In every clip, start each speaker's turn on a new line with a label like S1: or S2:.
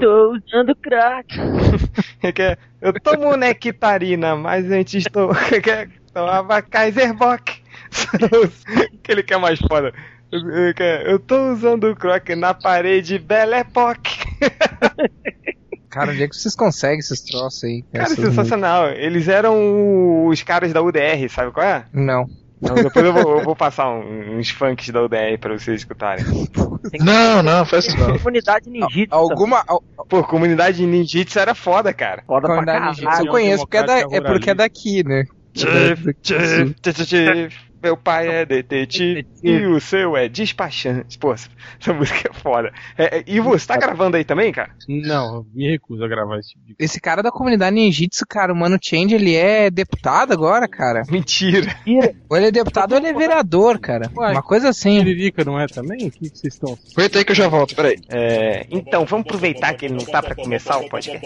S1: Tô usando crack.
S2: É eu tomo nectarina, mas antes tô, tomava Kaiser Bock. Aquele que é mais foda. Eu tô usando o croc na parede Belle Époque.
S3: Cara, onde é que vocês conseguem esses troços aí?
S2: Cara, sensacional. Eles eram os caras da UDR, sabe qual é?
S3: Não.
S2: Não, depois eu vou, eu vou passar uns funks da UDR pra vocês escutarem.
S4: Não, não, faz isso não.
S1: Comunidade ninjitsu.
S3: Alguma.
S2: Pô, comunidade ninjitsu era foda, cara.
S1: Foda pra
S3: Comunidade
S1: caralho.
S3: ninjitsu eu conheço, porque é, da, é porque é daqui, né?
S2: Chief, chief, chief, Meu pai é detetive e o seu é despachante. Pô, essa música é foda. É, é, e você tá gravando aí também, cara?
S5: Não, eu me recuso a gravar esse tipo de
S3: Esse cara da comunidade ninjitsu, cara, o Mano Change, ele é deputado agora, cara.
S2: Mentira.
S3: Ou ele é deputado ou ele é vereador, cara.
S5: Uai.
S3: Uma coisa assim.
S5: Tiririca, não é também? O que vocês estão...
S4: Aguenta aí que eu já volto, peraí.
S2: É, então, vamos aproveitar que ele não tá pra começar o podcast.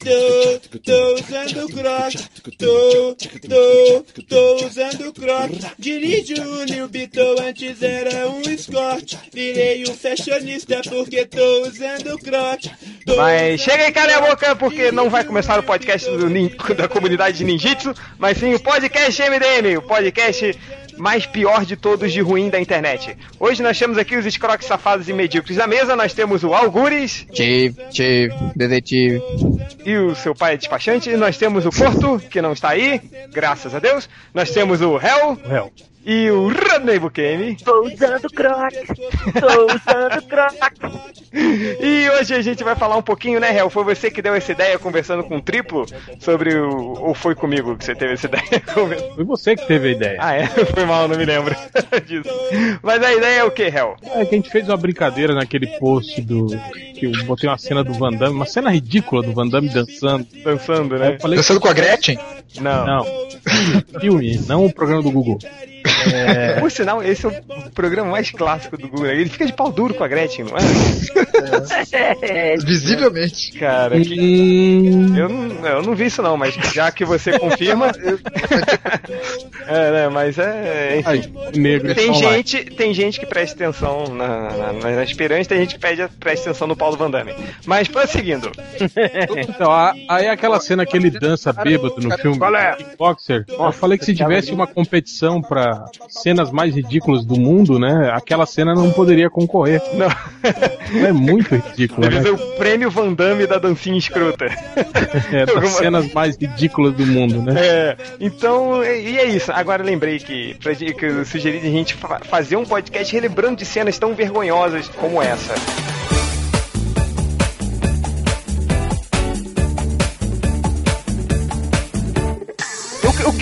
S6: Tô, tô usando croc, tô, tô, tô usando croc. Dirijo o New Beetle, antes era um Escort. Virei um fashionista porque tô usando croc. Tô
S2: Mas chega aí, cara, a boca, porque não vai começar o podcast do da comunidade de ninjitsu, mas sim o podcast MDM, o podcast mais pior de todos de ruim da internet. Hoje nós temos aqui os escroques safados e medíocres da mesa, nós temos o Algures
S3: Chief, chief, detetive.
S2: e o seu pai é despachante, nós temos o Porto, que não está aí, graças a Deus, nós temos o Hell
S5: Hell.
S2: E o Rodney Bukemi.
S1: Tô usando crack. Tô usando crack.
S2: E hoje a gente vai falar um pouquinho, né, Hel? Foi você que deu essa ideia conversando com o Triplo sobre o. Ou foi comigo que você teve essa ideia? conversando?
S5: Foi você que teve a ideia.
S2: ah, é? Foi mal, não me lembro disso. Mas a ideia é o que, Hel?
S5: É que a gente fez uma brincadeira naquele post do. Que eu botei uma cena do Van Damme, uma cena ridícula do Van Damme dançando.
S2: Dançando, né?
S5: falei,
S4: Dançando com a Gretchen?
S2: Não.
S5: não, filme, não o programa do Google. É,
S2: Por sinal, esse é o programa mais clássico do Google. Ele fica de pau duro com a Gretchen, não é?
S1: É,
S4: Visivelmente.
S2: Cara, que.
S5: hum,
S2: Eu não, eu não vi isso não, mas já que você confirma. é, né? Mas é. Enfim.
S5: aí, negro
S2: Tem
S5: lá.
S2: gente, tem gente que presta atenção na, na, na Esperança, tem gente que pede, presta atenção no Paulo Van Damme. Mas prosseguindo.
S5: Então, aí aquela cena que ele dança bêbado no filme
S2: Qual é?
S5: Kickboxer, eu falei que se tivesse uma competição pra cenas mais ridículas do mundo, né, aquela cena não poderia concorrer.
S2: Não.
S5: É muito ridícula,
S2: Deve
S5: né?
S2: ser o prêmio Van Damme da dancinha escrota.
S5: É, das
S2: alguma-
S5: cenas mais ridículas do mundo, né?
S2: É, então, e é isso. Agora lembrei que, pra, que eu sugeri de a gente fa- fazer um podcast relembrando de cenas tão vergonhosas como essa.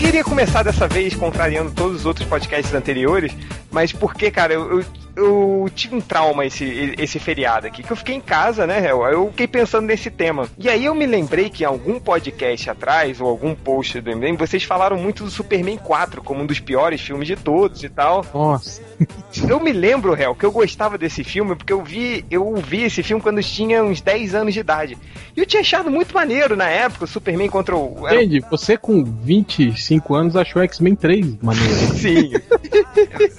S2: Queria começar dessa vez contrariando todos os outros podcasts anteriores, mas porque, cara, eu, eu, eu tive um trauma esse, esse feriado aqui, que eu fiquei em casa, né, Hel? Eu fiquei pensando nesse tema. E aí eu me lembrei que em algum podcast atrás, ou algum post do MDM, vocês falaram muito do Superman 4 como um dos piores filmes de todos e tal.
S5: Nossa.
S2: Eu me lembro, Hel, que eu gostava desse filme porque eu vi, eu vi esse filme quando eu tinha uns 10 anos de idade. E eu tinha achado muito maneiro na época, o Superman contra o. era-
S5: Entende? Você com 25 anos achou X-Men 3 maneiro.
S2: Sim.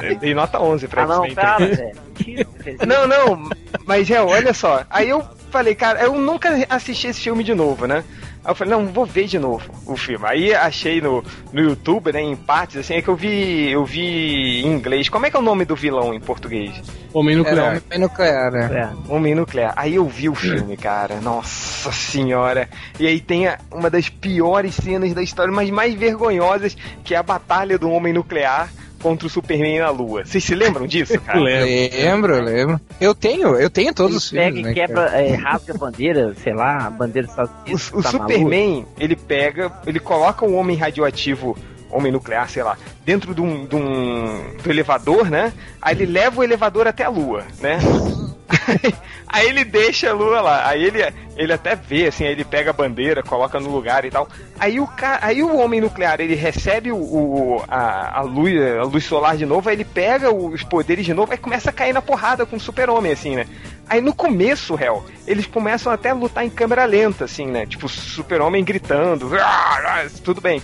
S2: Eu dei nota 11 pra
S1: Ah,
S2: X-Men
S1: cara,
S2: 3.
S1: Velho.
S2: Não, não, mas é, olha só. Aí eu falei, cara, eu nunca assisti esse filme de novo, né? Aí eu falei, não, vou ver de novo o filme. Aí achei no, no YouTube, né, em partes, assim, é que eu vi, eu vi em inglês. Como é que é o nome do vilão em português?
S5: Homem
S3: Era
S5: nuclear.
S3: homem nuclear, né?
S1: É.
S2: Homem Nuclear. Aí eu vi o filme, cara. Nossa senhora. E aí tem a- uma das piores cenas da história, mas mais vergonhosas, que é a batalha do Homem Nuclear contra o Superman na Lua. Vocês se lembram disso, cara?
S5: Lembro.
S3: Lembro, lembro. Eu tenho, eu tenho todos os
S1: Ele
S3: filmes,
S1: pega
S3: né,
S1: e quebra, é, rasga a bandeira, sei lá, a bandeira dos Estados Unidos.
S2: O, o
S1: tá
S2: Superman, ele pega, ele coloca o homem radioativo, homem nuclear, sei lá, dentro de um, de um- do elevador, né? Aí ele leva o elevador até a Lua, né? Aí ele deixa a lua lá. Aí ele, ele até vê, assim, aí ele pega a bandeira, coloca no lugar e tal. Aí o, ca... aí o homem nuclear, ele recebe o, o- a, a, luz, a luz solar de novo, aí ele pega os poderes de novo, aí começa a cair na porrada com o super-homem, assim, né? Aí no começo, réu, eles começam até a lutar em câmera lenta, assim, né? Tipo, super-homem gritando, "Ah, ah", tudo bem,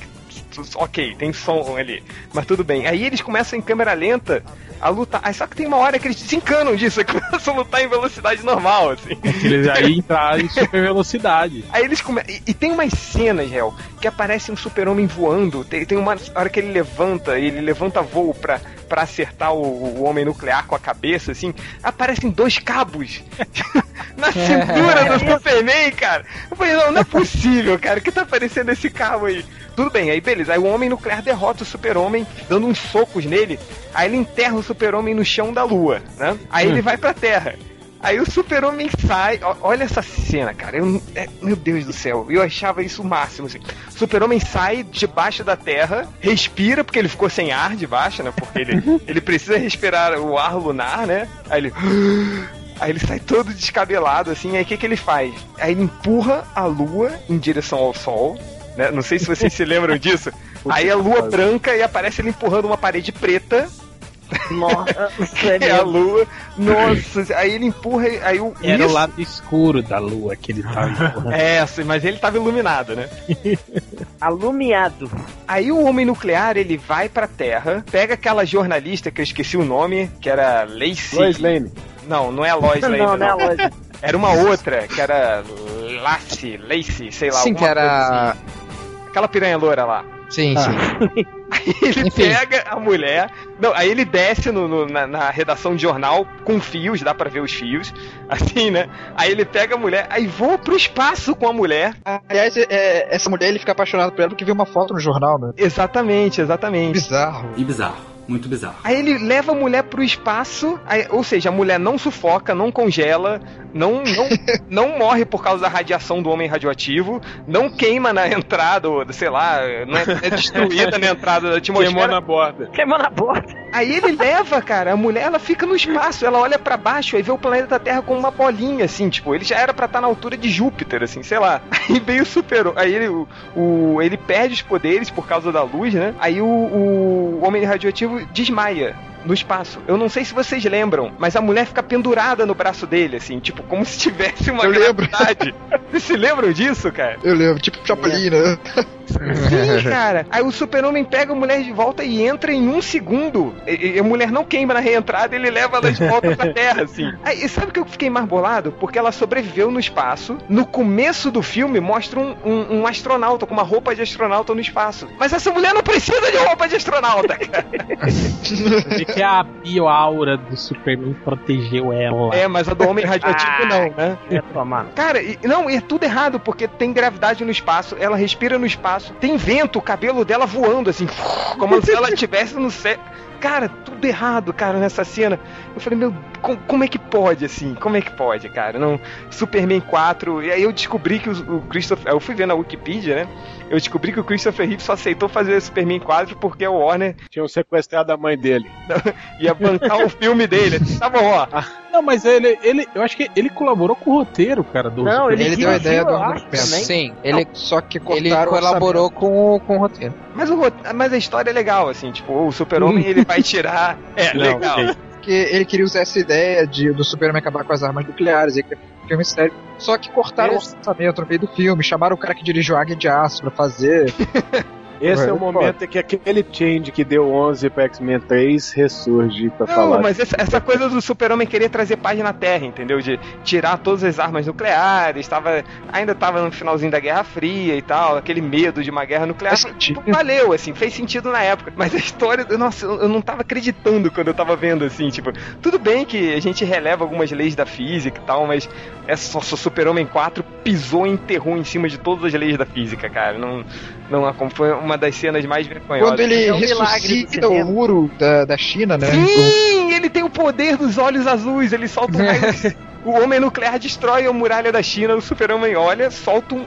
S2: ok, tem som ali, mas tudo bem. Aí eles começam em câmera lenta a lutar. Aí só que tem uma hora que eles se encanam disso, e começam a lutar em velocidade normal, assim.
S5: Eles aí entraram em super velocidade.
S2: Aí eles começam. E, e tem umas cenas, real, que aparece um super-homem voando. Tem, tem uma hora que ele levanta, ele levanta voo pra, pra acertar o, o homem nuclear com a cabeça, assim. Aparecem dois cabos na cintura do Superman, cara. Eu falei, não, não é possível, cara. O que tá aparecendo esse cabo aí? Tudo bem, aí beleza. Aí o homem nuclear derrota o super-homem, dando uns socos nele. Aí ele enterra o super-homem no chão da lua, né? Aí ele vai pra terra. Aí o super-homem sai. Olha essa cena, cara. Eu- é, meu Deus do céu. Eu achava isso o máximo, assim. Super-homem sai debaixo da terra, respira, porque ele ficou sem ar debaixo, né? Porque ele, ele precisa respirar o ar lunar, né? Aí ele. Aí ele sai todo descabelado, assim. Aí o que, que ele faz? Aí ele empurra a lua em direção ao sol. Né? Não sei se vocês se lembram disso. Aí a lua branca e aparece ele empurrando uma parede preta
S1: Nossa,
S2: é a lua. Nossa, aí ele empurra, aí o.
S5: Era o
S2: isso-
S5: lado escuro da lua que ele tava empurrando.
S2: É, sim, mas ele tava iluminado, né?
S1: alumiado.
S2: Aí o homem nuclear, ele vai pra Terra, pega aquela jornalista que eu esqueci o nome, que era Lacey.
S7: Lois Lane.
S2: Não, não é a Lois Lane,
S1: Não,
S2: não.
S1: não é a loja.
S2: Era uma outra, que era Lacy, Lacey, sei lá.
S3: Sim,
S2: alguma
S3: que era.
S2: coisa assim. Aquela piranha loura lá.
S3: Sim, sim.
S2: Aí ele
S3: Enfim.
S2: pega a mulher. Não, aí ele desce no- no- na, na redação de jornal com fios, dá pra ver os fios. Assim, né? Aí ele pega a mulher, aí voa pro espaço com a mulher.
S4: Aliás, é, essa mulher ele fica apaixonado por ela porque viu uma foto no jornal, né?
S2: Exatamente, exatamente.
S4: Bizarro.
S8: E bizarro, muito bizarro.
S2: Aí ele leva a mulher pro espaço, aí- ou seja, a mulher não sufoca, não congela, não, não, não morre por causa da radiação do homem radioativo, não queima na entrada, ou, sei lá, não é, é destruída na entrada da
S7: Queimou
S2: atmosfera.
S7: na borda.
S1: Queimou na borda.
S2: Aí ele leva, cara, a mulher ela fica no espaço, ela olha pra baixo, aí vê o planeta Terra com uma bolinha, assim, tipo, ele já era pra estar na altura de Júpiter, assim, sei lá. Aí veio o super, aí ele, o, o- ele perde os poderes por causa da luz, né? Aí o, o homem radioativo desmaia. No espaço. Eu não sei se vocês lembram, mas a mulher fica pendurada no braço dele, assim, tipo, como se tivesse uma
S4: Eu lembro.
S2: gravidade. Vocês se lembram disso, cara?
S4: Eu lembro, tipo Chapolin, né?
S2: Sim, cara. Aí o super-homem pega a mulher de volta e entra em um segundo. E, e a mulher não queima na reentrada, ele leva ela de volta pra Terra, assim. Aí, e sabe o que eu fiquei mais bolado? Porque ela sobreviveu no espaço. No começo do filme, mostra um, um- um astronauta com uma roupa de astronauta no espaço. Mas essa mulher não precisa de roupa de astronauta, cara.
S5: Vê que a bioaura do Superman protegeu ela.
S2: É, mas a do homem radioativo
S1: Ah.
S2: não, né?
S1: É, tomar.
S2: Cara, e- não, e é tudo errado, porque tem gravidade no espaço, ela respira no espaço, tem vento, o cabelo dela voando, assim, como se ela estivesse no céu. Cara, tudo errado, cara, nessa cena. Eu falei, meu, com- como é que pode, assim? Como é que pode, cara? Não, Superman 4. E aí eu descobri que o, o Christopher. Eu fui ver na Wikipedia, né? Eu descobri que o Christopher Reeve só aceitou fazer Superman 4 porque a Warner
S7: Tinham sequestrado a mãe dele.
S2: ia bancar o filme dele. Tá bom, ó.
S5: Não, mas ele, ele, eu acho que ele colaborou com o roteiro, cara, do
S1: Não, ele,
S4: Ele deu a ideia do
S1: também.
S3: Sim, ele,
S4: Só que
S3: ele colaborou com, o- com o roteiro.
S2: Mas, o, mas a história é legal, assim, tipo, o Super-Homem ele vai tirar. É,
S5: Não,
S2: legal.
S5: ok.
S4: porque ele queria usar essa ideia de, do Superman acabar com as armas nucleares, e que um filme sério. Só que cortaram o orçamento no meio do filme, chamaram o cara que dirigiu Águia de Aço pra fazer.
S7: Esse é,
S4: É,
S7: o momento em que aquele change que deu 11 pra X-Men 3 ressurge pra
S2: Não,
S7: falar.
S2: mas essa, essa coisa do super-homem querer trazer paz na Terra, entendeu? De tirar todas as armas nucleares, tava, ainda tava no finalzinho da Guerra Fria e tal, aquele medo de uma guerra nuclear.
S4: Faz sentido.
S2: Pô, Valeu, assim, fez sentido na época. Mas a história, nossa, eu eu não tava acreditando quando eu tava vendo, assim, tipo, tudo bem que a gente releva algumas leis da física e tal, mas essa só Super-Homem 4 pisou e enterrou em cima de todas as leis da física, cara. Não, não foi uma das cenas mais vergonhosas.
S4: Quando ele
S1: É um
S4: ressuscita o muro da, da China, né?
S2: Sim, ele tem o poder dos olhos azuis, ele solta um raio. o homem nuclear destrói a muralha da China, o super-homem olha, solta um,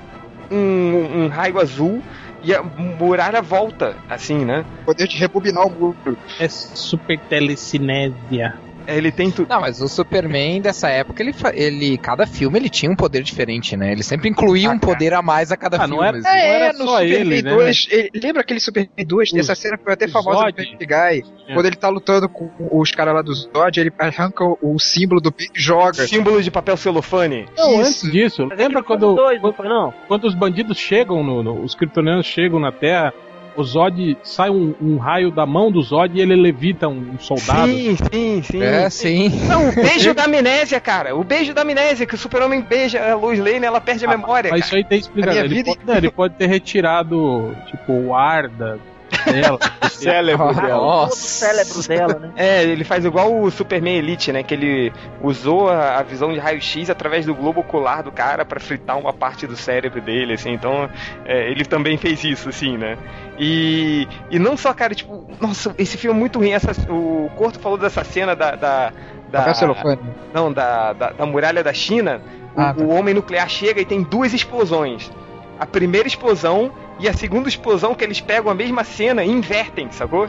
S2: um, um raio azul e a muralha volta, assim, né?
S4: O poder de rebobinar o muro.
S5: É super telecinésia.
S2: Ele tem tudo.
S3: Não, mas o Superman dessa época, ele, ele cada filme ele tinha um poder diferente, né? Ele sempre incluía
S2: Ah,
S3: um poder a mais a cada
S5: Ah,
S3: filme.
S5: não era-
S3: assim.
S5: era
S4: no
S5: só
S4: Superman
S5: ele, né?
S4: 2, ele- lembra aquele Superman 2?
S5: Os-
S4: Essa cena foi até famosa
S5: Zod.
S4: do Family Guy.
S5: É.
S4: Quando ele tá lutando com os caras lá do Zod, ele arranca o, o símbolo do peito e joga.
S2: Símbolo de papel celofane.
S5: Não,
S4: Isso.
S5: antes disso,
S1: é
S5: lembra quando,
S1: dois, não foi não?
S5: quando os bandidos chegam, no, no- os kryptonianos chegam na Terra, o Zod sai um, um raio da mão do Zod e ele levita um, um soldado.
S2: Sim, sim, sim.
S3: É, sim.
S2: Não, o beijo da amnésia, cara. O beijo da amnésia, que o super-homem beija a Lois Lane, ela perde a memória,
S5: Mas
S2: cara.
S5: isso aí tem explicação. Ele,
S4: vida
S5: pode, não, ele pode ter retirado, tipo, o ar da, dela.
S7: O cérebro dela.
S1: Todo o
S3: Nossa.
S1: cérebro dela, né?
S2: É, ele faz igual o Superman Elite, né? Que ele usou a, visão de raio-x através do globo ocular do cara pra fritar uma parte do cérebro dele, assim. Então, é, ele também fez isso, assim, né? E, e não só, cara, tipo, nossa, esse filme é muito ruim. Essa, o Corto falou dessa cena da. da, da não, da, da, da muralha da China. O,
S4: Ah, tá.
S2: o homem nuclear chega e tem duas explosões. A primeira explosão e a segunda explosão que eles pegam a mesma cena e invertem, sacou?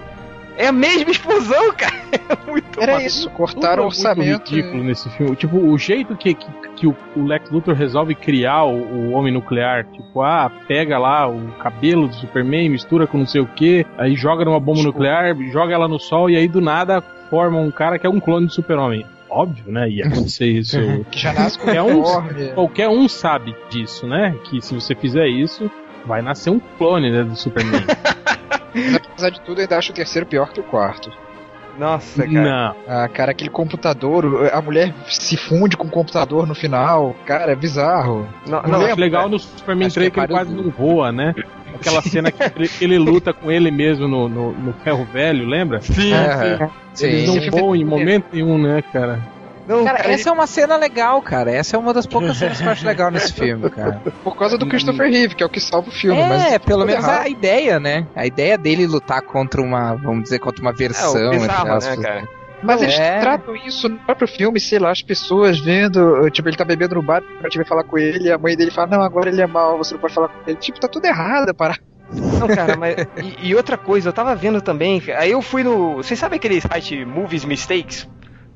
S2: É a mesma explosão, cara. É muito
S4: Era
S2: maluco.
S4: isso, cortaram
S5: é
S4: o orçamento.
S5: Muito ridículo nesse filme. Tipo, o jeito que, que, que o, Lex Luthor resolve criar o, o homem nuclear. Tipo, ah, pega lá o cabelo do Superman, mistura com não sei o que, aí joga numa bomba nuclear, joga ela no sol e aí do nada forma um cara que é um clone do Super-Homem. Óbvio, né? Ia acontecer isso.
S4: Que já nasce
S5: É um-
S4: uniforme.
S5: Qualquer um sabe disso, né? Que se você fizer isso, vai nascer um clone né, do Superman.
S4: Apesar de tudo, eu ainda acho o terceiro pior que o quarto.
S2: Nossa, cara.
S5: Não.
S4: Ah, cara, aquele computador, a mulher se funde com o computador no final. Cara, é bizarro.
S2: Não,
S4: Não lembro,
S5: acho legal no Superman
S3: Acho
S5: 3
S3: que
S5: que
S3: é
S5: ele quase não voa, né? Aquela cena que ele, ele luta com ele mesmo no, no, no ferro velho, lembra?
S2: sim,
S3: É,
S2: sim.
S5: Eles
S3: sim.
S5: não voam em momento nenhum, né, cara?
S2: Não,
S3: Cara,
S2: cara,
S3: essa é uma cena legal, cara. Essa é uma das poucas cenas que eu acho legal nesse filme, cara.
S4: Por causa do Christopher Reeve, que é o que salva o filme.
S3: é,
S4: mas
S3: pelo menos
S4: errado.
S3: a ideia, né? A ideia dele lutar contra uma, vamos dizer, contra uma
S2: é,
S3: versão.
S2: o bizarro, né, cara?
S4: Mas
S3: Não,
S4: eles
S3: é.
S4: tratam isso no próprio filme, sei lá, as pessoas vendo, tipo, ele tá bebendo no bar, pra te ver falar com ele, e a mãe dele fala, não, agora ele é mal, você não pode falar com ele. Tipo, tá tudo errado, para.
S2: Não, cara, mas. E, e outra coisa, eu tava vendo também. Aí eu fui no. Vocês sabem aquele site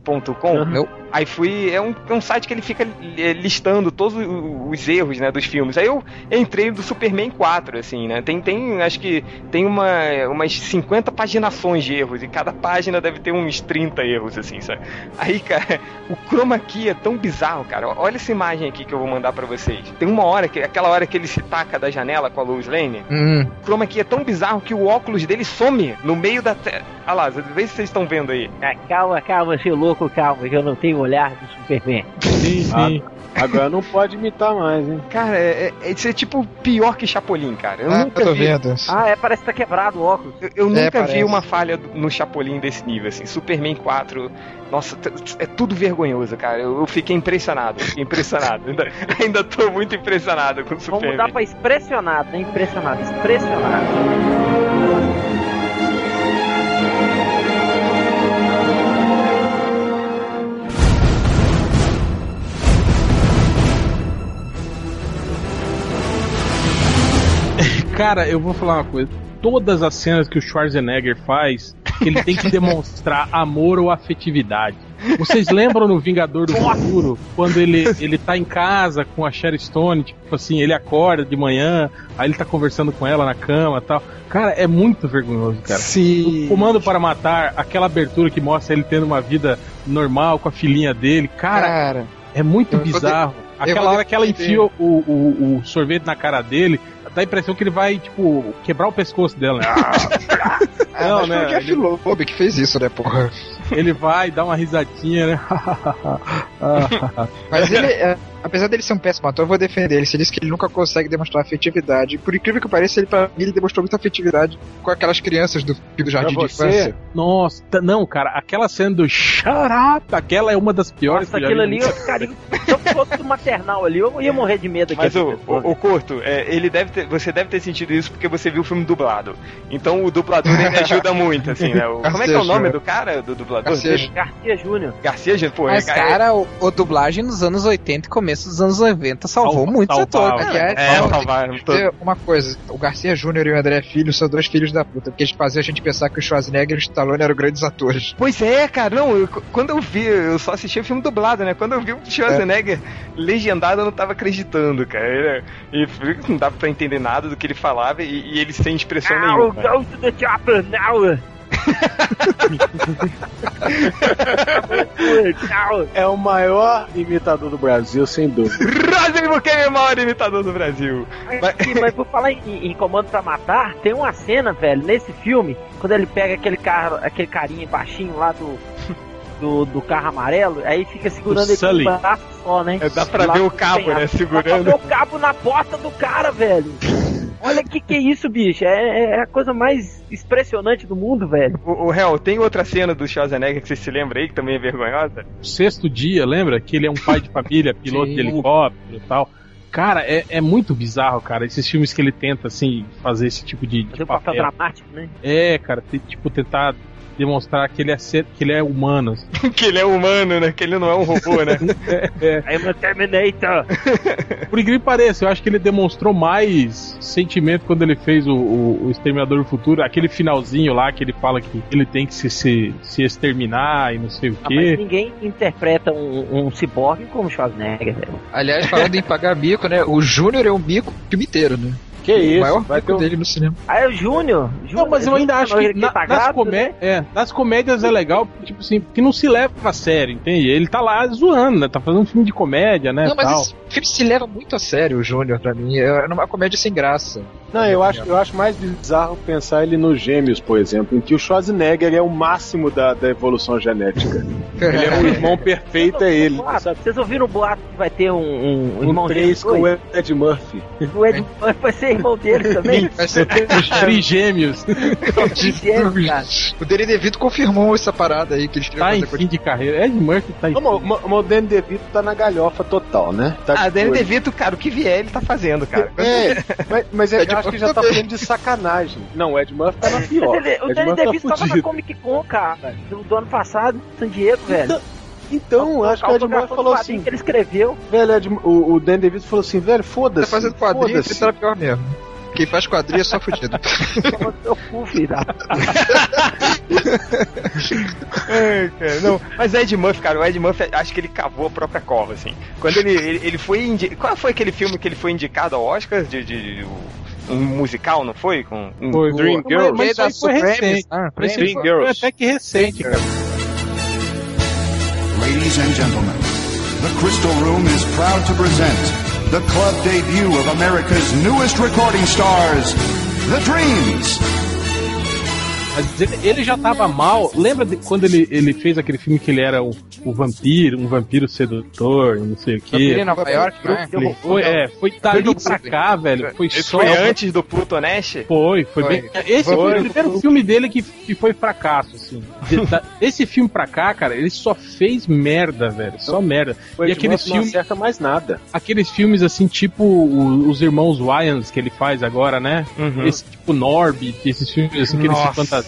S2: moviesmistakes.com?
S3: Não.
S2: Aí fui. É um, é um site que ele fica eh, listando todos os erros, né, dos filmes. Aí eu entrei do Superman 4, assim, né? Tem, tem acho que tem uma, umas 50 paginações de erros, e cada página deve ter uns 30 erros, assim, sabe? Aí, cara, o chroma key é tão bizarro, cara. Olha essa imagem aqui que eu vou mandar pra vocês. Tem uma hora, que aquela hora que ele se taca da janela com a Lois Lane.
S3: Hum,
S2: O chroma key é tão bizarro que o óculos dele some no meio da tela. Olha lá, vê se vocês estão vendo aí.
S1: Ah, calma, calma, seu louco, calma, que eu não tenho olhar do Superman.
S5: Sim, sim.
S7: Agora não pode imitar mais, hein?
S2: Cara, é, é, isso é tipo pior que Chapolin, cara. Eu
S4: ah,
S2: nunca
S4: eu tô
S2: vi.
S4: vendo.
S1: Ah, é, parece que tá quebrado o óculos.
S2: Eu, eu nunca vi uma falha no Chapolin desse nível, assim. Superman 4, nossa, é tudo vergonhoso, cara. Eu, eu fiquei impressionado, fiquei impressionado. ainda, ainda tô muito impressionado com o
S1: Vamos
S2: Superman.
S1: mudar pra expressionado, né? Impressionado, expressionado.
S5: Cara, eu vou falar uma coisa. Todas as cenas que o Schwarzenegger faz, ele tem que demonstrar amor ou afetividade. Vocês lembram no Vingador do Futuro, quando ele, ele tá em casa com a Sherry Stone, tipo assim, ele acorda de manhã, aí ele tá conversando com ela na cama e tal. Cara, é muito vergonhoso, cara.
S3: sim.
S5: O Comando para Matar, aquela abertura que mostra ele tendo uma vida normal com a filhinha dele, cara,
S4: Cara,
S5: é muito bizarro. Aquela hora que ela enfia o, o, o sorvete na cara dele, dá a impressão que ele vai, tipo, quebrar o pescoço dela. né?
S4: ah,
S5: Não,
S4: mas
S5: né,
S4: foi o Jeff
S5: ele-
S4: Loeb que fez isso, né, porra?
S5: ele vai, dá uma risadinha, né?
S4: Mas ele, é, apesar dele ser um péssimo ator, eu vou defender ele. Você disse que ele nunca consegue demonstrar afetividade. Por incrível que pareça, ele, pra mim, ele demonstrou muita afetividade com aquelas crianças do, do jardim
S7: Pra
S4: de
S7: você?
S4: infância.
S5: Nossa, não, cara, aquela cena do up, aquela é uma das piores
S1: Nossa,
S5: que eu já
S1: aquilo ali, eu ficaria. Se eu fosse maternal ali, eu ia morrer de medo aqui.
S2: Mas o, o, o Corto, é, ele deve ter, você deve ter sentido isso porque você viu o filme dublado. Então o dublador ele ajuda muito, assim, né? O- como é que é o nome do cara, do dublador?
S4: Garcia.
S1: Garcia Júnior.
S2: Garcia, gente, pô,
S3: Mas,
S2: é,
S3: cara, o, o dublagem nos anos 80 e começo dos anos 90 salvou
S5: Salva-
S3: muitos
S5: salvava.
S3: atores.
S4: Aliás,
S2: é, salvaram
S4: que dizer uma coisa, o Garcia Júnior e o André Filho são dois filhos da puta, porque eles faziam a gente pensar que o Schwarzenegger e o Stallone eram grandes atores.
S2: Pois é, cara, não, eu- quando eu vi, eu só assisti o filme dublado, né? Quando eu vi o Schwarzenegger legendado, eu não tava acreditando, cara. Ele- E não dava pra entender nada do que ele falava e, e ele sem expressão
S1: Now,
S2: nenhuma.
S1: go to the chopper now!
S7: É o maior imitador do Brasil, sem dúvida.
S2: Buquem é o maior imitador do Brasil.
S1: Mas, mas por falar em, em Comando pra Matar, tem uma cena, velho, nesse filme, quando ele pega aquele cara, aquele carinha baixinho lá do. Do, do carro amarelo, aí fica segurando
S5: O
S1: ele com um braço só, né?
S2: É, dá pra
S1: Lá
S2: ver o cabo, né,
S1: Dá pra
S2: segurando.
S1: ver o cabo na porta do cara, velho. Olha que que é isso, bicho. É, é a coisa mais impressionante do mundo, velho.
S2: O, o Hel, tem outra cena do Schwarzenegger que você se lembra aí, que também é vergonhosa?
S5: O sexto dia, lembra? Que ele é um pai de família, piloto
S3: Sim.
S5: de helicóptero e tal. Cara, é, é muito bizarro, cara. Esses filmes que ele tenta, assim, fazer esse tipo de, de
S1: Fazer um papel
S5: papel.
S1: dramático, né?
S5: É, cara, tem, tipo, tentar demonstrar que ele é, ser, que ele é humano. assim.
S2: que ele é humano, né? Que ele não é um robô, né?
S1: I'm a Terminator.
S5: Por incrível que pareça, eu acho que ele demonstrou mais sentimento quando ele fez o, o, o Exterminador do Futuro, aquele finalzinho lá que ele fala que ele tem que se, se, se exterminar e não sei o
S1: Ah, mas
S5: quê.
S1: ninguém interpreta um, um ciborgue como Schwarzenegger, velho.
S4: Aliás, falando em pagar mico, né? O Júnior é um mico o filme inteiro, né?
S7: Que
S4: o
S7: isso?
S4: maior
S7: Vai ter um...
S4: dele no cinema.
S1: Ah, é o Júnior?
S5: Não, mas eu ainda acho que
S1: ele
S5: na-
S1: tá
S5: nas, comé
S1: né?
S5: é, nas comédias é legal, tipo assim, que não se leva a sério, entende? Ele tá lá zoando, né? Tá fazendo um filme de comédia, né?
S4: Não, mas
S5: tal.
S4: esse filme se leva muito a sério, o Júnior, pra mim. É uma comédia sem graça.
S7: Não, eu acho, eu acho mais bizarro pensar ele nos Gêmeos, por exemplo, em que o Schwarzenegger é o máximo da, da evolução genética. Ele é o irmão perfeito, é ele.
S1: Boato? Vocês ouviram o boato que vai ter um, um, um
S7: Um
S1: irmão
S7: 3
S1: dele?
S7: com o Ed Murphy.
S1: O Ed vai ser irmão dele também?
S4: Vai ser
S5: Os trigêmeos.
S4: O Danny DeVito confirmou essa parada aí que eles queriam
S5: tá em fim de carreira. Ed Murphy tá em
S7: o, o, o Danny DeVito tá na galhofa total, né? Tá
S2: Ah, Danny. DeVito, cara, o que vier ele tá fazendo, cara.
S7: É, mas, mas eu
S4: Ed
S7: acho que já tá fazendo de sacanagem. Não, o Ed Murphy tá na pior.
S1: ele- o Danny
S7: Murphy tá
S1: DeVito tava na. Comic Con, cara, do, do ano passado, em San Diego, velho.
S7: Então, acho que o Ed Murphy
S1: Autografou
S7: falou assim,
S1: que ele escreveu.
S7: velho, Ed- o, o Dan DeVito falou assim, velho,
S4: Tá
S7: foda-se.
S4: fazendo quadrinho, ele
S7: foda-se.
S4: tá pior mesmo. Quem faz quadrinho é só fudido.
S1: Toma seu cu.
S2: É, cara, não, mas Ed Murphy, cara, o Ed Murphy, acho que ele cavou a própria cova, assim. Quando ele, ele, ele foi indi... Qual foi aquele filme que ele foi indicado ao Oscar? De, de, de- um musical, não foi? Com um...
S5: Foi,
S7: Dream
S5: mas-
S7: Girls.
S5: Mas isso aí foi recente.
S4: Ah,
S5: Mas
S7: Dream
S5: foi até que recente, cara.
S8: Ladies and gentlemen, the Crystal Room is proud to present the club debut of America's newest recording stars, The Dreams.
S5: Mas ele, ele já tava mal. Lembra de quando ele, ele fez aquele filme que ele era o, o vampiro, um vampiro sedutor, não sei o
S3: Vampiro em
S5: quê?
S3: Nova York, né?
S5: Foi, é, foi dali pra cá, velho. Foi
S2: Esse
S5: só.
S2: foi antes do Pluto Nash?
S5: Foi, foi,
S4: Foi.
S5: bem. Esse foi,
S4: Foi.
S5: o primeiro filme dele que, que foi fracasso, assim. Esse filme pra cá, cara, ele só fez merda, velho. Só merda.
S7: O
S5: E aqueles
S7: Murphy não
S5: filmes,
S7: acerta mais nada.
S5: aqueles filmes assim, tipo os irmãos Wyans que ele faz agora, né?
S2: Uhum.
S5: Esse tipo Norbit, esses filmes assim, aqueles de
S2: Nossa.
S5: fantasia.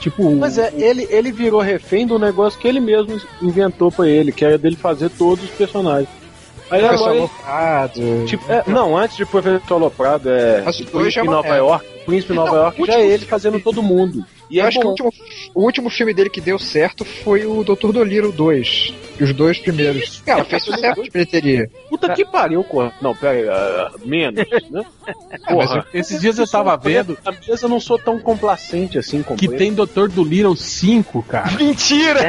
S5: Tipo.
S7: Mas é, ele, ele virou refém do negócio que ele mesmo inventou pra ele, que era dele fazer todos os personagens. Aí agora ele,
S4: aloprado.
S7: tipo, é, não, antes de Professor Aloprado, é
S4: hoje
S7: Príncipe
S4: é
S7: Nova
S4: é.
S7: York. O Príncipe em Nova York
S4: o
S7: já é ele fazendo todo mundo. E
S4: eu
S7: é
S4: acho que o
S7: bom.
S4: último, o último filme dele que deu certo foi o Dr. Dolittle 2. Os dois primeiros. Cara, fez sucesso de bilheteria.
S7: Puta que pariu, Cor. Não, pera aí, ah, menos, né? Porra.
S5: Esses dias eu tava vendo
S7: A mesa eu não sou tão complacente assim com
S5: que tem Dr. Dolittle 5, cara.
S2: Mentira!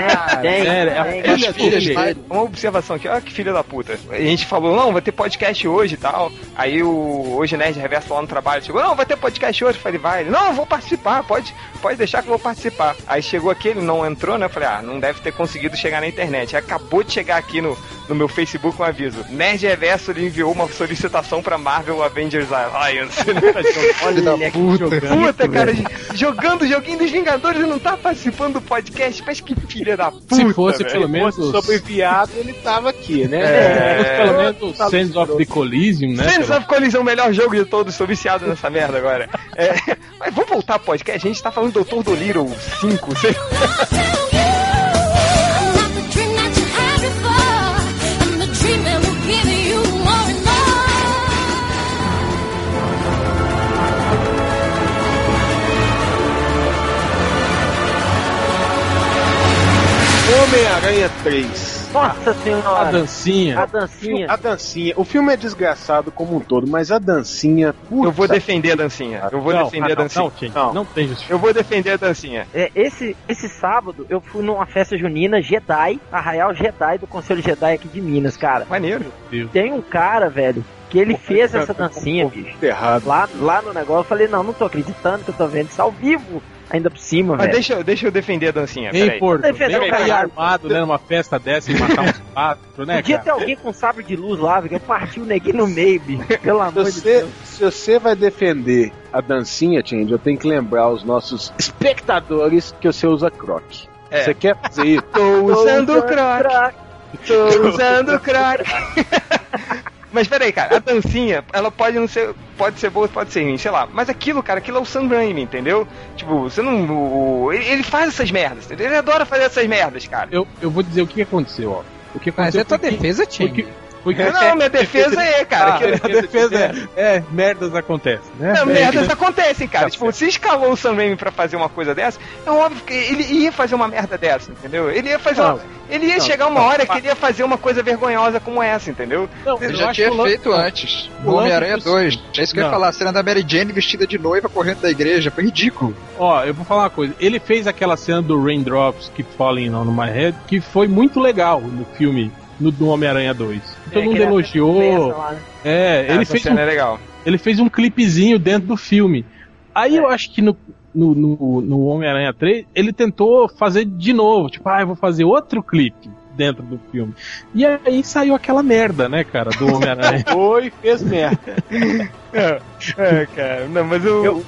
S1: Tem,
S5: Sério, é a
S1: tem.
S5: filha dele.
S2: Uma observação aqui, olha que filha da puta. A gente falou, não, vai ter podcast hoje e tal. Aí o Hoje Nerd Reverso lá no trabalho chegou, não, vai ter podcast hoje. Eu falei, vai. Ele, não, eu vou participar, pode, pode deixar que eu vou participar. Aí chegou aqui, ele não entrou, né? Eu falei, ah, não deve ter conseguido chegar na internet. Aí acabou de chegar aqui no, no meu Facebook um aviso. Nerd Reverso ele enviou uma solicitação pra Marvel Avengers Alliance.
S4: Filho da puta.
S2: Puta, cara, jogando o joguinho dos Vingadores e não tá participando do podcast. Mas que filha da puta.
S5: Se fosse
S2: velho.
S5: pelo menos.
S7: fosse sobre viado, ele tava aqui, né?
S2: É.
S5: se fosse pelo menos Sands of the Coliseum, né?
S2: Sense
S5: pelo-
S2: of Collision, o melhor jogo de todos, tô viciado nessa merda agora. É, mas vamos voltar pro podcast, a gente tá falando do Dr. Dolittle 5, sei
S7: Homem-Aranha 3.
S1: Nossa
S5: A
S1: senhora.
S5: dancinha.
S1: A dancinha.
S7: A dancinha. O filme é desgraçado como um todo, mas a dancinha. Puta,
S2: Eu vou defender a dancinha. Eu vou
S5: Não,
S2: defender
S5: ah,
S2: a dancinha.
S5: Não, não, gente,
S7: Não.
S5: não tem justificativa.
S2: Eu vou defender a dancinha.
S1: É, esse, esse sábado eu fui numa festa junina Jedi, Arraial Jedi do Conselho Jedi aqui de Minas, cara.
S2: Maneiro.
S1: Tem um cara, velho, que ele fez essa dancinha, bicho.
S7: errado.
S1: Lá, lá no negócio, eu falei, não, não tô acreditando que eu tô vendo isso ao vivo, ainda por cima,
S2: Mas
S1: velho.
S2: deixa, eu- deixa eu defender a dancinha.
S5: Ei,
S2: Peraí.
S5: Porto, vem
S1: o
S5: cair
S1: caralho.
S5: armado, né, numa festa dessa e matar uns quatro, né,
S1: Podia
S5: cara?
S1: ter alguém com sabre de luz lá, velho, partiu o neguinho no meio, bicho. Pelo
S7: Se
S1: amor de
S7: você,
S1: Deus.
S7: se você vai defender a dancinha, Change, eu tenho que lembrar os nossos espectadores que você usa croque.
S2: É.
S7: Você quer fazer isso?
S2: Tô usando croc.
S1: Crack.
S2: Tô usando croc. Mas peraí, cara, a dancinha, ela pode não ser. Pode ser boa, pode ser ruim, sei lá. Mas aquilo, cara, aquilo é o Sam Raimi, entendeu? Tipo, você não. o- ele, ele faz essas merdas, entendeu? Ele adora fazer essas merdas, cara.
S5: Eu, eu vou dizer o que aconteceu, ó. O que
S3: Mas
S5: aconteceu
S3: é tua defesa, Tim.
S5: Que, foi que
S2: Não, minha defesa é, cara. que-
S5: a defesa é, é, merdas acontecem, né?
S2: Não,
S5: É,
S2: merdas acontecem, cara.
S5: Tá
S2: tipo, se escalou o Sam Raimi pra fazer uma coisa dessa, é óbvio que ele ia fazer uma merda dessa, entendeu? Ele ia fazer
S5: Não.
S2: uma... Ele ia
S5: Não,
S2: chegar uma
S5: não.
S2: hora que ele ia fazer uma coisa vergonhosa como essa, entendeu?
S5: Não,
S4: Ele
S5: eu
S4: já tinha
S5: que lance-
S4: feito antes.
S5: o
S4: Homem-Aranha
S5: do-
S4: 2. É isso que eu ia falar. A cena da Mary Jane vestida de noiva correndo da igreja. Foi ridículo.
S5: Ó, eu vou falar uma coisa. Ele fez aquela cena do Raindrops Keep Falling on My Head, que foi muito legal no filme no, do Homem-Aranha 2. Todo
S1: É,
S5: mundo
S1: aquele
S5: elogiou.
S1: lá, né?
S5: É, ele
S2: Essa
S5: fez, um,
S2: é legal.
S5: ele fez um clipezinho dentro do filme. Aí
S1: É.
S5: eu acho que no, no, no, no Homem-Aranha 3, ele tentou fazer de novo. Tipo, ah, eu vou fazer outro clipe dentro do filme. E aí saiu aquela merda, né, cara, do Homem-Aranha.
S7: Foi, fez merda.
S2: É, cara. Não, mas o.
S7: Eu-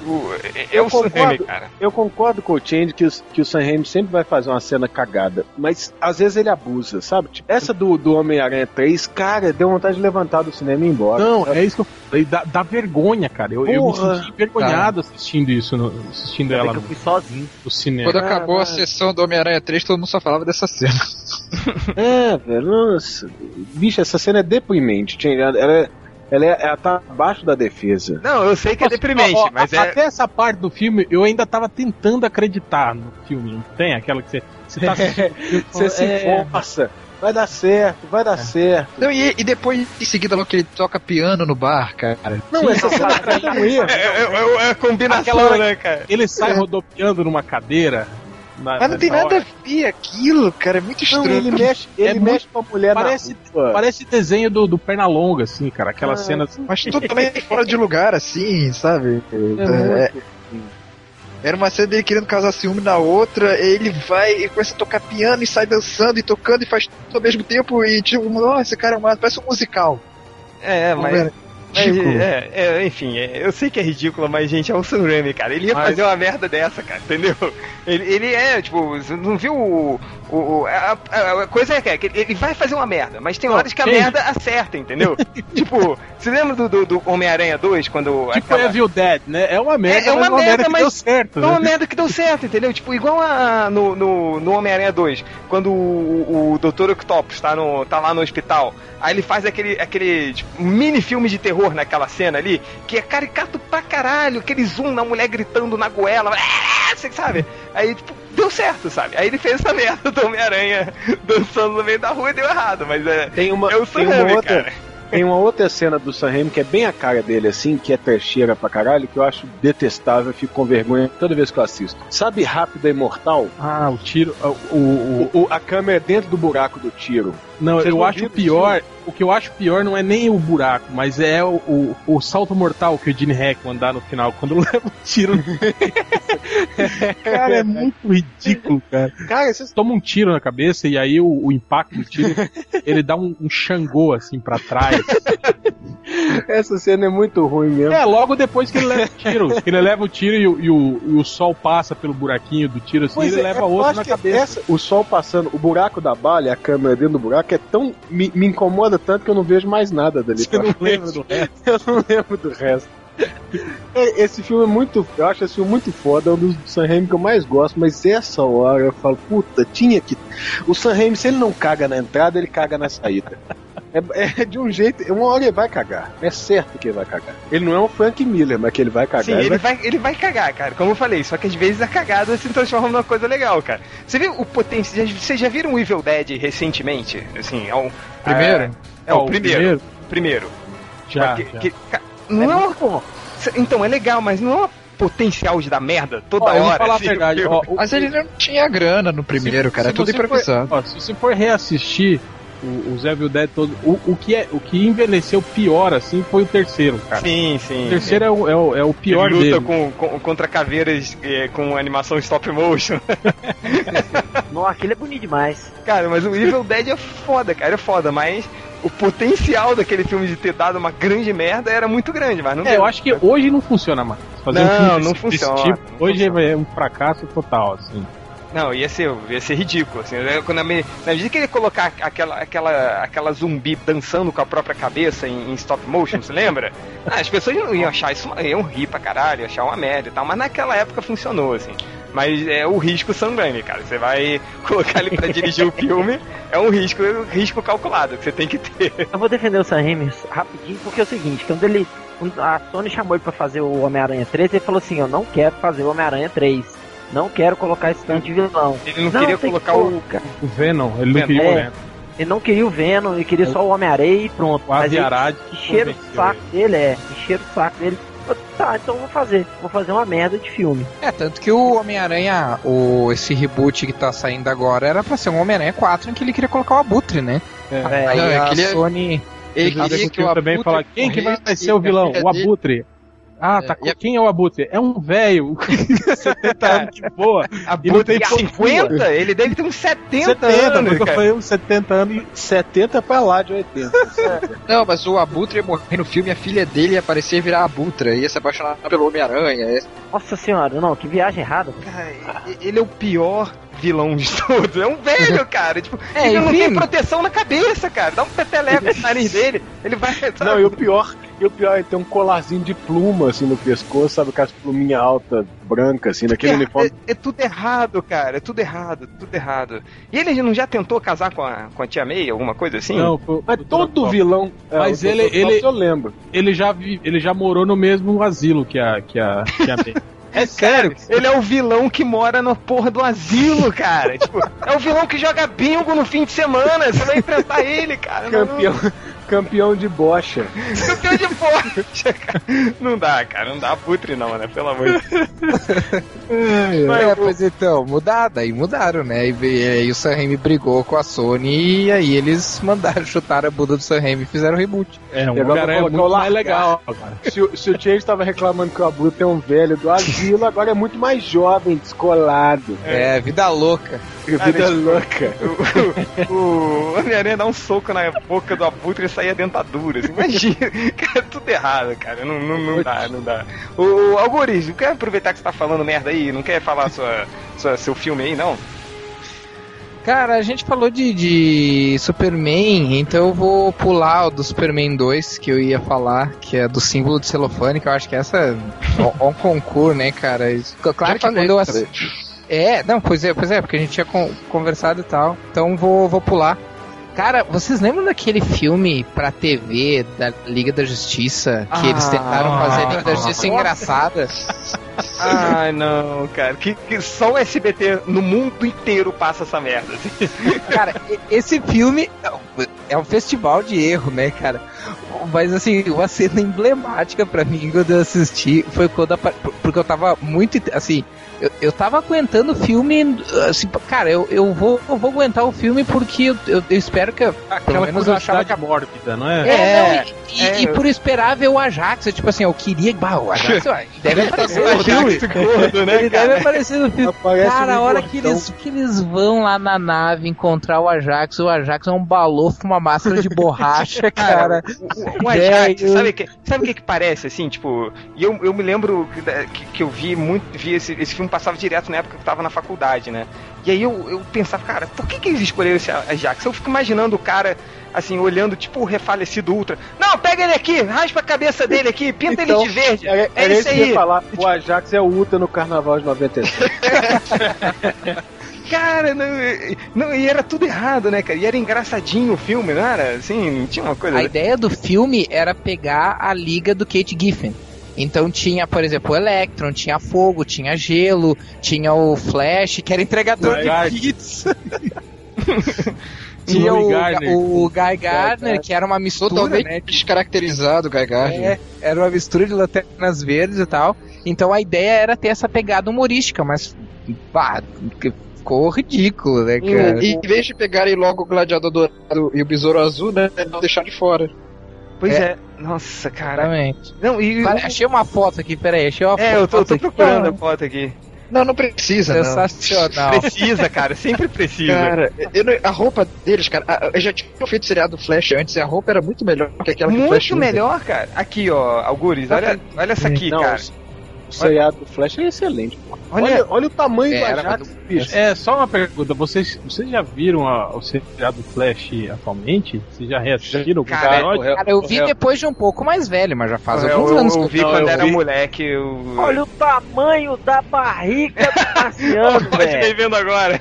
S2: é
S7: eu
S2: Sam
S7: concordo.
S2: Raimi, cara.
S7: Eu concordo com o Change que, os- que o Sam Raimi sempre vai fazer uma cena cagada, mas às vezes ele abusa, sabe? Tipo, essa do, do Homem-Aranha 3, cara, deu vontade de levantar do cinema e ir embora.
S5: Não, é isso que eu falei. Dá, dá vergonha, cara. Eu, eu me senti envergonhado assistindo isso, no, assistindo
S1: Ainda
S5: ela
S1: eu fui sozinho.
S5: no cinema.
S4: Quando acabou a sessão do Homem-Aranha 3, todo mundo só falava dessa cena.
S7: É, velho, nossa. Bicho, essa cena é deprimente. Ela, ela, é- ela, é- ela tá abaixo da defesa.
S2: Não, eu sei que é deprimente,
S5: ó, ó,
S2: mas é.
S5: Até essa parte do filme, eu ainda tava tentando acreditar no filme. Não tem aquela que você. Você tá
S7: Você se
S5: é,
S7: força. Vai dar certo, vai dar certo.
S4: Não, e, e depois, em seguida, logo que ele toca piano no bar, cara.
S7: Não, essa cena é.
S2: É, é, é, é a combinação,
S5: Aquela hora
S2: né, cara?
S5: Ele sai rodopiando numa cadeira. Na-
S4: Mas não tem nada
S5: hora.
S4: a ver aquilo, cara. É muito
S7: Não,
S4: estranho.
S7: ele mexe, ele
S5: É
S7: mexe com a mulher
S5: Parece,
S7: na rua.
S5: parece desenho do, do Pernalonga, assim, cara. Aquela
S7: Ah,
S5: cena.
S4: Mas totalmente fora de lugar, assim, sabe?
S7: É
S4: É, era uma cena dele querendo causar ciúme na outra, ele vai e começa a tocar piano e sai dançando e tocando e faz tudo ao mesmo tempo e tipo, nossa, esse cara é um parece um musical.
S2: É, mas. Mas,
S4: ridículo.
S2: é, é, enfim, é, eu sei que é ridículo, mas, gente, é o Sam Raimi, cara. Ele ia
S5: Mas-
S2: fazer uma merda dessa, cara, entendeu? Ele, ele é, tipo, não viu o. o, a, a- a coisa é que ele vai fazer uma merda, mas tem
S5: Não,
S2: horas que a
S5: gente.
S2: merda acerta, entendeu? tipo, você lembra do, do, do Homem-Aranha 2, quando.
S5: Tipo
S2: aquela-
S5: Evil Dead, né? É uma merda,
S2: É, é uma
S5: mas
S2: merda,
S5: que
S2: mas-
S5: deu certo.
S2: É uma
S5: né?
S2: merda que deu certo, entendeu? Tipo, igual a, no, no, no Homem-Aranha 2, quando o, o Dr. Octopus tá, no, tá lá no hospital, aí ele faz aquele, aquele tipo, mini filme de terror naquela cena ali, que é caricato pra caralho, aquele zoom na mulher gritando na goela, "Ah!" você sabe? Aí, tipo, deu certo, sabe? Aí ele fez essa merda do Homem-Aranha dançando no meio da rua e deu errado, mas é.
S7: Tem uma,
S2: É o
S7: tem uma outra,
S2: cara.
S7: tem uma outra cena do Sam Raimi que é bem a cara dele, assim, que é trecheira pra caralho, que eu acho detestável, eu fico com vergonha toda vez que eu assisto. Sabe Rápida Imortal?
S5: Ah, o tiro. O, o, o-
S7: O, a câmera é dentro do buraco do tiro.
S5: não,
S7: Vocês
S5: eu acho pior. O que eu acho pior não é nem o buraco, mas é o, o, o salto mortal que o Gene Hackman dá no final, quando leva um tiro. no- cara, é muito ridículo, cara.
S7: Cara, vocês
S5: Toma um tiro na cabeça e aí o, o impacto do tiro ele dá um, um xangô assim pra trás.
S7: essa cena é muito ruim mesmo.
S5: É, logo depois que ele leva o tiro. Ele leva o tiro e, o- e o, e o sol passa pelo buraquinho do tiro assim,
S7: Pois
S5: ele
S7: é,
S5: leva
S7: eu
S5: outro
S7: acho
S5: na
S7: que
S5: cabeça.
S7: essa- o sol passando, o buraco da bala, a câmera dentro do buraco é tão. me, me incomoda tanto que eu não vejo mais nada dali.
S5: Você
S7: pra
S5: não
S7: frente.
S5: lembra do resto.
S7: Eu não lembro do resto. É, Esse filme é muito. Eu acho esse filme muito foda, é um dos Sam Raimi que eu mais gosto, mas essa hora eu falo, puta, tinha que. O Sam Raimi, se ele não caga na entrada, ele caga na saída. É, é de um jeito. Uma hora ele vai cagar. É certo que ele vai cagar. Ele não é um Frank Miller, mas que ele vai cagar.
S2: Sim, ele vai, ele vai cagar, cara, como eu falei. Só que às vezes a cagada se transforma numa coisa legal, cara. Você viu o potencial. Vocês já viram o Evil Dead recentemente? Assim, é um.
S4: Primeiro?
S2: É, é o
S5: o
S2: primeiro.
S5: primeiro?
S2: Primeiro.
S5: Já,
S2: Que-
S5: já.
S2: que- não é uma- Então, é legal, mas não é uma potencial de dar merda toda
S5: Ó,
S2: hora.
S5: falar
S2: assim,
S5: a verdade.
S2: o
S5: Ó, o-
S4: Mas ele não tinha grana no primeiro,
S5: se-
S4: cara.
S5: se
S4: é tudo
S5: você for-
S4: improvisado.
S5: ó, se você for reassistir o, os Evil Dead todos, o, o, que é, o que envelheceu pior, assim, foi o terceiro, cara.
S2: Sim, sim.
S5: O terceiro é o, é o, é o pior
S2: Ele luta
S5: dele.
S2: com, com- contra caveiras é, com animação stop motion.
S1: Não, aquele é bonito demais.
S2: Cara, mas o Evil Dead é foda, cara, é foda, mas o potencial daquele filme de ter dado uma grande merda era muito grande, mas não
S5: É,
S2: deu.
S5: eu acho que hoje não funciona mais. Fazer um
S2: Não,
S5: filme
S2: não
S5: desse- desse
S2: funciona,
S5: tipo,
S2: não
S5: hoje
S2: funciona.
S5: é um fracasso total, assim.
S2: Não, ia ser, ia ser ridículo, assim. Quando a me- na medida que ele colocar aquela, aquela, aquela zumbi dançando com a própria cabeça em, em stop motion, você lembra? Ah, as pessoas iam achar isso, iam rir pra caralho, iam achar uma merda e tal, mas naquela época funcionou, assim. Mas é o risco sangrante, cara. Você vai colocar ele pra dirigir o filme, é um risco, um risco calculado que você tem que ter.
S1: Eu vou defender o Sam Raimi rapidinho, porque é o seguinte, quando ele. a Sony chamou ele pra fazer o Homem-Aranha 3, ele falou assim, eu não quero fazer o Homem-Aranha 3. Não quero colocar esse tanto de vilão.
S2: Ele não, queria
S1: tem que
S2: colocar o.
S1: colocar.
S5: O Venom, ele não queria o
S1: é.
S5: Venom.
S1: Ele não queria o Venom, ele queria só o Homem-Aranha e pronto.
S5: O
S1: Mas ele encheram o saco dele, é. Encheram o saco dele. Tá, então eu vou fazer. Vou fazer uma merda de filme.
S3: É, tanto que o Homem-Aranha, o, esse reboot que tá saindo agora, era pra ser um Homem-Aranha 4 em que ele queria colocar o Abutre, né?
S5: É.
S3: Aí
S4: Não, é
S3: a
S4: que ele é-
S3: Sony.
S4: Ele queria que o
S5: filme também
S4: Abutre
S5: falar quem que vai ser o vilão? O Abutre. Ah, tá.
S4: É, e a-
S5: Quem é o Abutre? É um velho. 70 anos de boa.
S2: A
S5: E não
S2: Butre
S5: tem
S2: tem 50? Ele deve ter uns 70,
S5: 70,
S2: anos, cara.
S5: falei uns 70 anos e
S7: 70 pra lá de 80.
S4: Não, mas o Abutre ia morrer no filme e a filha dele ia aparecer e virar Abutra. Ia se apaixonar pelo Homem-Aranha.
S1: Nossa senhora, não, que viagem errada.
S2: Cara, ele é o pior vilão de todos. É um velho, cara. Tipo,
S3: É,
S2: ele não tem proteção na cabeça, cara. Dá um peteleco no nariz dele. Ele vai. sabe?
S7: Não, e o pior, e o pior é ter um colarzinho de pluma assim no pescoço, sabe? Aquelas pluminhas altas, brancas, assim, naquele
S2: é,
S7: uniforme.
S2: é, é tudo errado, cara. É tudo errado, tudo errado. E ele não já tentou casar com a, com a tia May, alguma coisa assim?
S5: Não, foi-
S7: Mas todo
S5: Dr.
S7: vilão. é,
S5: Mas
S7: o
S5: ele-
S7: Dr.
S5: ele-
S7: eu lembro.
S5: ele já vi, ele já morou no mesmo asilo que a que a, que a May. É
S2: Cara,
S5: sério.
S2: ele é o vilão que mora na porra do asilo, cara. tipo, é o vilão que joga bingo no fim de semana. Você vai enfrentar ele, cara. Não-
S7: Campeão, campeão de bocha.
S2: Campeão de forte, cara. Não dá, cara. Não dá putre não, né? Pelo amor de Deus. Mas
S3: É, pois então, mudaram, aí mudaram, né? E, e aí o Sam Raimi brigou com a Sony e aí eles mandaram chutar a bunda do Sam Raimi e fizeram o reboot.
S5: É, um
S7: agora
S5: cara é muito mais legal, cara.
S7: Se, o- se o Change tava reclamando que o Abutre é um velho do asilo, agora é muito mais jovem, descolado.
S3: É, vida louca.
S7: Vida louca.
S2: O, o Homem-Aranha dá um soco na boca do abutre e sai a dentadura. Assim, imagina, cara, tudo errado, cara. Não, não, não dá, não dá. O, o Algoritmo, quer aproveitar que você tá falando merda aí? Não quer falar sua, sua, seu filme aí, não?
S3: Cara, a gente falou de, de Superman, então eu vou pular o do Superman 2 que eu ia falar, que é do símbolo de celofane, que eu acho que essa é um, um concurso, né, cara? Claro
S4: Já
S3: que
S4: falei,
S3: quando eu assisti. É, não, pois é, pois é, porque a gente tinha con- conversado e tal. Então vou, vou pular. Cara, vocês lembram daquele filme pra TV da Liga da Justiça? Que eles tentaram fazer a Liga da Justiça engraçada?
S2: Ai, não, cara. Que, que só o SBT no mundo inteiro passa essa merda. assim.
S3: Cara, esse filme é um festival de erro, né, cara? Mas assim, uma cena emblemática pra mim quando eu assisti foi quando porque eu tava muito assim, eu, eu tava aguentando o filme, assim, cara, eu, eu vou eu vou aguentar o filme porque eu, eu, eu espero que pelo
S5: Aquela
S3: menos eu achava que
S5: mórbida, não é?
S3: é, não, e, e-
S2: é,
S3: e
S2: eu-
S3: por esperar ver o Ajax, eu, tipo assim, eu queria, bah, o Ajax ó, deve aparecer no filme.
S2: gordo, né,
S3: Ele deve
S2: cara?
S3: aparecer no filme.
S7: Aparece
S3: Cara, a hora que eles, que eles vão lá na nave encontrar o Ajax, o Ajax é um balofo com uma máscara de borracha, cara.
S2: O, o Ajax, sabe o que, sabe que que parece, assim, tipo... E eu, eu me lembro que, que eu vi muito... Vi esse, esse filme passava direto na época que eu tava na faculdade, né? E aí eu, eu pensava, cara, por que que eles escolheram esse Ajax? Eu fico imaginando o cara... Assim, olhando tipo o refalecido Ultra. Não, pega ele aqui, raspa a cabeça dele aqui, pinta
S7: Então,
S2: ele de verde.
S7: É,
S2: É
S7: era
S2: isso aí.
S7: falar. O Ajax é o Uta no Carnaval de 96.
S2: Cara, não, não, e era tudo errado, né, cara? E era engraçadinho o filme, não era? Assim, tinha uma coisa.
S3: A ideia do filme era pegar a liga do Kate Giffen. Então tinha, por exemplo, o Electron, tinha fogo, tinha gelo, tinha o Flash, que era entregador
S5: Guy
S3: de pizza. tinha o, o Guy Gardner, que era uma mistura,
S4: Totalmente
S3: né?
S4: descaracterizado, Guy Gardner.
S3: É, era uma mistura de lanternas verdes e tal. Então a ideia era ter essa pegada humorística, mas pá, que ficou ridículo, né, cara?
S4: E em vez de pegarem logo o Gladiador Dourado e o Besouro Azul, né? Não deixar de fora.
S2: Pois
S3: É.
S2: é. Nossa, cara.
S3: Exatamente.
S2: Não, e.
S3: Achei uma foto aqui, peraí, achei uma
S2: É, eu tô, eu
S3: foto
S2: tô
S3: aqui.
S2: procurando a foto aqui.
S4: Não, não precisa, não.
S3: Sensacional.
S2: Precisa, cara, sempre precisa.
S4: Cara, eu não- a roupa deles, cara, eu já tinha feito seriado Flash antes e a roupa era muito melhor que aquela que o Flash
S2: Muito
S4: usa.
S2: melhor, cara. Aqui, ó, Algures, olha, olha essa aqui,
S7: Não,
S2: cara.
S7: O seriado do Flash é excelente. pô.
S2: Olha-
S7: Olha, olha o tamanho do
S3: Era,
S7: Ajax, bicho.
S5: É, só uma pergunta, vocês, vocês já viram a- o seriado Flash atualmente? Vocês já reassistiram?
S2: Cara,
S7: é-
S3: Cara, eu vi depois de um pouco mais velho, mas já faz
S2: eu,
S3: alguns
S2: eu,
S3: anos.
S2: eu
S3: que
S2: vi
S7: Não,
S2: quando
S7: eu
S2: era
S7: vi.
S2: moleque. Eu...
S1: Olha o tamanho da barriga do Marciano,
S2: Pode
S1: velho.
S2: bem vendo agora.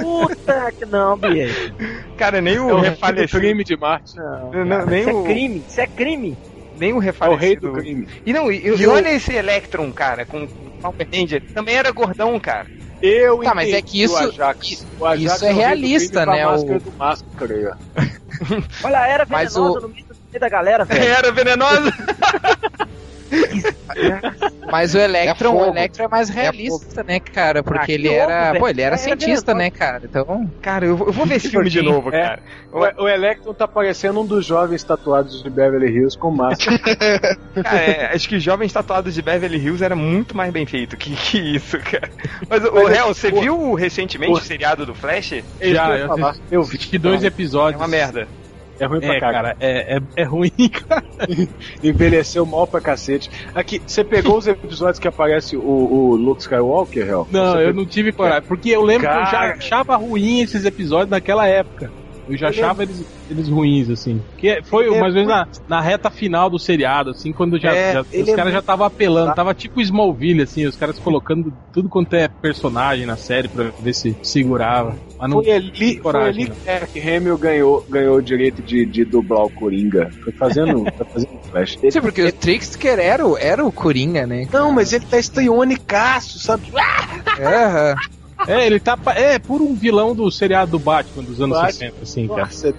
S1: Puta que não, bicho.
S2: Cara, nem
S5: É
S2: o
S5: o do
S2: refalecido.
S5: crime de Marte.
S1: Não,
S2: Não,
S1: cara,
S2: nem
S1: isso
S2: o-
S1: é crime, isso é crime.
S2: Nem o
S7: É o
S2: refalecido.
S7: rei do crime.
S2: E não, e, e olha esse Electron, cara, com com Power Ranger. Também era gordão, cara.
S7: Eu
S3: Tá, mas é que isso-
S7: o Ajax.
S3: isso-
S7: O Ajax
S3: isso é
S7: o do
S3: realista, né, o-
S7: máscara do máscara ó.
S1: Olha, era venenosa
S3: o-
S1: no meio da galera, velho.
S2: Era venenosa.
S3: Mas o Electron,
S4: É
S3: o
S4: fogo.
S3: Electron é mais realista, né, cara? Porque
S1: Ah,
S3: ele
S1: louco,
S3: era.
S1: velho.
S3: Pô, ele era
S1: É,
S3: cientista,
S1: é
S3: né, cara? Então.
S2: Cara, eu, vou- eu vou ver esse filme de novo,
S7: É.
S2: cara.
S7: O, o Electron tá parecendo um dos jovens tatuados de Beverly Hills com máscara.
S2: Cara, é, acho que Jovens Tatuados de Beverly Hills era muito mais bem feito que, que isso, cara. Mas, o
S7: Mas é-
S2: Hel, você
S7: o-
S2: viu recentemente
S7: o-
S2: o seriado do Flash?
S7: É eu
S5: Já, eu
S7: falar. Eu vi.
S5: dois
S2: É
S5: episódios.
S2: uma merda.
S7: É ruim pra
S5: É,
S7: caralho.
S5: cara, é, é, é ruim, cara.
S7: Envelheceu mal pra cacete. Aqui, você pegou os episódios que aparece o, o Luke Skywalker, Hel?
S5: Não,
S7: Você
S5: eu
S7: pegou-
S5: não tive coragem. Porque eu lembro que eu já
S7: Cara.
S5: achava ruim esses episódios naquela época. Eu já achava eles, eles ruins, assim. Que foi
S7: Ele é
S5: mais ou menos na, na reta final do seriado, assim, quando já,
S7: É,
S5: já- os
S7: é
S5: caras já
S7: muito-
S5: estavam apelando. Tava tipo Smallville, assim, os caras colocando tudo quanto é personagem na série pra ver se segurava. Mas não
S7: Foi ali, foi
S5: coragem,
S7: ali
S5: não.
S7: que Eric Hamill ganhou, ganhou o direito de, de dublar o Coringa. Foi fazendo, tá fazendo Flash.
S3: Sim, porque o Trickster era o, era o Coringa, né?
S7: Não, mas ele tá estaionicaço, sabe?
S3: Aham.
S5: É, ele tá. É, por um vilão do seriado do Batman dos anos
S7: Batman.
S5: 60, assim, cara.
S7: Nossa,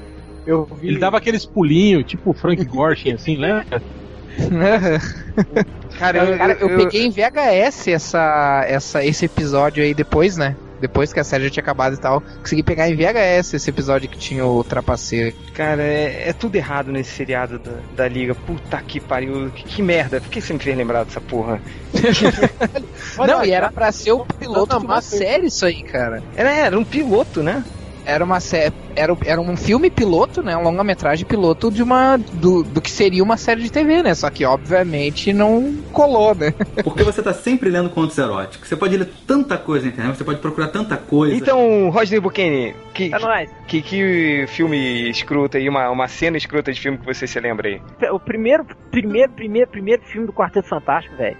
S7: eu vi.
S5: Ele dava aqueles pulinhos, tipo o Frank Gorshin, assim, lembra?
S2: Cara, eu,
S3: Cara, eu peguei em VHS essa, essa, esse episódio aí depois, né? Depois que a série já tinha acabado e tal. Consegui pegar em VHS esse episódio que tinha o trapaceiro.
S2: Cara, é, é tudo errado nesse seriado da, da Liga. Puta que pariu. Que, que merda. Por que você me fez lembrar dessa porra?
S3: Não, e era pra ser o piloto de uma série isso aí, cara.
S2: Era, era um piloto, né?
S3: Era uma série. Era, era um filme piloto, né? Um longa-metragem piloto de uma. Do, do que seria uma série de TV, né? Só que obviamente não colou, né?
S9: Porque você tá sempre lendo contos eróticos. Você pode ler tanta coisa na internet, você pode procurar tanta coisa.
S2: Então, Rodney Buchanan, que,
S1: É nóis.
S2: que, que filme escroto aí, uma, uma cena escrota de filme que você se lembra aí?
S1: O primeiro, primeiro, primeiro, primeiro filme do Quarteto Fantástico, velho.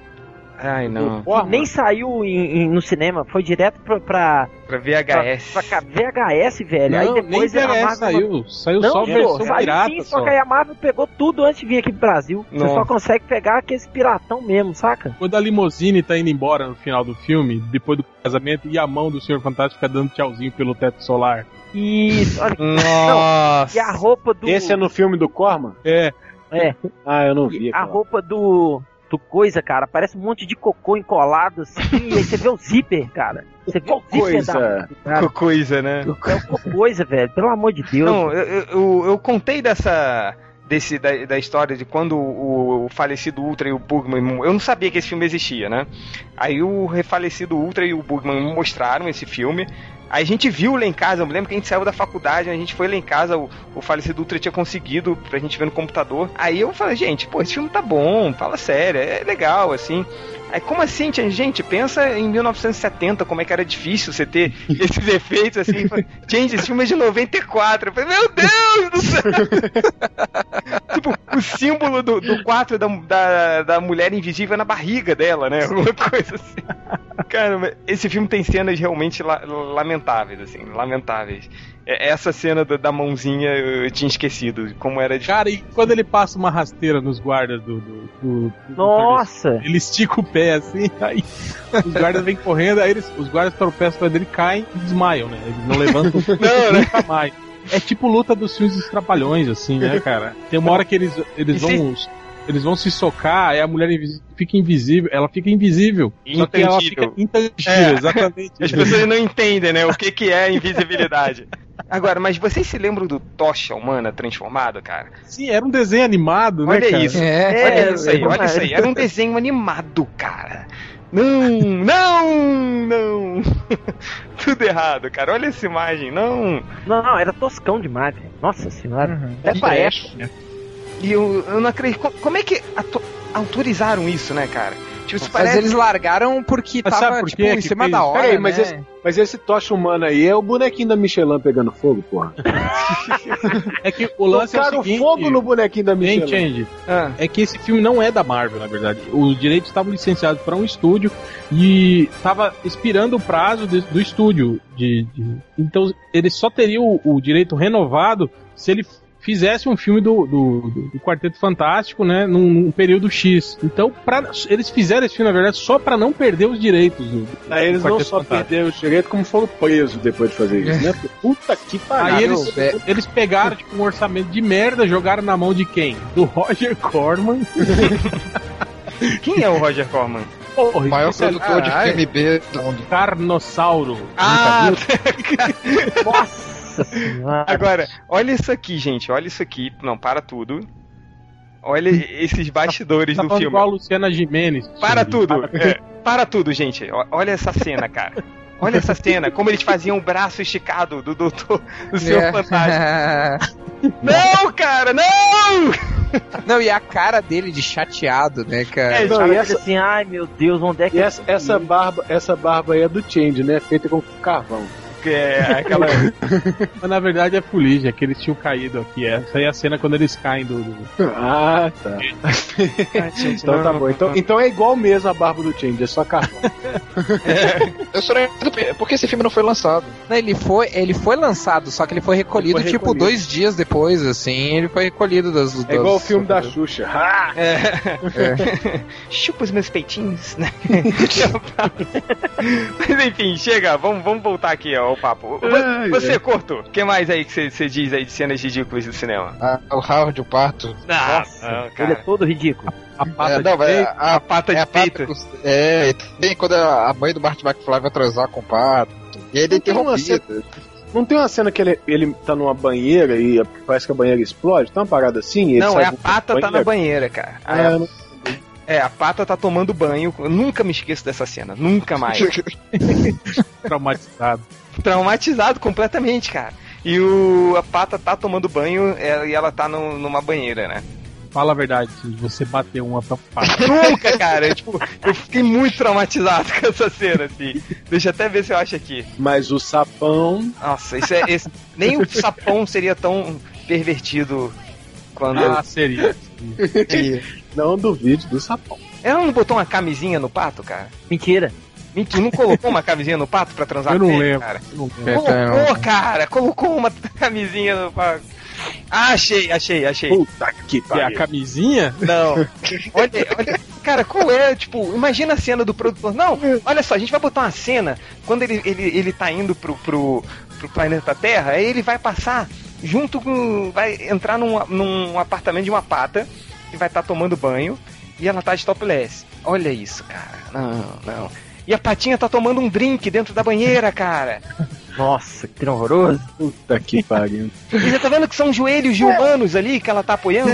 S2: Ai, não.
S1: Nem saiu em- em- no cinema, foi direto pra, pra,
S2: Pra
S1: pra,
S2: VHS.
S1: pra cá, VHS, velho. aí
S5: Não, nem
S1: depois a
S5: VHS
S1: Marvel-
S5: saiu. Saiu
S1: Não,
S5: só a
S1: pô,
S5: versão
S1: saiu
S5: pirata.
S1: sim,
S5: só.
S1: só que aí a Marvel pegou tudo antes de vir aqui pro Brasil. Você
S2: Nossa.
S1: só consegue pegar aqueles piratão mesmo, saca?
S5: Quando a limusine tá indo embora no final do filme, depois do casamento, e a mão do Senhor Fantástico fica dando tchauzinho pelo teto solar.
S1: Isso, olha.
S2: Nossa.
S1: E a roupa do.
S7: Esse é no filme do Corman?
S5: É,
S1: É,
S7: Ah, eu não vi.
S1: a
S7: aquela.
S1: roupa do. Coisa, cara, parece um monte de cocô encolado assim. e aí você vê o zíper, cara. Você vê o zíper
S7: Coisa.
S1: da.
S2: Coisa, né?
S1: é o coisa, velho. Pelo amor de Deus.
S2: Não, eu, eu, eu- contei dessa. Desse, da, da história de quando o, o falecido Ultra e o Bugman. Eu não sabia que esse filme existia, né? Aí o refalecido Ultra e o Bugman mostraram esse filme. Aí a gente viu lá em casa, eu me lembro que a gente saiu da faculdade, a gente foi lá em casa, o, o falecido Ultra tinha conseguido pra gente ver no computador. Aí eu falei, gente, pô, esse filme tá bom, fala sério, é legal, assim. Aí como assim, tia? gente, pensa em 1970, como é que era difícil você ter esses efeitos assim. Gente, esse filme é de 94. Eu falei, meu Deus do céu! tipo, o símbolo do, do 4 da, da, da mulher invisível na barriga dela, né? Alguma coisa assim. Cara, esse filme tem cenas realmente la- lamentáveis, assim, lamentáveis. É- Essa cena da, da mãozinha eu tinha esquecido, como era de.
S5: Cara, e quando ele passa uma rasteira nos guardas do. do, do- do-
S1: Nossa!
S5: Ele estica o pé assim, aí os guardas vêm correndo, aí eles, os guardas tropeçam pra dele, caem e desmaiam, né? Eles não levantam
S2: Não, né?
S5: nunca mais. É tipo luta dos filmes dos trapalhões, assim, né, cara? Tem uma hora que eles, eles
S2: E
S5: vão. Eles vão se socar, aí a mulher invis- fica invisível, ela fica invisível. Só que ela fica
S2: Intangível.
S5: intangível,
S2: É.
S5: exatamente.
S2: As pessoas não entendem, né? O que, que é invisibilidade. Agora, mas vocês se lembram do Tocha Humana transformado, cara?
S5: Sim, era um desenho animado, né,
S2: Olha
S5: cara?
S2: isso.
S3: É.
S2: olha
S1: É,
S2: isso aí,
S1: é
S2: olha isso aí. Era um desenho animado, cara. Não, não, não. Tudo errado, cara. Olha essa imagem. Não.
S1: Não, não, era toscão demais. velho. Nossa senhora.
S3: Uhum.
S1: Até pra época.
S2: E eu, eu não acredito. Co- Como é que autorizaram isso, né, cara? Tipo,
S3: Mas
S2: parece.
S3: eles largaram porque
S5: Mas
S3: tava,
S5: por
S3: tipo, em
S5: que
S3: cima da hora,
S7: Peraí, mas
S3: né?
S7: esse, mas esse tocha humano aí é o bonequinho da Michelin pegando fogo, porra.
S5: É que o lance é o
S7: Tocaram
S5: seguinte...
S7: fogo no bonequinho da Michelin.
S5: Change?
S2: Ah,
S5: É que esse filme não é da Marvel, na verdade. Os direitos estavam licenciados para um estúdio e estava expirando o prazo de- do estúdio. De, de- Então ele só teria o, o direito renovado se ele fizesse um filme do, do, do- do Quarteto Fantástico, né, num, num período X. Então, pra, eles fizeram esse filme, na verdade, só para não perder os direitos. do- do
S7: Aí eles não
S5: Quarteto
S7: só
S5: Fantástico.
S7: perderam o direito, como foram presos depois de fazer isso, né? Porque, Puta que pariu.
S5: Aí eles,
S3: é-
S5: eles pegaram tipo, um orçamento de merda, jogaram na mão de quem? Do Roger Corman.
S2: quem é o Roger Corman?
S3: é
S5: Porra,
S4: O maior
S5: especialista-
S4: produtor de filme B do mundo.
S5: Carnossauro.
S2: Ah,
S1: Nossa senhora.
S2: agora, olha isso aqui, gente. Olha isso aqui. Não, para tudo. Olha esses bastidores
S5: Tá
S2: do filme.
S5: igual a Luciana Gimenez.
S2: Para tudo. É, para tudo, gente. Olha essa cena, cara. Olha essa cena, como eles faziam o braço esticado do doutor, do seu
S3: É.
S2: fantástico. Não, cara, não!
S3: Não, e a cara dele de chateado, né, cara?
S2: É,
S7: Não, e essa-
S1: assim, ai meu Deus, onde é que
S7: E essa, essa barba, essa barba aí é do Change, né? Feita com carvão.
S2: É, aquela.
S5: Mas na verdade é fuligem, é que eles tinham caído aqui. Essa aí é a cena quando eles caem do. do-
S7: Ah, tá. Então tá bom. Então, então é igual mesmo a barba do Change, é só carvão.
S4: Eu só não entendo por que esse filme não foi lançado.
S3: Não, ele foi, ele foi lançado, só que ele foi recolhido,
S7: Ele foi
S3: tipo,
S7: recolhido.
S3: dois dias depois, assim, ele foi recolhido das... das
S7: É igual o filme da Xuxa. Ah!
S2: Chupa os meus peitinhos, né? Mas enfim, chega, vamos, vamos voltar aqui ó, ao papo.
S7: Ai,
S2: Você, Corto, o que mais aí que você diz aí de cenas ridículas do cinema?
S4: Ah, o Howard, o Pato.
S2: Ah,
S1: Nossa,
S2: não,
S1: ele é
S2: cara.
S1: todo ridículo.
S5: A pata
S4: É,
S5: de
S4: não, mas
S5: peito.
S4: a,
S2: A pata
S4: é
S2: de
S4: a pata
S2: peito.
S4: É, tem quando a mãe do Martin McFly vai transar com o Pato. E aí ele é
S7: Não tem uma
S4: interrompido.
S7: Não tem uma cena que ele, ele tá numa banheira e parece que a banheira explode? Tem uma parada assim? ele
S2: Não,
S7: sai
S2: é a pata tá na banheira, cara.
S7: Ah, eu não-
S2: é, a pata tá tomando banho. Eu nunca me esqueço dessa cena, nunca mais.
S5: traumatizado.
S2: Traumatizado completamente, cara. E o, a pata tá tomando banho é, e ela tá no- numa banheira, né?
S5: Fala a verdade, você bateu uma pra pata.
S2: Nunca, cara. Eu, tipo, eu fiquei muito traumatizado com essa cena, assim. Deixa eu até ver se eu acho aqui.
S7: Mas o sapão.
S2: Nossa, isso é. esse- nem o sapão seria tão pervertido quando.
S5: Ah, seria.
S7: Não duvide do sapão.
S2: Ela não botou uma camisinha no pato, cara?
S1: Mentira.
S2: Mentira, não colocou uma camisinha no pato pra transar
S5: Eu
S2: com
S5: não
S2: ele,
S5: lembro.
S2: cara?
S5: Eu não lembro.
S2: Colocou, cara, colocou uma camisinha no pato. Ah, achei, achei, achei.
S7: Puta que
S5: Que é a
S7: pariu.
S5: camisinha?
S2: Não. Olha, olha, cara, qual é, tipo, imagina a cena do produtor. Não, olha só, a gente vai botar uma cena quando ele, ele, ele tá indo pro, pro, pro planeta Terra, aí ele vai passar junto com. Vai entrar num, num apartamento de uma pata e vai estar tomando banho e ela tá de topless. Olha isso, cara. Não, não. E a patinha tá tomando um drink dentro da banheira, cara.
S1: Nossa, que horroroso.
S7: Puta que pariu.
S2: E você tá vendo que são joelhos de humanos ali que ela tá apoiando?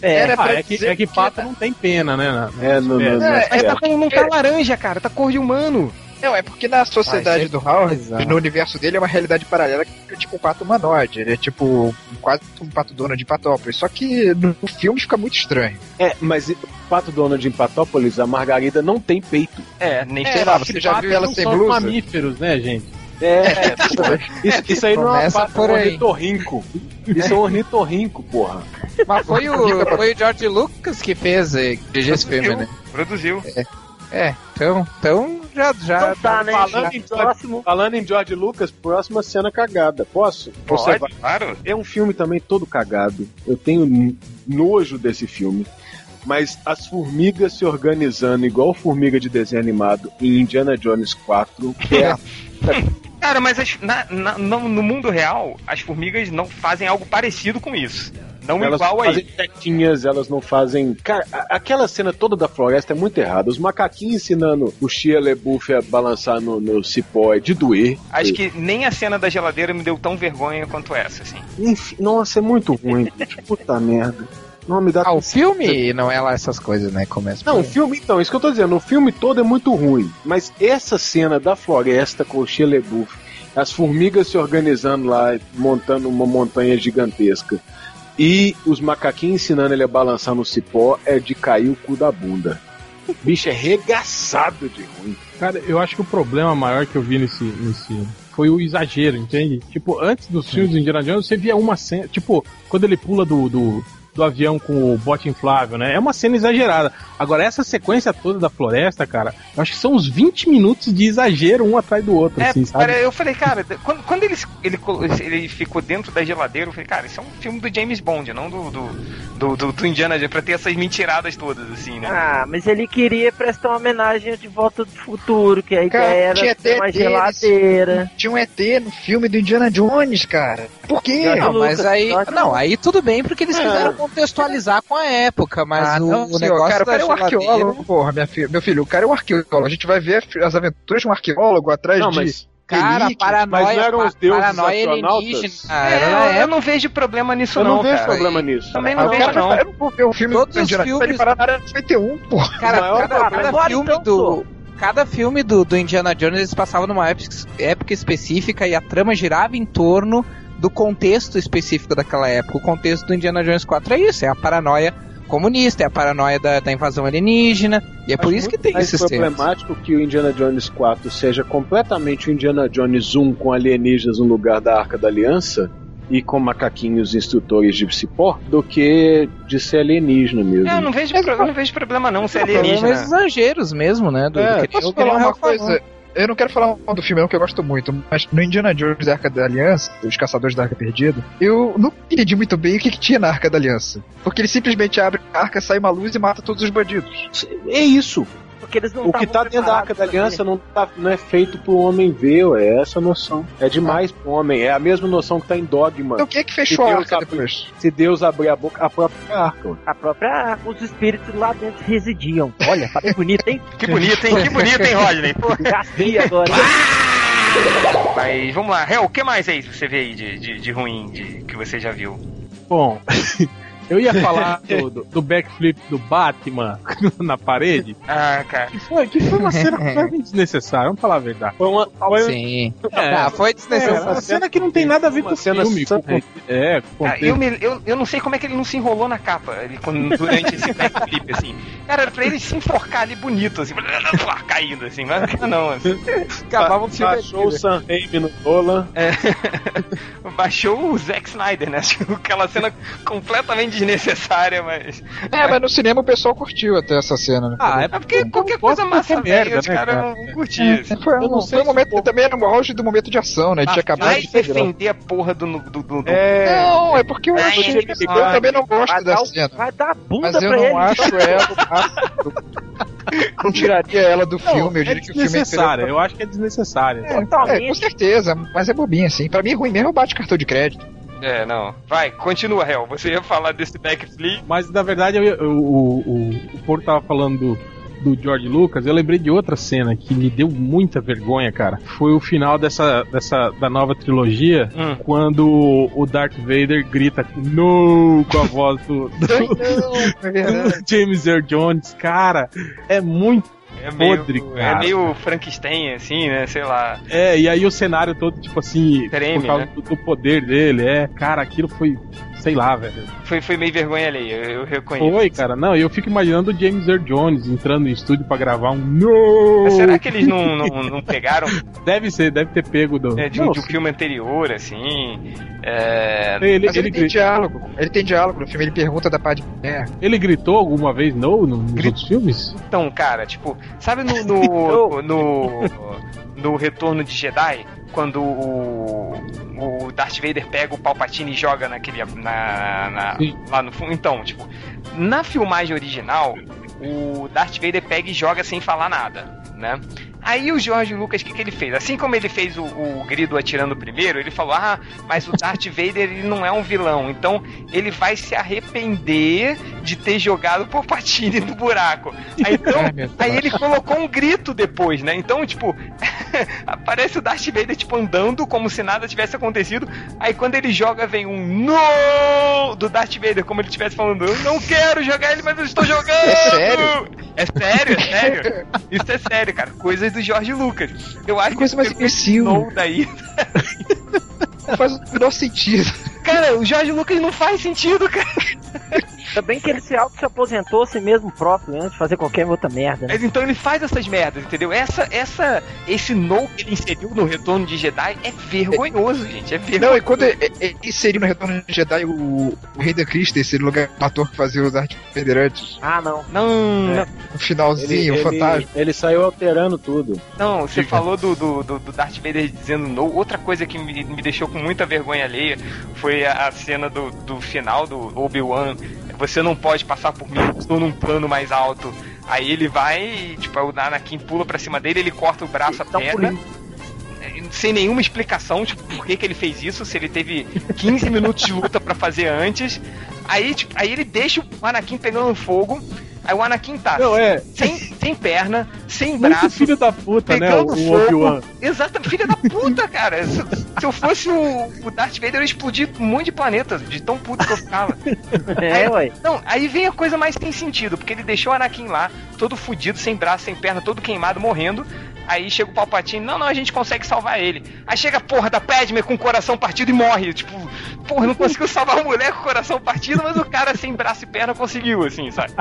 S1: É,
S4: Era
S5: Ah, é que, é que pato não tem pena, né? na-
S7: É, no, no,
S5: É,
S7: no-
S2: Mas tá com, não tá laranja, cara, tá cor de humano.
S4: Não, é porque na sociedade
S3: Ah,
S4: do Howard,
S3: bizarro.
S4: no universo dele, é uma realidade paralela que é tipo um pato humanoide. Ele é tipo quase um pato dono de Patópolis. Só que no filme fica muito estranho.
S7: É, mas o Pato Donald em Patópolis, a Margarida não tem peito.
S2: É, nem
S4: É,
S2: sei
S4: lá, você já viu ela sem
S5: são
S4: blusa?
S5: mamíferos, né, gente?
S7: É, isso, isso aí não é uma pata, é
S3: por
S7: um
S3: aí.
S7: ornitorrinco. Isso é um ornitorrinco, porra.
S3: Mas foi o, foi o George Lucas que fez, eh, dirigiu esse filme, né?
S2: Produziu.
S3: É, então, então já, já.
S1: Então tá, né?
S7: Falando
S1: Já.
S7: em, George,
S1: Próximo.
S7: falando em George Lucas, próxima cena cagada. Posso? Você vai-
S2: claro.
S7: É um filme também todo cagado. Eu tenho nojo desse filme. Mas as formigas se organizando igual formiga de desenho animado em Indiana Jones 4 é a
S2: Cara, mas as- na- na- no, no mundo real, as formigas não fazem algo parecido com isso. Não
S7: elas
S2: igual
S7: não
S2: a
S7: fazem
S2: isso.
S7: tetinhas, elas não fazem. Cara, aquela cena toda da floresta é muito errada. Os macaquinhos ensinando o Shia LaBeouf a balançar no, no cipó é de doer.
S2: Acho que nem a cena da geladeira me deu tão vergonha quanto essa, assim.
S7: Enfim, nossa, é muito ruim. Puta merda. Não me dá
S3: Ah, o filme não é lá essas coisas, né? Começa
S7: Não, o filme, então, isso que eu tô dizendo, o filme todo é muito ruim. Mas essa cena da floresta com o Shia as formigas se organizando lá, montando uma montanha gigantesca, e os macaquinhos ensinando ele a balançar no cipó, é de cair o cu da bunda. Bicho é regaçado de ruim.
S5: Cara, eu acho que o problema maior que eu vi nesse, nesse foi o exagero, entende? Tipo, antes dos filmes do Indiana Jones, você via uma cena. Tipo, quando ele pula do, do, do avião com o bote inflável, né? É uma cena exagerada. Agora, essa sequência toda da floresta, cara, eu acho que são uns 20 minutos de exagero um atrás do outro,
S2: É,
S5: assim, sabe?
S2: cara, eu falei, cara, quando, quando ele, ele, ele ficou dentro da geladeira, eu falei, cara, isso é um filme do James Bond, não do, do, do, do, do Indiana Jones, pra ter essas mentiradas todas, assim, né?
S1: Ah, mas ele queria prestar uma homenagem de Volta do Futuro, que a
S4: Cara,
S1: ideia era
S4: tinha
S1: ter uma
S4: ET
S1: geladeira.
S4: Tinha um ET no filme do Indiana Jones, cara. Por quê?
S3: Não, mas aí. Não, aí tudo bem, porque eles
S4: É.
S3: contextualizar com a época, mas
S4: ah,
S3: o,
S4: não,
S3: o
S4: senhor,
S3: negócio
S4: cara, o cara é um arqueólogo, porra, minha filha, meu filho, o cara é um arqueólogo. A gente vai ver as aventuras de um arqueólogo atrás
S7: Não,
S4: de.
S7: mas.
S3: Cara, paranoia,
S7: Mas não eram os deuses
S3: paranoia
S7: astronautas?
S3: alienígena.
S2: É,
S3: na
S2: eu,
S3: época.
S2: não vejo problema nisso,
S7: Eu
S2: não,
S7: não vejo
S2: cara.
S7: problema nisso.
S2: Também não
S4: o
S2: vejo, não.
S4: Eu não vou ver o filme
S3: Todos
S4: do Indiana
S3: os
S4: Jones, ele
S3: filmes-
S4: parar na área 51, porra.
S3: Cara,
S7: maior
S3: cada,
S7: problema-
S3: cada
S1: Agora,
S3: filme
S1: então,
S3: do. Cada filme do, do Indiana Jones eles passavam numa época, época específica e a trama girava em torno do contexto específico daquela época. O contexto do Indiana Jones 4 é isso, é a paranoia comunista, é a paranoia da, da invasão alienígena, e é por
S7: Acho
S3: isso que tem
S7: mais
S3: esses temas.
S7: problemático que o Indiana Jones 4 seja completamente o Indiana Jones 1 com alienígenas no lugar da Arca da Aliança e com macaquinhos instrutores de cipó do que de ser alienígena mesmo.
S2: É, eu não vejo, eu não vejo problema não ser
S3: é
S2: alienígena.
S3: esses exageros mesmo, né? Do,
S7: É,
S3: do que
S4: Posso falar uma
S3: falou.
S4: Eu não quero falar do filme, não, que eu gosto muito, mas no Indiana Jones Arca da Aliança, Os Caçadores da Arca Perdida, eu não entendi muito bem o que, que tinha na Arca da Aliança. Porque ele simplesmente abre a arca, sai uma luz e mata todos os bandidos.
S7: É isso.
S1: Porque eles não
S7: O que tá dentro da Arca da Aliança não, tá, não é feito pro homem ver, ué, é essa a noção. É demais pro homem, é a mesma noção que tá em Dogma.
S4: Então quem é que fechou a arca
S7: abriu.
S4: depois?
S7: Se Deus abrir a boca, a própria arca. ué.
S1: A própria. Os espíritos lá dentro residiam. Olha, tá bem bonito, hein?
S2: Que bonito, hein? Que bonito, hein, Rodney? Pô.
S1: Gastei agora.
S2: Mas vamos lá, Hel, o que mais aí você vê aí de, de, de ruim de, que você já viu?
S5: Bom, eu ia falar do, do, do backflip do Batman na parede,
S2: Ah, cara.
S5: que foi, que foi uma cena completamente desnecessária, vamos falar a verdade.
S7: Foi uma, foi
S3: Sim.
S5: É,
S3: Ah, foi
S5: é,
S3: desnecessário.
S5: uma cena que não tem nada a ver com o
S7: cena
S5: filme.
S7: só-
S5: Com, é, com o
S2: Ah, eu, me, eu, eu não sei como é que ele não se enrolou na capa ele, quando, durante esse backflip, assim. Cara, era pra ele se enforcar ali bonito, assim, caindo, assim, mas não, assim.
S3: Acabava o filme.
S7: Baixou o Sam Raimi no Nolan.
S2: É. Baixou o Zack Snyder, né? Aquela cena completamente desnecessária, mas.
S4: É, mas no cinema o pessoal curtiu até essa cena, né?
S5: Ah, é
S2: É porque qualquer coisa
S5: de
S2: massa
S5: merda,
S2: os
S5: né,
S2: caras
S5: cara?
S2: não curtiam. assim.
S4: Foi
S5: não
S4: um, foi um momento
S5: for-
S4: também era no auge do momento de ação, né?
S2: Vai
S4: de ser grande.
S2: defender a porra do. do, do,
S7: É.
S4: Não, é porque eu acho que eu também não gosto dessa cena.
S1: vai dar bunda
S4: Mas eu não acho ela. Não tiraria ela do filme, eu
S5: é
S4: diria que o filme
S5: desnecessária,
S4: inteiro-
S5: eu acho que é desnecessária.
S4: É, é, com certeza, mas é bobinho assim. Pra mim, ruim mesmo é bate cartão de crédito.
S2: É, não. Vai, continua, Hel. Você ia falar desse backflip.
S5: Mas na verdade eu- eu- o, o, o Porto tava falando do, do George Lucas, eu lembrei de outra cena que me deu muita vergonha, cara. Foi o final dessa, dessa da nova trilogia,
S2: Hum.
S5: quando o Darth Vader grita no com a voz do, do-
S4: Não, é
S5: do James Earl Jones, cara, é muito
S2: É meio,
S5: Podre,
S2: é
S5: cara.
S2: meio Frankenstein, assim, né? Sei lá.
S5: é, e aí o cenário todo tipo assim,
S2: Treme,
S5: por causa
S2: né?
S5: do, do poder dele, é, cara, aquilo foi, sei lá, velho.
S2: Foi, foi meio vergonha ali, eu, eu reconheço.
S5: Foi, cara, não, eu fico imaginando o James Earl Jones entrando em estúdio pra gravar um no.
S2: Mas será que eles não, não, não pegaram
S5: Deve ser, deve ter pego do.
S2: né, de,
S5: Não,
S2: de um filme anterior, assim? É,
S5: Ele,
S4: Mas
S5: ele,
S4: ele, tem
S5: gri-
S4: diálogo. Ele tem diálogo no filme, ele pergunta da Padme.
S5: ele gritou alguma vez no, no, nos outros filmes?
S2: Então, cara, tipo, sabe no no, no, no Retorno de Jedi, quando o, o Darth Vader pega o Palpatine e joga naquele na, na- lá no fundo? Então, tipo, na filmagem original, o Darth Vader pega e joga sem falar nada, né? Aí o George Lucas, o que, que ele fez? Assim como ele fez o, o Grido atirando primeiro, ele falou: Ah, mas o Darth Vader ele não é um vilão, então ele vai se arrepender de ter jogado o Palpatine no buraco. Aí, então, aí ele colocou um grito depois, né? Então, tipo, aparece o Darth Vader, tipo, andando como se nada tivesse acontecido. Aí quando ele joga, vem um NO do Darth Vader, como ele estivesse falando: Eu não quero jogar ele, mas eu estou jogando!
S4: É sério?
S2: É sério, é sério. Isso é sério, cara. Coisas do Jorge Lucas. Eu acho
S4: Que coisa mais
S2: que
S4: imbecil.
S2: NO daí.
S4: Não faz o menor sentido.
S2: Cara, o Jorge Lucas não faz sentido, cara.
S1: Ainda bem que ele se auto se aposentou si mesmo próprio antes de fazer qualquer outra merda, né?
S2: Mas então ele faz essas merdas, entendeu? Essa, essa, esse no que ele inseriu no Retorno de Jedi é vergonhoso, gente. É vergonhoso.
S4: Não, e quando ele, ele inseriu no Retorno de Jedi o, o Rei da Christensen, no lugar do ator que fazia o Darth Vader antes,
S1: Ah, não.
S2: Não, não,
S4: no finalzinho, o fantasma.
S7: ele saiu alterando tudo.
S2: não, você falou do, do, do, do Darth Vader dizendo no. Outra coisa que me, me deixou com muita vergonha alheia foi a, a cena do, do final do Obi-Wan. Você não pode passar por mim, estou num plano mais alto. Aí ele vai, tipo, o Anakin pula pra cima dele, ele corta o braço, a
S1: Tá
S2: perna.
S1: pulindo.
S2: sem nenhuma explicação, tipo, por que, que ele fez isso, se ele teve 15 minutos de luta pra fazer antes. Aí, tipo, aí ele deixa o Anakin pegando fogo. Aí o Anakin tá
S5: Não, é.
S2: sem, sem perna, sem
S5: Muito
S2: braço,
S5: filho da puta, né? O,
S2: pegando
S5: o Obi-Wan.
S2: fogo. Exato, filha da puta, cara. Se, se eu fosse o, o Darth Vader, eu ia explodir um monte de planetas, de tão puto que eu ficava.
S1: É, ué.
S2: Não, aí vem a coisa mais sem sentido, porque ele deixou o Anakin lá, todo fudido, sem braço, sem perna, todo queimado, morrendo. Aí chega o Palpatine, não, não, a gente consegue salvar ele. Aí chega a porra da Padme com o coração partido e morre. Tipo, porra, não conseguiu salvar a mulher com o coração partido, mas o cara sem braço e perna conseguiu, assim, sabe?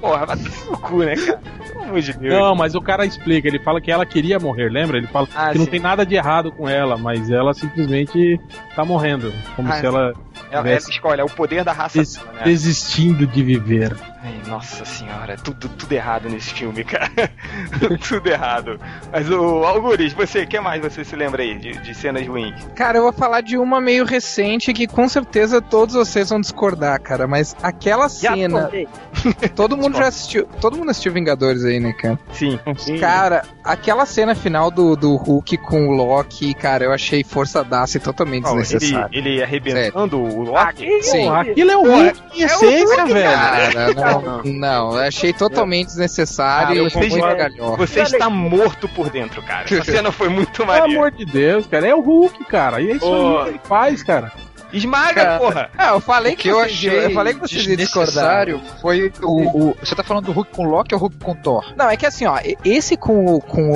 S2: Porra, vai no cu, né, cara? Pelo amor de Deus.
S5: Não, mas o cara explica, ele fala que ela queria morrer, lembra? Ele fala
S2: Ah,
S5: que não
S2: sim.
S5: tem nada de errado com ela, mas ela simplesmente tá morrendo. Como
S2: Ah,
S5: se ela
S2: Ela,
S5: tivesse
S2: ela escolhe, é o poder da raça
S5: des-
S2: dela, né?
S5: desistindo de viver.
S2: Ai, nossa senhora, tudo, tudo errado nesse filme, cara. tudo errado. Mas o Algures, você, o que mais você se lembra aí de, de cenas ruins?
S3: Cara, eu vou falar de uma meio recente que com certeza todos vocês vão discordar, cara. Mas aquela
S1: Já
S3: cena.
S1: contei.
S3: Todo mundo já assistiu. Todo mundo assistiu Vingadores aí, né, cara?
S2: Sim.
S3: Cara, aquela cena final do, do Hulk com o Loki, cara, eu achei forçadaça e totalmente
S2: Ó, ele,
S3: desnecessário.
S2: ele arrebentando o Loki.
S1: Aqui,
S3: Sim.
S5: Aquilo é o Hulk em essência, velho.
S3: Cara, não, não, eu achei totalmente desnecessário
S2: Cara, vocês-
S3: muito galhofa.
S2: Você está morto por dentro, cara. Essa cena foi muito
S5: Pelo
S2: maneira.
S5: amor de Deus, cara. É o Hulk, cara. E é isso
S7: Ô.
S5: aí que ele faz, cara.
S2: Esmaga,
S3: Cara,
S2: porra!
S3: Ah, eu falei
S4: O
S3: que,
S4: que eu achei
S3: eu falei que vocês
S4: desnecessário foi o, o- Você tá falando do Hulk com Loki ou Hulk com Thor?
S3: Não, é que assim, ó, esse com o, com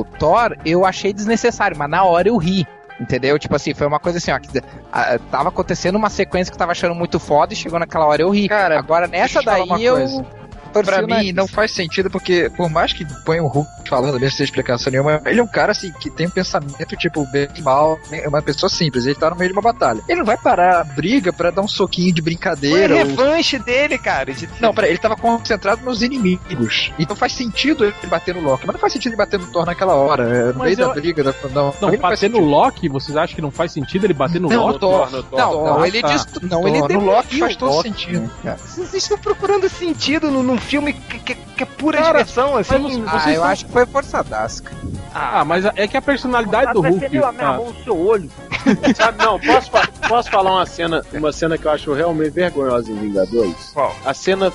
S3: o Thor eu achei desnecessário, mas na hora eu ri. Entendeu? Tipo assim, foi uma coisa assim, ó, que ah, tava acontecendo uma sequência que eu tava achando muito foda e chegou naquela hora eu ri.
S4: Cara,
S3: Agora nessa daí eu
S4: coisa.
S3: O
S4: mim não faz sentido, porque por mais que ponha o Hulk falando mesmo sem explicação nenhuma, ele é um cara assim que tem um pensamento tipo bem e mal, é uma pessoa simples, ele tá no meio de uma batalha. Ele não vai parar a briga pra dar um soquinho de
S2: Foi a
S4: brincadeira. ou-
S2: revanche dele, cara. de-
S4: Não, peraí, ele tava concentrado nos inimigos. Então faz sentido ele bater no Loki, mas não faz sentido ele bater no Thor naquela hora. é, No
S5: Mas
S4: meio
S5: eu-
S4: da briga, da, não,
S5: Não,
S4: faz
S5: bater no. Loki, vocês acham que não faz sentido ele bater no
S4: Não,
S5: Loki?
S4: no Thor.
S7: no Thor.
S3: Não, não,
S5: Ah,
S3: ele
S5: tá.
S3: dest... não,
S4: Thor,
S3: ele
S4: no Loki faz todo
S3: Loki,
S4: sentido.
S3: né, cara?
S2: Vocês estão procurando sentido num, num filme que, que- que é pura
S5: Cara,
S2: diversão, assim.
S5: mas você-
S3: Ah,
S5: Vocês
S3: eu
S5: estão-
S3: acho que foi forçadaço. cara.
S5: Ah, mas é que a personalidade do Hulk.
S1: minha
S5: ah,
S1: mão no seu olho.
S7: Sabe, não, posso, posso falar uma cena, uma cena que eu acho realmente vergonhosa em Vingadores?
S2: Qual?
S7: A cena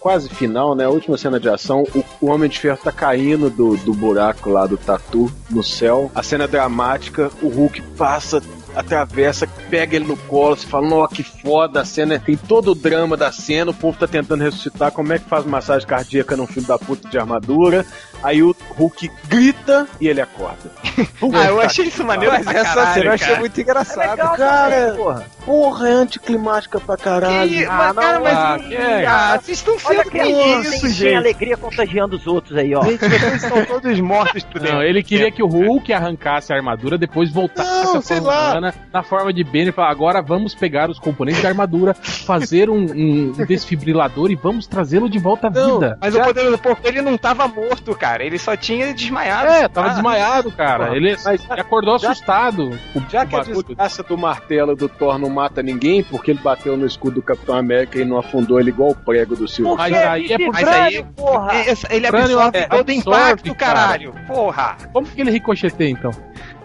S7: quase final, né? A última cena de ação, o, o Homem de Ferro tá caindo do, do buraco lá do tatu no céu. A cena é dramática, o Hulk passa, atravessa, pega ele no colo, você fala, nossa, que foda, a cena é- tem todo o drama da cena, o povo tá tentando ressuscitar, como é que faz massagem cardíaca num filho da puta de armadura? Aí o Hulk grita e ele acorda.
S2: Ah, eu achei isso maneiro
S3: Mas essa
S2: caralho,
S3: cena eu achei
S2: cara.
S3: muito
S1: É
S3: engraçado.
S1: legal
S7: cara.
S1: também, porra.
S7: Porra, é anticlimática pra caralho.
S2: Que-
S1: Ah,
S2: mas, cara,
S1: não,
S2: mas.
S5: ah, que é?
S2: Ah, vocês estão sendo
S1: que tem,
S2: isso,
S1: tem
S2: gente.
S1: alegria contagiando os outros aí, ó.
S2: Gente, vocês estão todos mortos por dentro.
S5: Não, ele queria que o Hulk arrancasse a armadura, depois voltasse
S7: Não,
S5: a
S7: sei lá.
S5: na forma de Banner e fala: agora vamos pegar os componentes da armadura, fazer um, um desfibrilador e vamos trazê-lo de volta à vida.
S2: Mas
S5: Já-
S2: o poder do porco ele não tava morto, cara. Ele só tinha desmaiado.
S5: É, tava
S2: Ah,
S5: desmaiado, cara.
S7: Porra,
S5: Ele,
S7: mas-
S5: ele acordou
S7: já-
S5: assustado.
S7: Já que a desgraça do martelo do Thor não mata ninguém, porque ele bateu no escudo do Capitão América e não afundou ele igual o prego do Silvio.
S5: Mas aí é por
S2: Mas aí,
S1: porra!
S2: ele- ele
S5: Crânio
S2: absorve
S5: é,
S2: todo o
S5: absorve,
S2: impacto,
S5: cara.
S2: caralho. Porra.
S5: Como que ele ricocheteia, então?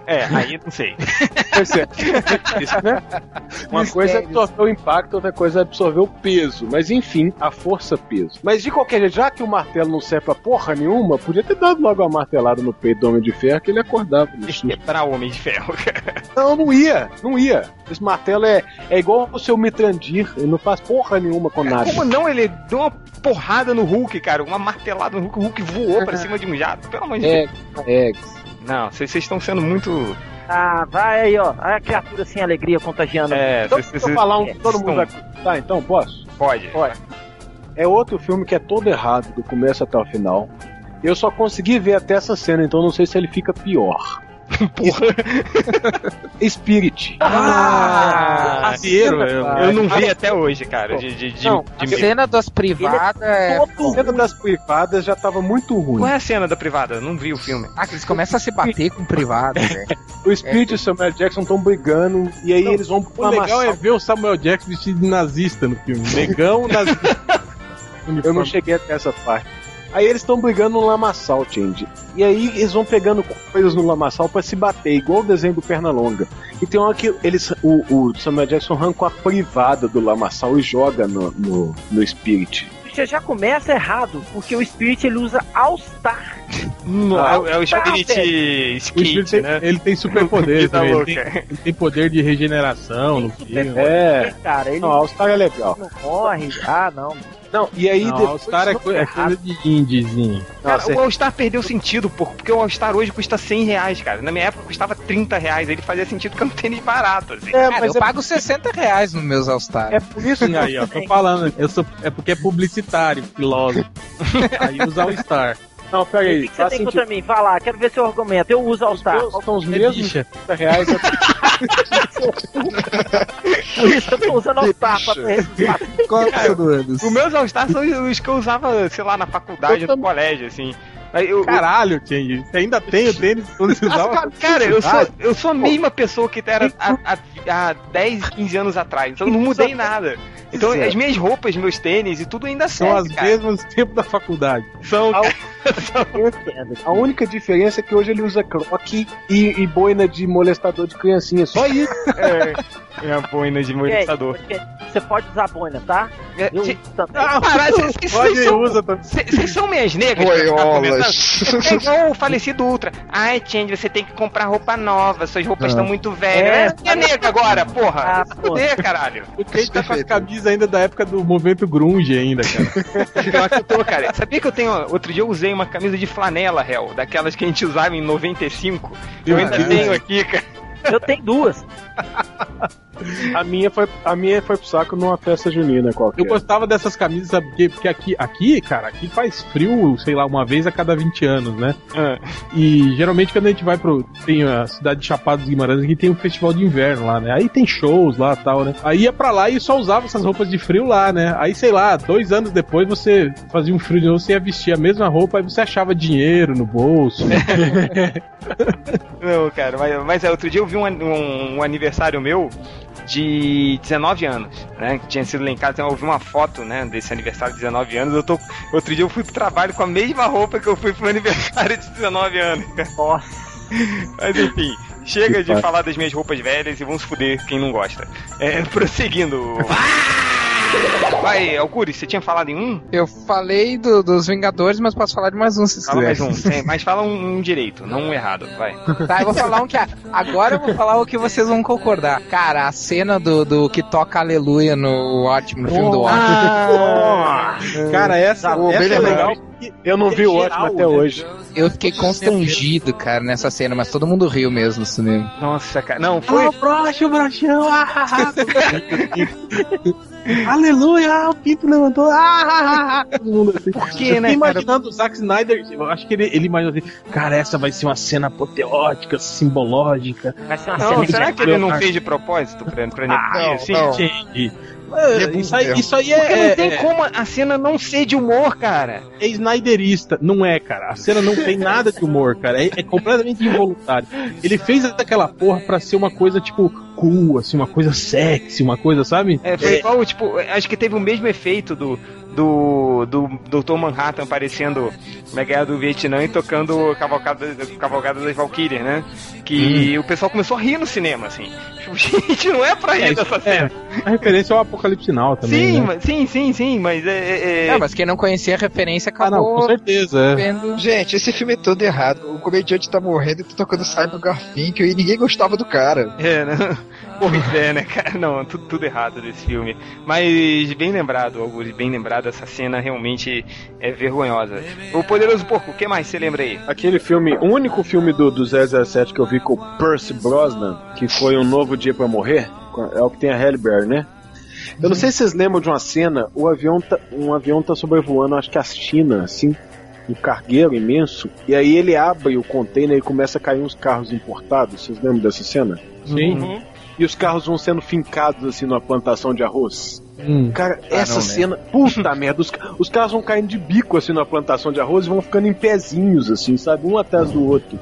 S2: É, aí não sei.
S7: Pois é. Isso, né? Uma coisa é absorver o impacto, outra coisa é absorver o peso. Mas enfim, a força-peso. Mas de qualquer jeito, já que o martelo não serve pra porra nenhuma, podia ter dado logo uma martelada no peito do Homem de Ferro que ele acordava. no susto.
S2: Pra Homem de Ferro, cara.
S7: Não, não ia, não ia. Esse martelo é, é igual o seu Mitrandir, ele não faz porra nenhuma com nada.
S2: Como não? Ele deu uma porrada no Hulk, cara. Uma martelada no Hulk. O Hulk voou pra cima de um jato. Pelo amor de Deus.
S7: É, é.
S2: Não, vocês estão sendo muito.
S1: Ah, vai aí, ó. A criatura sem alegria contagiando.
S2: É,
S7: Então, falar um que todo mundo
S2: estão-
S7: vai. Tá, então, posso?
S2: Pode.
S7: Olha, é outro filme que é todo errado, do começo até o final. Eu só consegui ver até essa cena, então não sei se ele fica pior. Spirit.
S5: Ah, Azeiro, eu-
S2: Eu não vi até hoje, cara. De, de, de,
S3: Não,
S2: de
S3: a cena das privadas é.
S7: A cena das privadas já tava muito ruim.
S2: Qual é a cena da privada? Eu não vi o filme.
S3: Ah, que eles começam a se bater com privada, velho.
S7: O Spirit e o Samuel Jackson estão brigando e aí eles vão
S5: O legal é ver o Samuel Jackson vestido de nazista no filme. Negão nazista.
S7: Eu não cheguei até essa parte. Aí eles estão brigando no lamaçal, Change. E aí eles vão pegando coisas no lamaçal pra se bater, igual o desenho do Pernalonga. E tem uma que eles, o, o Samuel Jackson arranca a privada do lamaçal e joga no, no, no Spirit.
S1: Você já começa errado, porque o Spirit ele usa All-Star.
S2: É, o- é o Spirit Skate,
S5: tem-
S2: né?
S5: ele tem superpoderes,
S2: Vida
S5: né? ele, tem, ele tem poder de regeneração no
S1: Super
S5: filme.
S7: É.
S1: Cara, ele
S7: Não, All Star é legal.
S1: não morre. Ah, não.
S7: Não, e aí
S5: Não,
S7: depois.
S5: All-Star é, co- é coisa de indiezinho.
S2: Cara,
S7: Nossa,
S2: o All-Star perdeu sentido, pô, porque o All-Star hoje custa 100 reais, cara. Na minha época custava 30 reais. Ele fazia sentido que é um tênis barato, assim.
S7: é,
S3: Cara,
S7: mas
S3: eu
S7: é,
S3: pago 60 reais nos meus All-Star.
S7: é por isso que
S5: Aí, ó, tô falando. Eu sou, é porque é publicitário, filósofo. Aí usa o
S7: Não,
S1: O
S7: peraí,
S1: que, que você tem
S7: sentido.
S1: contra mim? Vai lá, quero ver seu argumento. Eu uso
S7: Os
S1: All-Star.
S7: meus são os
S5: É
S7: mesmos. 30 reais.
S1: Por isso eu tô usando All-Star pra resgatar.
S3: Qual é o do anos?
S2: Os meus All-Star são os que eu usava, sei lá, na faculdade, no colégio, assim. Aí eu,
S5: Caralho. Você ainda tem o tênis quando você usava?
S2: Cara, eu sou, eu sou a mesma pessoa que era há, há, há 10, 15 anos atrás. Então eu não mudei nada. Então as minhas roupas, meus tênis e tudo ainda
S5: São as
S2: serve, cara.
S5: mesmas do tempo da faculdade.
S2: São,
S7: Ao- A única diferença é que hoje ele usa croque e, e boina de molestador de criancinha. Só isso.
S2: é, minha boina de molestador.
S1: Você pode usar boina, tá?
S2: É,
S1: Eu uso também.
S2: Ah, vocês- são-
S5: usa também.
S2: Vocês são minhas negras? pra comentando? É igual o falecido Ultra. Ai, Change, você tem que comprar roupa nova. Suas roupas estão muito velhas.
S1: É.
S2: É, é nega agora, porra.
S1: Ah,
S2: fuder, caralho.
S5: O Change tá com as camisas ainda da época do movimento grunge ainda, cara.
S2: Pior que eu tô, cara. Sabia que eu tenho. Outro dia eu usei uma camisa de flanela, réu. Daquelas que a gente usava em 95. Eu ainda
S5: Deus.
S2: tenho aqui, cara.
S1: Eu tenho duas.
S7: A minha foi, a minha foi pro saco numa festa junina qualquer.
S5: Eu gostava dessas camisas, sabe? Porque aqui, aqui, cara, aqui faz frio, sei lá, uma vez a cada 20 anos, né? E geralmente quando a gente vai pro. Tem a cidade de Chapada dos Guimarães, aqui tem um festival de inverno lá, né? Aí tem shows lá e tal, né? Aí ia pra lá e só usava essas roupas de frio lá, né? Aí, sei lá, dois anos depois você fazia um frio de novo, você ia vestir a mesma roupa, aí você achava dinheiro no bolso.
S2: Não, cara, mas, mas é, outro dia eu vi um, um- um aniversário meu de 19 anos, né? Que tinha sido lá em casa, então eu vi uma foto, né, desse aniversário de 19 anos. Eu tô, outro dia eu fui pro trabalho com a mesma roupa que eu fui pro aniversário de 19 anos.
S1: Nossa.
S2: Mas enfim, chega de falar das minhas roupas velhas e vamos fuder quem não gosta. É, prosseguindo. Vai, Alcuri, você tinha falado em um?
S3: Eu falei do- dos Vingadores, mas posso falar de mais um se
S2: Fala mais
S3: quiser.
S2: um, tem- mas fala um, um direito, não um errado, vai.
S3: Tá, eu vou falar um que. Agora eu vou falar o que vocês vão concordar. Cara, a cena do, do que toca Aleluia no ótimo, no filme do ótimo.
S2: Ah,
S5: cara, essa,
S4: Pô,
S5: essa é legal. porque
S7: Eu não vi o ótimo até
S5: né?
S7: hoje.
S3: Eu fiquei constrangido, cara, nessa cena, mas todo mundo riu mesmo no cinema.
S2: Nossa, cara, não, foi.
S5: broxa, broxão, ah, ah, ah. aleluia, o Pinto levantou, ah, ah, ah, ah, todo mundo assim.
S2: Por quê, né,
S5: fiquei
S2: cara?
S5: imaginando o Zack Snyder, eu acho que ele, ele imaginou assim, cara, essa vai ser uma cena apoteótica, simbológica.
S1: Vai ser uma
S2: Não,
S1: cena
S2: será que ele não fez de propósito pra, pra
S5: Ah, sim,
S4: não.
S5: entendi. É,
S4: Rebu
S5: isso, aí, isso aí é,
S2: Porque não tem
S5: é-
S2: como a cena não ser de humor, cara.
S5: é Snyderista. Não é, cara. A cena não tem nada de humor, cara. É, é completamente involuntário. Ele fez aquela porra pra ser uma coisa, tipo, cool, assim, uma coisa sexy, uma coisa, sabe?
S2: É, foi igual, tipo, acho que teve o mesmo efeito do do, do Dr. Manhattan aparecendo na guerra do Vietnã e tocando Cavalcada, Cavalgada das Valkyrias, né? Que o pessoal começou a rir no cinema, assim. Tipo, gente, não é pra rir
S5: É,
S2: dessa
S5: é,
S2: cena.
S5: a referência ao Apocalipse Now também.
S2: sim,
S5: né?
S2: mas, sim, sim, sim, mas é. é- é-
S3: É, mas quem não conhecia a referência
S5: Ah, não, com
S3: acabou
S5: certeza. É.
S3: vendo.
S4: Gente, esse filme é todo errado. O comediante tá morrendo e tá tocando Simon Garfinkel e ninguém gostava do cara.
S2: É, né? Pois é, né, cara? Não, tudo, tudo errado desse filme. Mas bem lembrado, Augusto, bem lembrado, essa cena realmente é vergonhosa. O Poderoso Porco, o que mais você lembra aí?
S7: Aquele filme, o único filme do, do 007 que eu vi com o Percy Brosnan, que foi Um Novo Dia pra Morrer, é o que tem a Halle Berry, né? Eu não sei se vocês lembram de uma cena, o avião tá, um avião tá sobrevoando, acho que a China, assim, um cargueiro imenso, e aí ele abre o container e começa a cair uns carros importados. Vocês lembram dessa cena?
S5: Sim.
S7: E os carros vão sendo fincados assim numa plantação de arroz.
S5: Hum.
S7: Cara,
S2: Ah,
S7: essa
S2: não,
S7: cena, puta merda, os, os carros vão caindo de bico assim na plantação de arroz e vão ficando em pezinhos, assim, sabe? Um atrás do outro.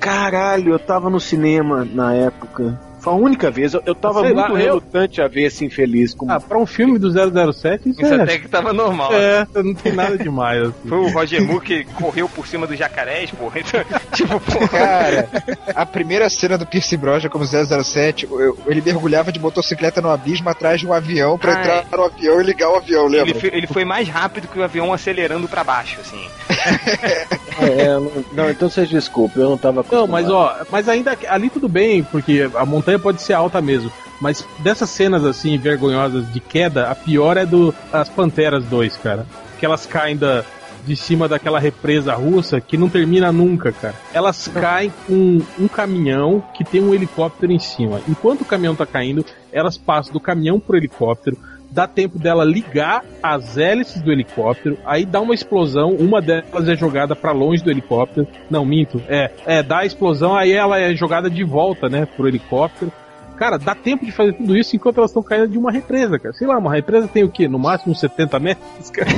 S7: Caralho, eu tava no cinema na época. Foi a única vez, eu, eu tava
S5: Sei
S7: muito
S5: lá, eu-
S7: relutante a ver esse infeliz. Como...
S5: Ah, pra um filme do 007, isso,
S2: Isso
S5: é,
S2: até que tava normal.
S5: é, não tem nada demais. Assim.
S2: Foi o Roger Moore que correu por cima dos jacarés, porra. Então, tipo, porra.
S4: Cara, a primeira cena do Pierce Brosnan como 007, eu- ele mergulhava de motocicleta no abismo atrás de um avião pra
S2: Ah,
S4: entrar no avião e ligar o avião,
S2: Ele,
S4: lembra?
S2: foi- ele foi mais rápido que o avião acelerando pra baixo, assim.
S7: É, é, não, não, então vocês desculpem, eu não tava
S5: Não,
S7: acostumado.
S5: mas ó, mas ainda ali tudo bem, porque a montanha pode ser alta mesmo. Mas dessas cenas assim, vergonhosas de queda, a pior é do as Panteras 2, cara. Que elas caem da, de cima daquela represa russa que não termina nunca, cara. Elas caem com um caminhão que tem um helicóptero em cima. Enquanto o caminhão tá caindo, elas passam do caminhão pro helicóptero. Dá tempo dela ligar as hélices do helicóptero, aí dá uma explosão, uma delas é jogada pra longe do helicóptero. Não, minto. É, é, dá a explosão, aí ela é jogada de volta, né, pro helicóptero. Cara, dá tempo de fazer tudo isso enquanto elas estão caindo de uma represa, cara. Sei lá, uma represa tem o quê? No máximo uns 70 metros, cara.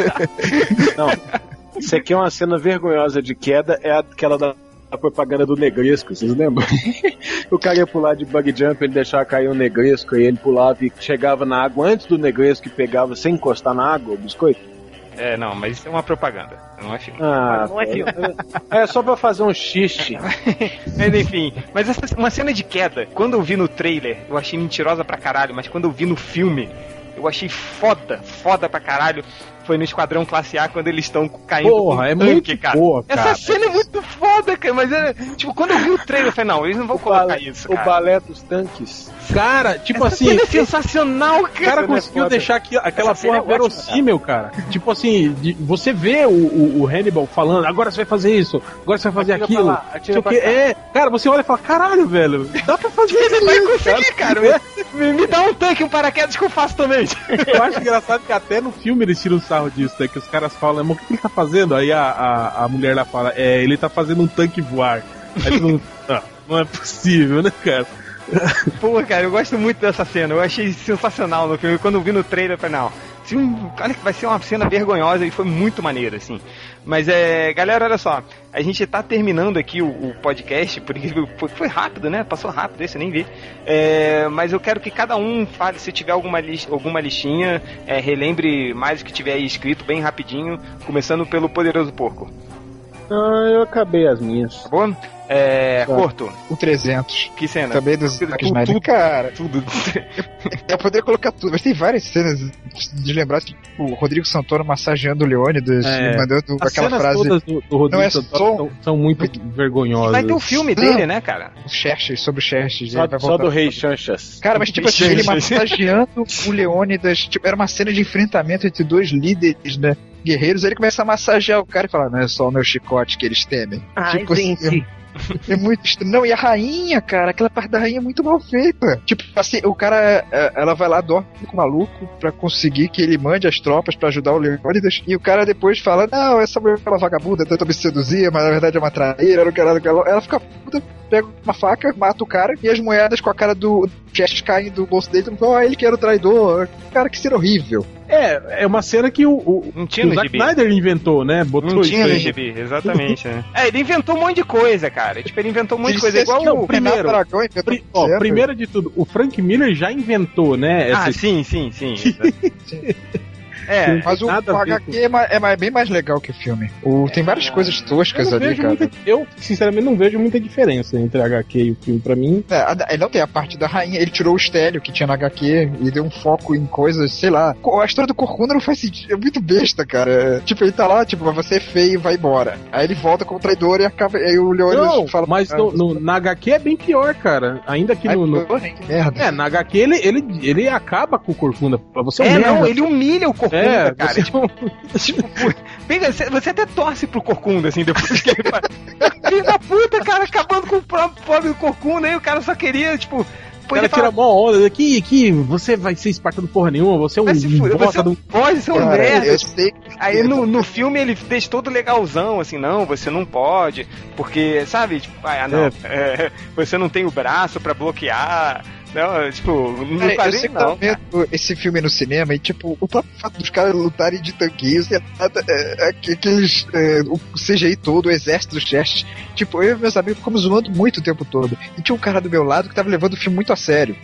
S7: Não, isso aqui é uma cena vergonhosa de queda, é aquela da a propaganda do Negresco, vocês lembram? o cara ia pular de bug jump, ele deixava cair o Negresco, aí ele pulava e chegava na água antes do Negresco e pegava sem encostar na água o biscoito.
S2: É, não, mas isso é uma propaganda, não é filme.
S7: Ah,
S1: Não é filme.
S7: é só pra fazer um xiste.
S2: Mas enfim, mas essa, uma cena de queda, quando eu vi no trailer, eu achei mentirosa pra caralho, mas quando eu vi no filme, eu achei foda, foda pra caralho. Foi no Esquadrão Classe A quando eles estão caindo
S5: Porra, é
S2: tanque,
S5: muito
S2: cara.
S5: boa, cara.
S2: Essa cena é muito foda, cara, mas é, tipo, quando eu vi o trailer, eu falei, não, eles não vão
S7: O
S2: colocar
S7: balé-
S2: isso,
S7: O
S2: cara.
S7: balé dos tanques.
S5: Cara, tipo
S2: Essa
S5: assim.
S2: cena é sensacional,
S5: O
S2: cara.
S5: cara
S7: é
S5: conseguiu
S7: foda.
S5: deixar aqui, aquela
S1: Essa
S5: porra
S1: é ótima,
S5: verossímil, cara. Tipo assim, de- você vê o, o, o Hannibal falando, agora você vai fazer isso, agora você vai fazer
S7: Atira pra
S5: aquilo.
S7: lá, atira
S5: o
S7: pra cá.
S5: É, cara, você olha e fala, caralho, velho, dá pra fazer isso.
S2: Ele vai conseguir, cara. Me, me dá um tanque, um paraquedas que eu faço também.
S5: Eu acho engraçado que até no filme eles tiram sarro disso, né? Que os caras falam, mas o que ele tá fazendo? Aí a, a, a mulher lá fala, é, ele tá fazendo um tanque voar. Aí todo mundo, ah, não é possível, né, cara?
S2: Pô, cara, eu gosto muito dessa cena. Eu achei sensacional no filme. Quando eu vi no trailer, eu falei, não. um- Olha que vai ser uma cena vergonhosa e foi muito maneiro, assim. Mas é. Galera, olha só. A gente tá terminando aqui o, o podcast, porque foi, foi rápido, né? Passou rápido esse, eu nem vi. É, mas eu quero que cada um fale, se tiver alguma, alguma listinha, é, relembre mais o que tiver aí escrito, bem rapidinho, começando pelo Poderoso Porco.
S7: Ah, eu acabei as minhas.
S2: Tá bom? É.
S7: Tá.
S2: Corto,
S4: O 300.
S2: que cena?
S4: Também do Zack
S2: Tudo-
S4: Snyder.
S2: tudo-
S4: Cara,
S2: Tudo.
S4: eu poderia colocar tudo, mas tem várias cenas de lembrar, tipo, o Rodrigo Santoro massageando o Leônidas
S5: É.
S4: e mandando
S5: As
S4: aquela
S5: cenas
S4: frase,
S5: todas do, do Rodrigo
S4: Não é
S5: Santoro
S4: só-
S5: são, são muito vergonhosas.
S2: Vai ter um filme dele, né, cara?
S4: o Xerxes, sobre o Xerxes.
S7: Só, só do Rei Chanchas.
S4: Cara, mas tipo assim, ele massageando o Leônidas, tipo, era uma cena de enfrentamento entre dois líderes, né? Guerreiros, ele começa a massagear o cara e fala, não é só o meu chicote que eles temem.
S1: Ai,
S4: Tipo assim. É muito estranho. Não, e a rainha, cara, aquela parte da rainha é muito mal feita. Tipo, assim, o cara, é, ela vai lá, dorme com o maluco pra conseguir que ele mande as tropas pra ajudar o Leônidas. E o cara depois fala: Não, essa mulher é uma vagabunda, tenta me seduzir, mas na verdade é uma traíra, não quero nada ela. Ela fica puta, pega uma faca, mata o cara, e as moedas com a cara do Chest caem do bolso dele. e fala, Oh, ele que era o traidor. Cara, que ser horrível.
S5: É, é uma cena que o, o,
S2: Não tinha
S5: o Zack. Snyder inventou, né? Botou
S2: Não
S5: isso
S2: tinha no
S5: aí.
S2: gibi, exatamente. né? É, ele inventou um monte de coisa, cara. Tipo, ele inventou um monte de coisa. Igual
S4: não,
S2: o.
S5: primeiro, Pri- ó, primeiro de tudo, o Frank Miller já inventou, né?
S2: Ah,
S5: essa-
S2: sim, sim, sim. é,
S4: Mas o, o HQ é, é mais- bem mais legal que o filme. O, tem várias coisas
S5: eu,
S4: toscas ali, cara.
S5: muita, eu, sinceramente, não vejo muita diferença entre a HQ e o filme. Pra mim,
S4: É, a- ele não tem a parte da rainha, ele tirou o estélio que tinha na HQ e deu um foco em coisas, sei lá. A história do Corcunda não faz sentido, é muito besta, cara. É, tipo, ele tá lá, tipo, você é feio, vai embora. Aí ele volta como traidor e acaba. Aí o Leônidas
S5: não,
S4: fala.
S5: mas
S4: "Ah,
S5: no- no- na HQ é bem pior, cara. Ainda que
S4: ai,
S5: no. no-
S4: porra, que merda.
S5: É, na HQ ele, ele, ele acaba com o Corcunda. Você é,
S2: é, não, ele humilha o Corcunda,
S5: É,
S2: cara.
S5: você é um-
S2: Tipo, pô, pega, você, você até torce pro Corcunda, assim, depois que ele faz. Filho da puta, cara, acabando com o próprio pobre do Corcunda, aí o cara só queria, tipo.
S5: O cara
S2: fala,
S5: tira mó onda. Que, que você vai ser espartano porra nenhuma, você é um bosta
S2: você
S5: de um.
S2: pode ser um
S4: Cara,
S2: merda.
S4: eu sei.
S2: Aí no, no filme ele deixa todo legalzão, assim, não, você não pode, porque, sabe, tipo, ah, não, é, você não tem o braço pra bloquear, não, tipo, no
S4: Cara, eu
S2: quadrinho
S4: sei que
S2: não.
S4: tá vendo esse filme no cinema e, tipo, o próprio fato dos caras lutarem de tanquinhos, é, é, é, aqueles. É, o CGI todo, o exército dos gestos. Tipo, eu e meus amigos ficamos zoando muito o tempo todo. E tinha um cara do meu lado que tava levando o filme muito a sério.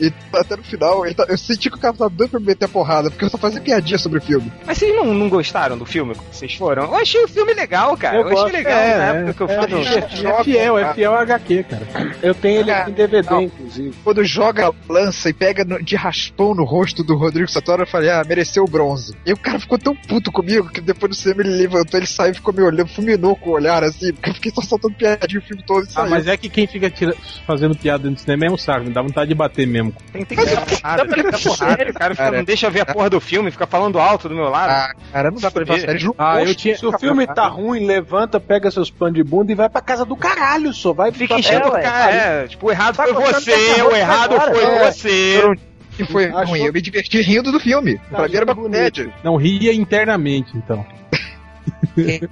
S4: E até no final, ele tá- eu senti que o cara tava doido pra me meter a porrada, porque eu só fazia piadinha sobre o filme.
S2: Mas vocês não, não gostaram do filme? Vocês foram? Eu achei o filme legal, cara. Eu,
S5: Eu
S2: achei legal
S5: é,
S2: na
S5: é,
S2: época que eu
S5: é,
S2: fui.
S5: é, é fiel, é fiel ao HQ, cara.
S7: Eu tenho ele aqui em DVD,
S4: Não.
S7: inclusive.
S4: Quando joga a lança e pega no- de raspão no rosto do Rodrigo Santoro, eu falei, ah, mereceu o bronze. E o cara ficou tão puto comigo que depois do cinema ele levantou, ele saiu e ficou me olhando, fulminou com o olhar assim, porque eu fiquei só soltando piadinha o filme todo e
S5: Ah,
S4: saiu.
S5: mas é que quem fica tira- fazendo piada dentro do cinema é um saco, me dá vontade de bater mesmo.
S2: Tem, tem que dar porrada, tem que dar porrada. O cara fica,
S4: Cara.
S2: não deixa ver a porra do filme, fica falando alto do meu lado.
S4: Ah, cara, não dá pra levar a sério. Ju-
S5: Ah, eu tinha.
S7: Se o filme tá ruim, levanta, pega seus panos de bunda e vai pra casa do caralho, só vai
S2: Fica enchendo o cara, é, tipo, o errado
S1: Tá
S2: foi você, o errado
S1: agora?
S2: foi
S4: É.
S2: você.
S4: que foi
S7: Achou-
S4: ruim. Eu me diverti rindo do filme. pra mim era uma comédia.
S5: Não ria internamente, então.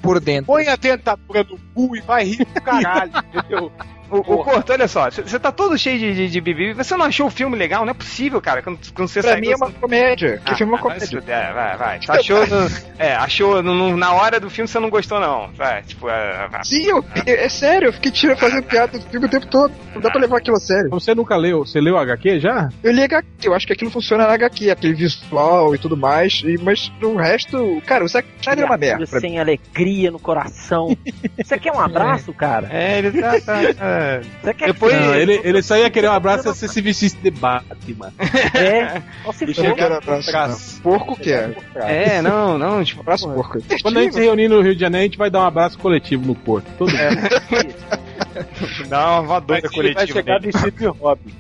S3: por dentro.
S7: Põe a dentadura no cu e vai rir do caralho, entendeu?
S2: O, o Corto, olha só, você tá todo cheio de, de, de bibi, você não achou o filme legal? Não é possível, cara, quando, quando você
S4: Pra
S2: sai...
S4: mim é uma comédia. Que
S2: Ah,
S4: filme é uma
S2: ah,
S4: comédia.
S2: é, vai, vai. Você achou, no- é, achou no- no- na hora do filme você não gostou, não. Vai, tipo, é, vai.
S4: Sim, eu, é, é sério, eu fiquei tirando fazendo piada do filme o tempo todo. Não dá pra levar aquilo a sério.
S5: Você nunca leu? Você leu HQ já?
S4: Eu li HQ, eu acho que aquilo funciona na HQ, aquele visual e tudo mais, e, mas no resto, cara, o Zack Snyder é uma merda.
S1: Sem alegria no coração. Você quer um abraço, cara?
S2: É, ele tá. tá, tá.
S1: Você quer
S2: Depois-
S5: Não, ele, ele só ia querer um abraço se você se vestisse de Batman.
S1: É, for.
S4: não quero abraço. Porco quer.
S2: É, não, não, tipo.
S4: Abraço porco.
S5: Quando a gente se reunir no Rio de Janeiro, a gente vai dar um abraço coletivo no Porto. Todo mundo.
S2: Dá uma
S7: Vai,
S2: voadora
S7: vai
S2: coletiva.
S7: chegar
S2: nele.
S7: vestido de Robin.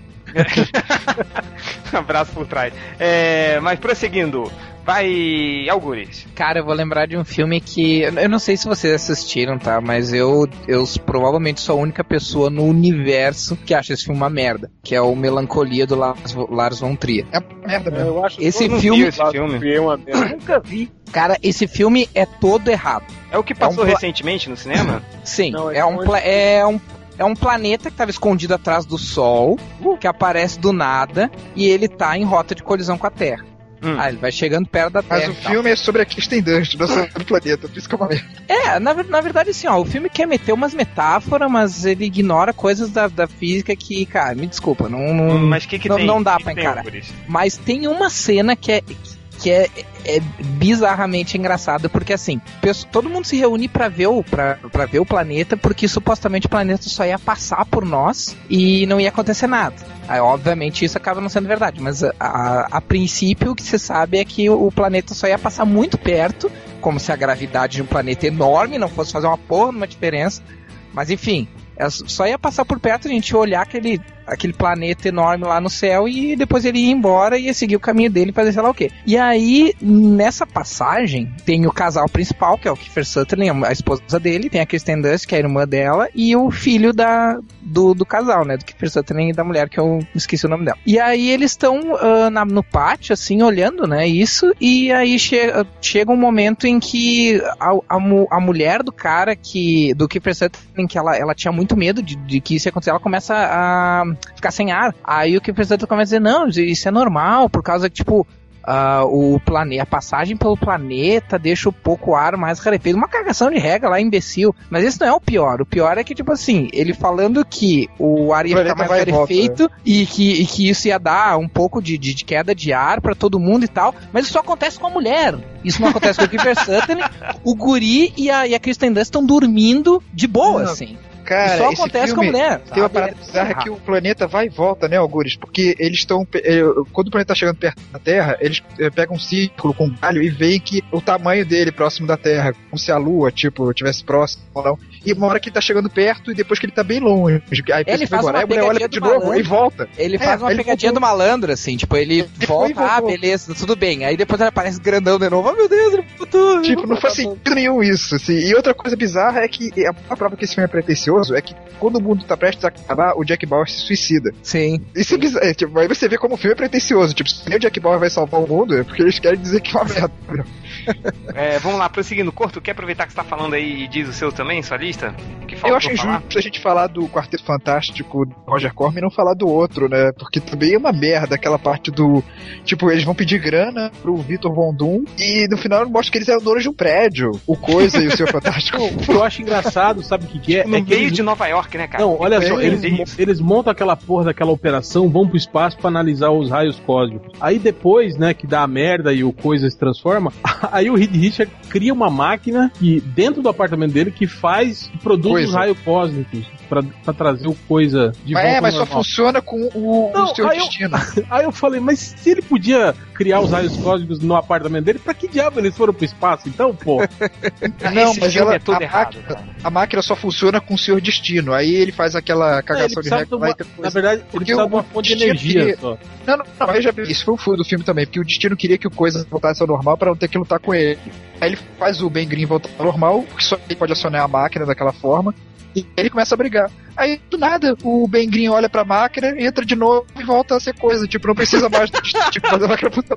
S2: Abraço por trás. É, mas prosseguindo, vai. Algures.
S3: Cara, eu vou lembrar de um filme que. Eu não sei se vocês assistiram, tá? Mas eu, eu provavelmente sou a única pessoa no universo que acha esse filme uma merda. Que é o Melancolia do Lars, Lars von Trier.
S4: É uma merda mesmo.
S7: Eu acho
S3: Esse
S2: Eu
S3: filme-
S2: vi esse filme.
S7: é uma merda.
S1: Nunca vi.
S3: Cara, esse filme é todo errado.
S2: É o que passou
S3: É um
S2: recentemente no cinema?
S3: Sim,
S7: Não, é
S3: é, um pla- é um. É um planeta que estava escondido atrás do Sol, que aparece do nada, e ele tá em rota de colisão com a Terra.
S2: Hum.
S3: Ah, ele vai chegando perto da
S4: Mas
S3: Terra.
S4: o
S3: e tal.
S4: filme é sobre a Kirsten Dunst, não sobre o planeta, por isso que é uma merda.
S3: É, na, na verdade, assim, ó, o filme quer meter umas metáforas, mas ele ignora coisas da, da física que, cara, me desculpa, não, não,
S2: Mas o que, que
S3: não-
S2: tem?
S3: não dá
S2: Que
S3: pra encarar. Mas tem uma cena que é, que é, é bizarramente engraçada, porque assim, todo mundo se reúne pra ver, o, pra, ver o planeta, porque supostamente o planeta só ia passar por nós e não ia acontecer nada. Aí, obviamente, isso acaba não sendo verdade, mas a, a, a princípio o que se sabe é que o, planeta só ia passar muito perto, como se a gravidade de um planeta enorme não fosse fazer uma porra, uma diferença. Mas enfim, ela só ia passar por perto, a gente olhar aquele, aquele planeta enorme lá no céu e depois ele ia embora e ia seguir o caminho dele fazer sei lá o quê. E aí, nessa passagem, tem o casal principal, que é o Kiefer Sutherland, a esposa dele, tem a Kristen Dunst, que é a irmã dela, e o filho da, do, do casal, né? Do Kiefer Sutherland e da mulher, que eu esqueci o nome dela. E aí eles estão uh, no pátio, assim, olhando, né? Isso, e aí chega, chega um momento em que a, a, a mulher do cara que. do Kiefer Sutherland, que ela, ela tinha muito medo de, de que isso ia acontecer, ela começa a ficar sem ar. Aí o Kiefer Sutherland começa a dizer, não, isso é normal, por causa que, tipo, Uh, o planeta, a passagem pelo planeta deixa um pouco o ar mais rarefeito. Uma cagação de regra lá, imbecil. Mas esse não é o pior. O pior é que, tipo assim, ele falando que o ar ia ficar mais rarefeito volta, e, que, e que isso ia dar um pouco de, de, de queda de ar para todo mundo e tal. Mas isso só acontece com a mulher. Isso não acontece com o Kiefer Sutherland. O guri e a, e a Kristen Dunst estão dormindo de boa, não. assim.
S4: Cara,
S3: só acontece com a mulher.
S4: Tem uma parada bizarra que o planeta vai e volta, né, Algures? Porque eles estão. Eh, quando o planeta tá chegando perto da Terra, eles eh, pegam um círculo com um galho e veem que o tamanho dele próximo da Terra, como se a Lua, tipo, tivesse próximo ou não. E uma hora que ele tá chegando perto e depois que ele tá bem longe. Aí
S3: ele faz uma
S4: aí a mulher olha de novo malandro. e volta.
S3: Ele faz é, uma pegadinha do malandro, assim, tipo, ele, ele volta, ah, beleza, tudo bem. Aí depois ele aparece grandão de novo, oh meu Deus, ele
S4: puto. Tipo, não faz sentido nenhum isso, assim. E outra coisa bizarra é que a prova que esse filme é pretencioso é que quando o mundo tá prestes a acabar, o Jack Bauer se suicida.
S3: Sim.
S4: Isso é bizarro. É, tipo, aí você vê como o filme é pretencioso. Tipo, se nem o Jack Bauer vai salvar o mundo, é porque eles querem dizer que é uma merda.
S2: é, vamos lá, prosseguindo. Corto, quer aproveitar que você tá falando aí e diz o seu também, sua lista?
S4: Eu acho injusto a gente falar do Quarteto Fantástico do Roger Corman e não falar do outro, né? Porque também é uma merda aquela parte do. Tipo, eles vão pedir grana pro Vitor Von Doom e no final mostra que eles eram donos de um prédio. O Coisa e o seu Fantástico.
S5: o que eu acho engraçado, sabe o que, que é?
S2: No
S5: é
S2: meio de Nova York, né, cara?
S5: Não, olha só, eles, eles montam aquela porra daquela operação, vão pro espaço para analisar os raios cósmicos. Aí depois, né, que dá a merda e o Coisa se transforma, aí o Reed Richard cria uma máquina que, dentro do apartamento dele, que faz, que produz coisa. os raios cósmicos pra, pra trazer o coisa de
S4: mas
S5: volta.
S4: É, mas só funciona com o, Não, o seu
S5: aí
S4: destino.
S5: Eu, aí eu falei, mas se ele podia criar os raios cósmicos no apartamento dele, pra que diabo eles foram pro espaço então, pô?
S4: Não, mas ela, é tudo a, errado, máquina, a máquina só funciona com o seu destino. Aí ele faz aquela cagação é, de regra.
S5: Uma, na verdade, ele precisa de uma fonte de energia queria... só.
S4: Não, não, não, já isso foi o furo do filme também, porque o destino queria que o coisa voltasse ao normal para não ter que lutar com ele. Aí ele faz o Ben Green voltar ao normal, porque só ele pode acionar a máquina daquela forma. E ele começa a brigar. Aí, do nada, o Ben Green olha pra máquina, entra de novo e volta a ser coisa. Tipo, não precisa mais do tipo, fazer a máquina puta.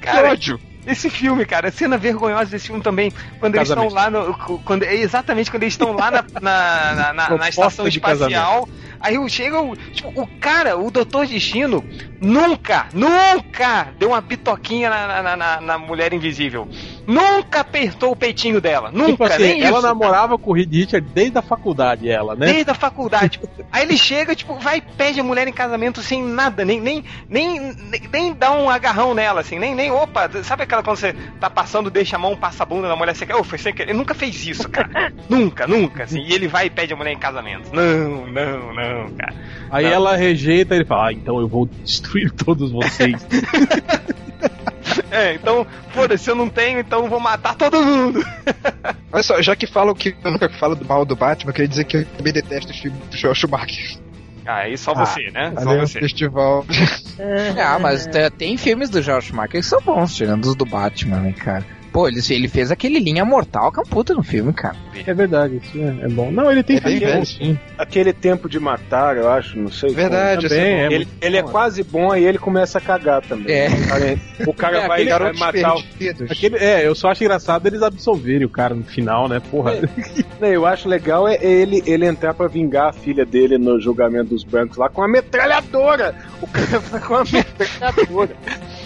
S2: Cara, ódio. Esse filme, cara, a cena vergonhosa desse filme também, quando eles estão lá no. Quando, é exatamente quando eles estão lá na, na, na, na, na estação espacial. Aí chega o. Tipo, o cara, o Doutor Destino, nunca, nunca deu uma bitoquinha na, na, na, mulher invisível. Nunca apertou o peitinho dela. Nunca, tipo assim, nem
S5: ela
S2: isso.
S5: namorava com o Reed Richard desde a faculdade, ela, né?
S2: Desde a faculdade. Aí ele chega, tipo, vai e pede a mulher em casamento sem nada, nem, nem, nem, nem, nem dá um agarrão nela, assim, nem, nem, opa, sabe aquela quando você tá passando, deixa a mão, passa a bunda da mulher, você quer, oh, foi sem querer. Ele nunca fez isso, cara. nunca, nunca, assim. E ele vai e pede a mulher em casamento. Não, não, não, cara.
S5: Aí
S2: não.
S5: ela rejeita e ele fala, ah, então eu vou destruir todos vocês.
S2: É, então, foda-se, eu não tenho, então vou matar todo mundo.
S4: Olha só, já que falam que eu nunca falo do mal do Batman, eu queria dizer que eu também detesto os filmes do Joel Schumacher.
S2: Ah, aí só ah, você, né?
S4: Só você. festival.
S3: ah, mas tem filmes do Joel Schumacher que são bons, tirando os do Batman, né, cara? Pô, ele, ele fez aquele Linha Mortal que é um puta no filme, cara.
S5: É verdade, isso é, é bom. Não, ele tem é
S7: bom, sim. Aquele Tempo de Matar, eu acho, não sei.
S4: Verdade,
S7: também, é, é ele, ele é quase bom, aí ele começa a cagar também.
S3: É.
S7: O cara, o cara é, vai, vai matar o...
S5: aquele, É, eu só acho engraçado eles absolverem o cara no final, né? Porra.
S7: É, eu acho legal é ele, ele entrar pra vingar a filha dele no julgamento dos brancos lá com uma metralhadora! O cara vai com uma metralhadora.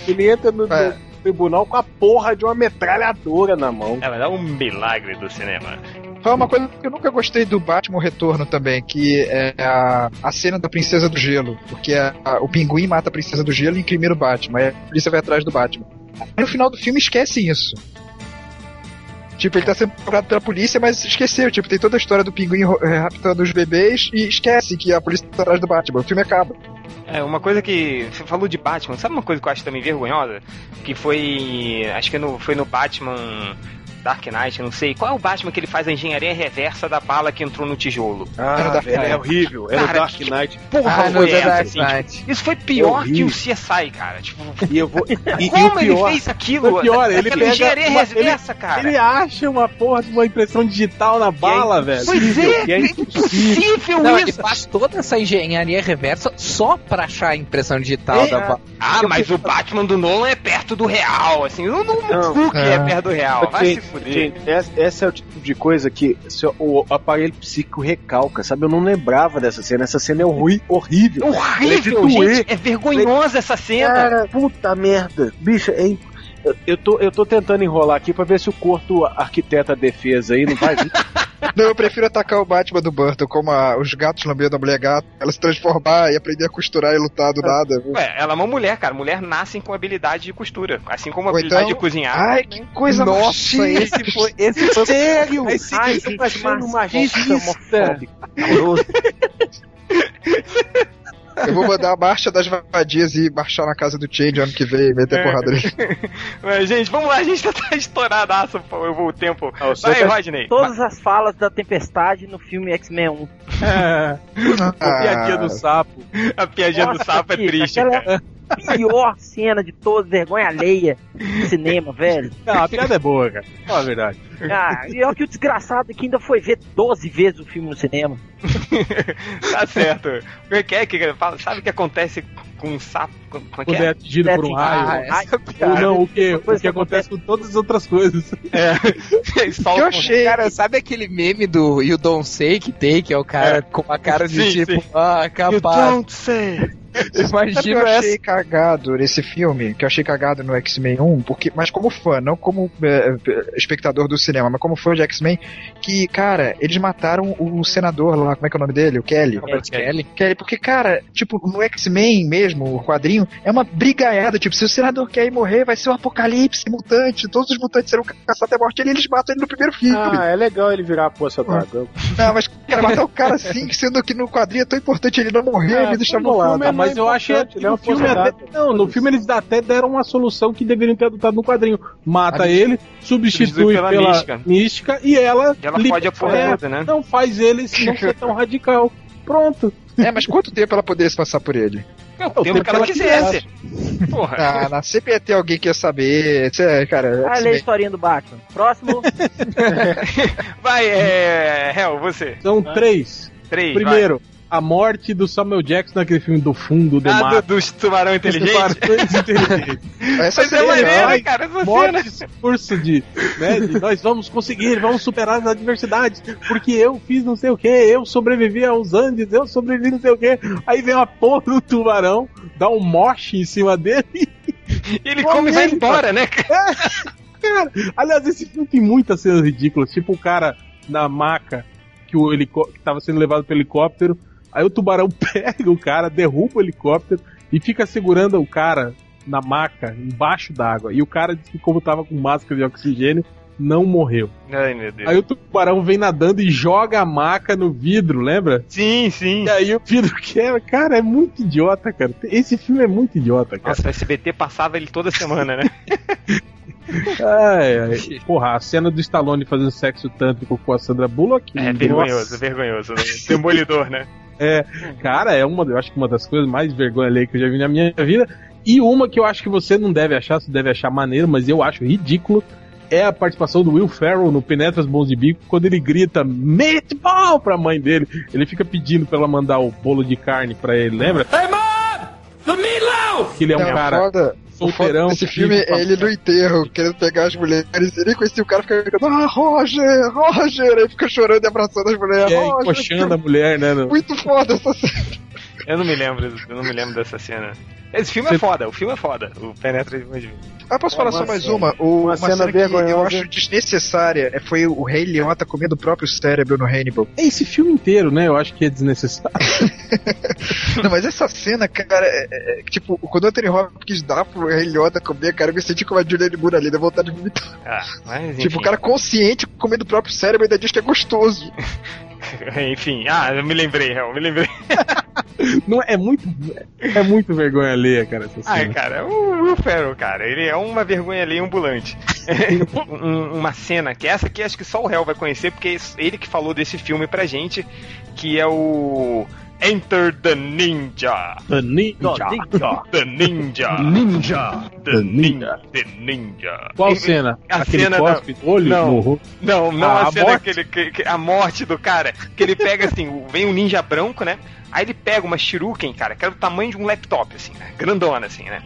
S7: ele entra no... É tribunal com a porra de uma metralhadora na mão.
S2: É, mas é um milagre do cinema.
S4: Foi uma coisa que eu nunca gostei do Batman Retorno também, que é a, a cena da Princesa do Gelo. Porque a, a, o pinguim mata a Princesa do Gelo e incrimina o Batman. Aí a polícia vai atrás do Batman. Aí no final do filme esquecem isso. Tipo, ele tá sendo procurado pela polícia, mas esqueceu. Tipo, tem toda a história do pinguim eh, raptando os bebês e esquece que a polícia tá atrás do Batman. O filme acaba.
S2: É, uma coisa que. Você falou de Batman, sabe uma coisa que eu acho também vergonhosa? Que foi. Acho que no, foi no Batman Dark Knight, não sei. Qual é o Batman que ele faz a engenharia reversa da bala que entrou no tijolo?
S7: Ah,
S4: Dark
S7: velho, é horrível. Era o
S2: Cara,
S7: Dark
S2: que-
S7: Knight.
S2: Porra,
S3: Ah,
S2: foi
S3: The
S2: essa,
S3: Dark
S2: assim,
S3: Knight.
S2: tipo, isso foi pior que
S7: Horrível.
S2: o CSI, cara. Tipo,
S7: E eu vou. E, e
S2: como
S7: o pior.
S2: ele fez aquilo?
S5: Foi pior, ele pega
S2: engenharia
S5: uma-
S2: reversa, cara.
S5: Ele acha uma porra de uma impressão digital na bala, velho.
S2: Pois é,
S7: E é
S2: é impossível
S3: Não, ele
S2: isso.
S3: faz toda essa engenharia reversa só pra achar a impressão digital da ba-
S2: Ah, mas o Batman do Nolan é perto do real, assim. Não
S7: Não.
S2: não que é
S4: É.
S2: perto do real. Vai se
S7: gente, essa, é o tipo de coisa que o aparelho psíquico recalca, sabe? Eu não lembrava dessa cena. Essa cena é horri- horrível.
S2: Horrível,
S7: É de doer.
S2: gente. É vergonhosa essa cena.
S7: Cara, puta merda. Bicho, é. Eu- Eu tô, eu tô tentando enrolar aqui pra ver se o corto arquiteta defesa aí não vai vir.
S4: Não, eu prefiro atacar o Batman do Burton, como a- os gatos lambendo a mulher gato, ela se transformar e aprender a costurar e lutar do nada.
S2: Ué, ela é uma mulher, cara. Mulher nascem com habilidade de costura. Assim como a
S4: Ou
S2: habilidade
S4: então-
S2: de cozinhar.
S4: Ai, que coisa
S3: Nossa,
S4: machinha.
S3: esse foi. Esse foi
S7: Sério?
S3: Ai,
S1: Ai,
S3: que machista,
S1: machista,
S3: homofóbico.
S4: Eu vou mandar a marcha das vadias e marchar na casa do Change ano que vem e meter
S2: É.
S4: porrada nele.
S2: Mas, gente, vamos lá. A gente tá estouradaço eu vou o tempo.
S7: Ah, o
S2: Vai,
S7: seu-
S2: Rodney.
S1: Todas as falas da Tempestade no filme X-Men 1.
S5: É, a piadinha do sapo.
S2: A piadinha do
S1: Nossa,
S2: sapo é triste,
S1: aquela
S2: cara.
S1: É pior cena de todos, vergonha alheia do cinema, velho.
S5: Não, a piada é boa, cara. Fala a verdade.
S1: Ah, e olha que o desgraçado que ainda foi ver 12 vezes o filme no cinema.
S2: Tá certo. O que é que fala? Sabe o que acontece com um sapo? Como é que
S5: Quando é
S2: é?
S5: atingido por um
S1: Ah,
S5: raio.
S3: essa
S5: Ou não, o que, o que
S1: que
S5: acontece com todas as outras coisas.
S4: O que eu achei.
S3: Cara, sabe aquele meme do You Don't Say que tem, que é o cara com a cara de
S2: Sim,
S3: tipo,
S2: sim.
S3: ah,
S2: You
S3: capaz.
S2: don't say.
S4: Sabe o que eu
S3: Imagina
S4: achei
S3: essa.
S4: cagado nesse filme? Que eu achei cagado no X-Men 1, porque, mas como fã, não como é, é, espectador do cinema, mas como fã de X-Men, que, cara, eles mataram o senador lá, como é que é o nome dele? O Kelly.
S3: Robert Kelly.
S4: Kelly, porque, cara, tipo, no X-Men mesmo, o quadrinho, é uma brigaiada, tipo, se o senador quer ir morrer, vai ser um apocalipse mutante, todos os mutantes serão caçados até a morte, e eles matam ele no primeiro filme.
S7: Ah, é legal ele virar a poça d'água.
S4: Não, mas, cara, matar o cara assim, sendo que no quadrinho é tão importante ele não morrer,
S7: Ah,
S4: me deixa bolado.
S7: é
S5: mas eu achei
S7: ele é
S5: no filme até, não, no filme eles até deram uma solução que deveriam ter adotado no quadrinho. Mata
S4: Ali-
S5: ele, substitui
S2: Substitui pela
S5: pela,
S2: mística.
S5: mística. e ela,
S2: E ela
S5: li-
S2: fode a porra
S5: é,
S2: né?
S5: não faz ele não ser tão radical. Pronto.
S4: É, mas quanto tempo ela poderia se passar por ele?
S2: É o
S5: o
S2: tempo que ela quisesse. Porra.
S4: Ah, não, sempre ia ter alguém que ia saber. É, cara.
S1: Ah, lê a historinha do Batman. Próximo.
S2: Vai, é. Hel, você.
S5: São três.
S2: Três.
S5: Primeiro, a morte do Samuel Jackson naquele filme do fundo do
S2: vai. Ah,
S5: mar.
S2: do, dos tubarão inteligente.
S5: Tubarões inteligentes.
S4: Essa
S2: Mas é
S5: vai.
S2: cara, essa cena.
S5: Morte esse curso de, né, de nós vamos conseguir, vamos superar as adversidades, porque eu fiz não sei o que, eu sobrevivi aos Andes, eu sobrevivi não sei o que. Aí vem uma porra do tubarão, dá um moche em cima dele.
S2: E ele come e vai embora, né? cara?
S5: Cara, aliás, esse filme tem muitas cenas ridículas, tipo o cara na maca que o helicó- que tava sendo levado pelo helicóptero, aí o tubarão pega o cara, derruba o helicóptero e fica segurando o cara na maca embaixo d'água. E o cara, disse que como tava com máscara de oxigênio, não morreu.
S2: Ai, meu Deus.
S5: Aí o tubarão vem nadando e joga a maca no vidro, lembra?
S2: Sim, sim.
S5: E aí o vidro quebra. Cara, é muito idiota, cara. Esse filme é muito idiota, cara.
S2: Nossa, o SBT passava ele toda semana, né?
S5: Ai, ai. Porra, a cena do Stallone fazendo sexo tântrico com a Sandra Bullock.
S2: É
S5: nossa,
S2: vergonhoso, vergonhoso. Demolidor, né?
S5: Cara, é uma, eu acho que uma das coisas mais vergonha ali que eu já vi na minha vida. E uma que eu acho que você não deve achar, você deve achar maneiro, mas eu acho ridículo. É a participação do Will Ferrell no Penetras Bons de Bico, quando ele grita meatball pra mãe dele. Ele fica pedindo pra ela mandar o bolo de carne pra ele, lembra? Hey, mom! The meatloaf! Que ele é um
S4: Não,
S5: cara
S4: foda, o foda
S5: solteirão.
S4: desse filme é ele no enterro, querendo pegar as mulheres. Ele conhecia o cara, fica gritando, ah, Roger, Roger! Aí fica chorando e abraçando as mulheres.
S5: É,
S4: Roger,
S5: encoxando a mulher, né?
S4: Muito foda essa cena.
S2: Eu não me lembro, eu não me lembro dessa cena. Esse filme
S5: Você-
S2: é foda, o filme é foda. O Penetra de Bons
S4: Ah, posso
S7: É
S4: falar
S7: uma
S4: só mais
S7: cena-
S4: uma? O,
S7: uma
S4: uma,
S7: cena
S4: cena, que eu acho desnecessária é, foi o Rei Liotta comendo o próprio cérebro no Hannibal.
S5: É esse filme inteiro, né? Eu acho que é desnecessário.
S4: Não, mas essa cena, cara, é, é, é, tipo, quando o Anthony Hopkins dá pro Rei Liotta comer, cara, eu me senti como a Julianne Moore ali, dá vontade de vomitar.
S2: Ah, mas
S4: Tipo, o cara consciente comendo o próprio cérebro e ainda diz que é gostoso.
S2: Enfim, ah, eu me lembrei, eu me lembrei.
S5: Não, é muito. É muito vergonha alheia, cara, essa
S2: Ai,
S5: cena.
S2: cara, o Will Ferrell, cara, ele é uma vergonha ali ambulante. Um- uma cena que essa aqui acho que só o réu vai conhecer, porque é ele que falou desse filme pra gente, que é o Enter the Ninja.
S5: The Ninja.
S2: The Ninja.
S5: Ninja.
S2: The Ninja. The Ninja.
S5: Qual cena?
S2: A
S5: Aquele
S2: cena
S5: cospe
S2: da...
S5: olho
S2: Não.
S5: no rosto?
S2: Não, não
S5: Ah,
S2: a,
S5: a
S2: cena que ele, que, que- a morte do cara, que ele pega assim, vem um ninja branco, né? Aí ele pega uma shuriken, cara, que é do tamanho de um laptop, assim, né? Grandona, assim, né?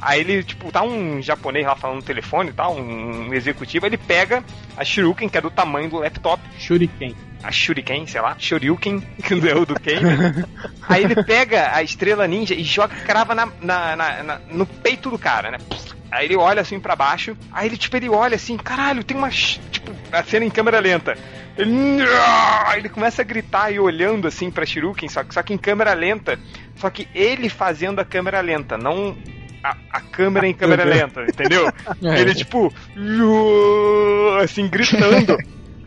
S2: Aí ele, tipo, tá um japonês lá falando no telefone e tal, um executivo, ele pega a shuriken, que é do tamanho do laptop,
S5: Shuriken.
S2: A shuriken, sei lá, shoryuken, que não é o do Ken, né? Aí ele pega a estrela ninja e joga, crava na, na- na- na- no peito do cara, né? Aí ele olha assim pra baixo, aí ele, tipo, ele olha assim, caralho, tem uma. Tipo, a cena em câmera lenta. Ele, ele começa a gritar e olhando assim pra Shiruken, só, que- só que em câmera lenta. Só que ele fazendo a câmera lenta, não a, a câmera em câmera lenta, entendeu?
S3: É.
S2: Ele, tipo, assim, gritando.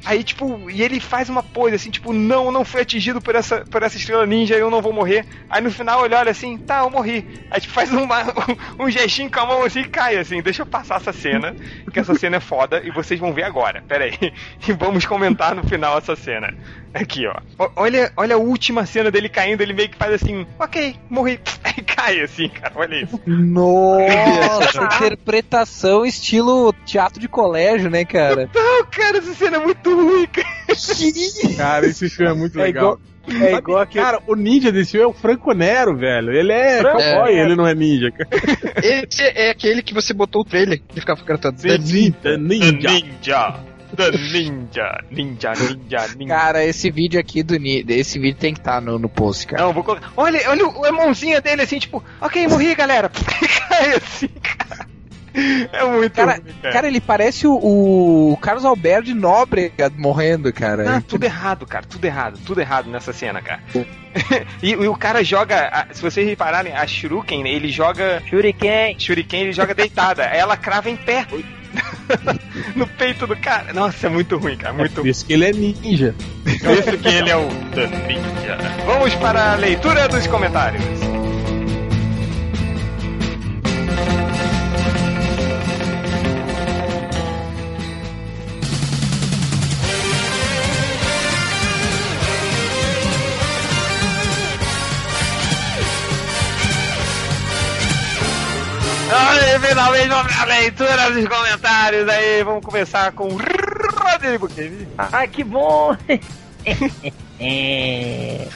S2: Aí, tipo, e ele faz uma pose assim, tipo, não, eu não fui atingido por essa, por essa estrela ninja, eu não vou morrer. Aí no final ele olha assim, tá, eu morri. Aí tipo, faz uma, um, gestinho com a mão assim e cai assim. Deixa eu passar essa cena, que essa cena é foda e vocês vão ver agora. Pera aí. E vamos comentar no final essa cena. Aqui, ó. Olha, olha a última cena dele caindo, ele meio que faz assim, ok, morri. Aí cai assim, cara, olha isso.
S3: Nossa, interpretação estilo teatro de colégio, né, cara?
S2: Não, cara, essa cena é muito cara.
S5: Cara, esse filme é muito
S7: É
S5: legal.
S7: igual, é igual aquele.
S5: Cara, o ninja desse filme é o Franco Nero, velho. Ele é
S1: Franco
S5: cowboy,
S1: Nero.
S5: ele não é ninja.
S4: Esse é aquele que você botou o trailer e ficava cantando.
S5: Sim, sim, The
S2: The
S5: Ninja.
S2: Ninja. The Ninja. Ninja, ninja, ninja.
S3: Cara, esse vídeo aqui do Ni- esse vídeo tem que estar no, no post, cara.
S2: Não, vou colocar. Olha, olha o- a mãozinha dele assim, tipo, ok, morri, galera. Cai assim, cara. É muito
S3: Cara,
S2: ruim,
S3: cara, ele parece o, o Carlos Alberto de Nóbrega morrendo, cara.
S2: Ah, tudo errado, cara, tudo errado, tudo errado nessa cena, cara. e, e o cara joga, a- se vocês repararem, a Shuriken, ele joga.
S1: Shuriken.
S2: Shuriken, ele joga deitada. Ela crava em pé. no peito do cara. Nossa, é muito ruim, cara, muito
S5: Por isso que ele é ninja.
S2: Esse que ele é o The Ninja. Vamos para a leitura dos comentários. Aí, finalmente vamos leitura dos comentários aí. Vamos começar com o Rodrigo Kevin.
S1: Ai, que bom! É.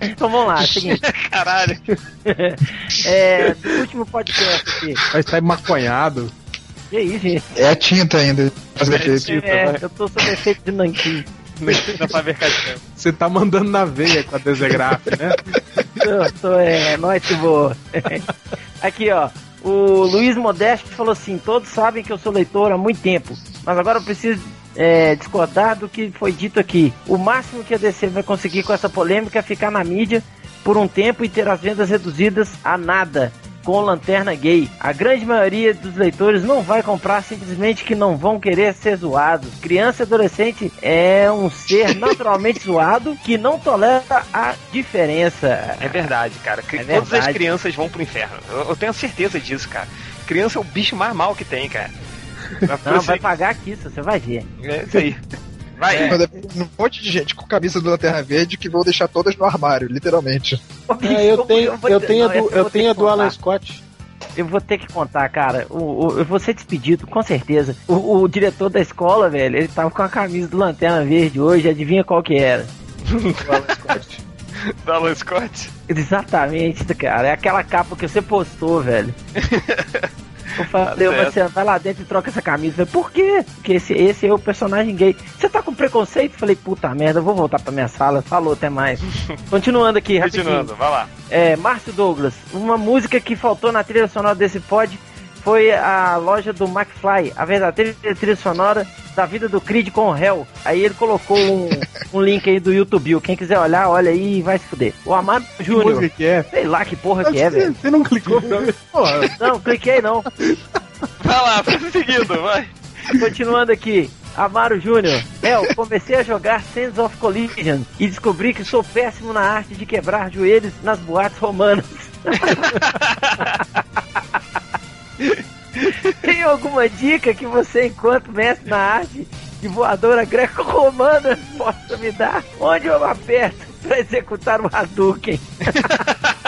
S1: então vamos lá, é o seguinte.
S2: Caralho.
S1: É, do último podcast aqui.
S5: Vai estar maconhado.
S1: Que isso, gente?
S4: É a tinta ainda. Fazer efeito.
S1: É, eu tô sob efeito de nanquim.
S5: Você tá mandando na veia com a Desegraf, né?
S1: Tô, tô, é, nós que vou. Aqui, ó. O Luiz Modesto falou assim: todos sabem que eu sou leitor há muito tempo, mas agora eu preciso é, discordar do que foi dito aqui. O máximo que a DC vai conseguir com essa polêmica é ficar na mídia por um tempo e ter as vendas reduzidas a nada. Com lanterna gay. A grande maioria dos leitores não vai comprar simplesmente que não vão querer ser zoados. Criança e adolescente é um ser naturalmente zoado que não tolera a diferença.
S2: É verdade, cara.
S1: É
S2: Todas as
S1: verdade.
S2: crianças vão pro inferno. Eu, eu tenho certeza disso, cara. Criança é o bicho mais mal que tem, cara.
S1: Não, vai pagar aqui, você vai ver.
S2: É isso aí. Vai.
S4: É Um monte de gente com camisa do Lanterna Verde que vão deixar todas no armário, literalmente.
S7: É, eu tenho, eu tenho, do,
S1: eu
S7: tenho a do Alan. Scott.
S1: Eu vou ter que contar, cara. O, o- eu vou ser despedido, com certeza. O, o diretor da escola, velho, ele tava com a camisa do Lanterna Verde hoje, adivinha qual que era?
S2: Do Alan Scott.
S1: Exatamente, cara. É aquela capa que você postou, velho. Eu falei,
S2: Tá
S1: você vai lá dentro e troca essa camisa. Por quê? Porque esse, esse é o personagem gay. Você tá com preconceito? Eu Falei, puta merda, eu vou voltar pra minha sala. Falou, até mais. Continuando aqui, rapidinho.
S2: Continuando, vai lá.
S1: É, Márcio Douglas, uma música que faltou na trilha sonora desse pod foi a loja do McFly, a verdadeira trilha sonora da vida do Creed com o Hell. Aí ele colocou um, um link aí do YouTube. Quem quiser olhar, olha aí e vai se fuder. O Amado
S5: Que
S1: Júnior,
S5: que é?
S1: sei lá que porra que é,
S5: você,
S1: velho.
S5: você não clicou pra? Porra,
S1: Não, cliquei não.
S2: Vai lá, vai seguindo, vai.
S1: Continuando aqui. Amaro Júnior. Eu comecei a jogar Sands of Collision e descobri que sou péssimo na arte de quebrar joelhos nas boates romanas. Tem alguma dica que você, enquanto mestre na arte de voadora greco-romana, possa me dar? Onde eu aperto para executar o Hadouken?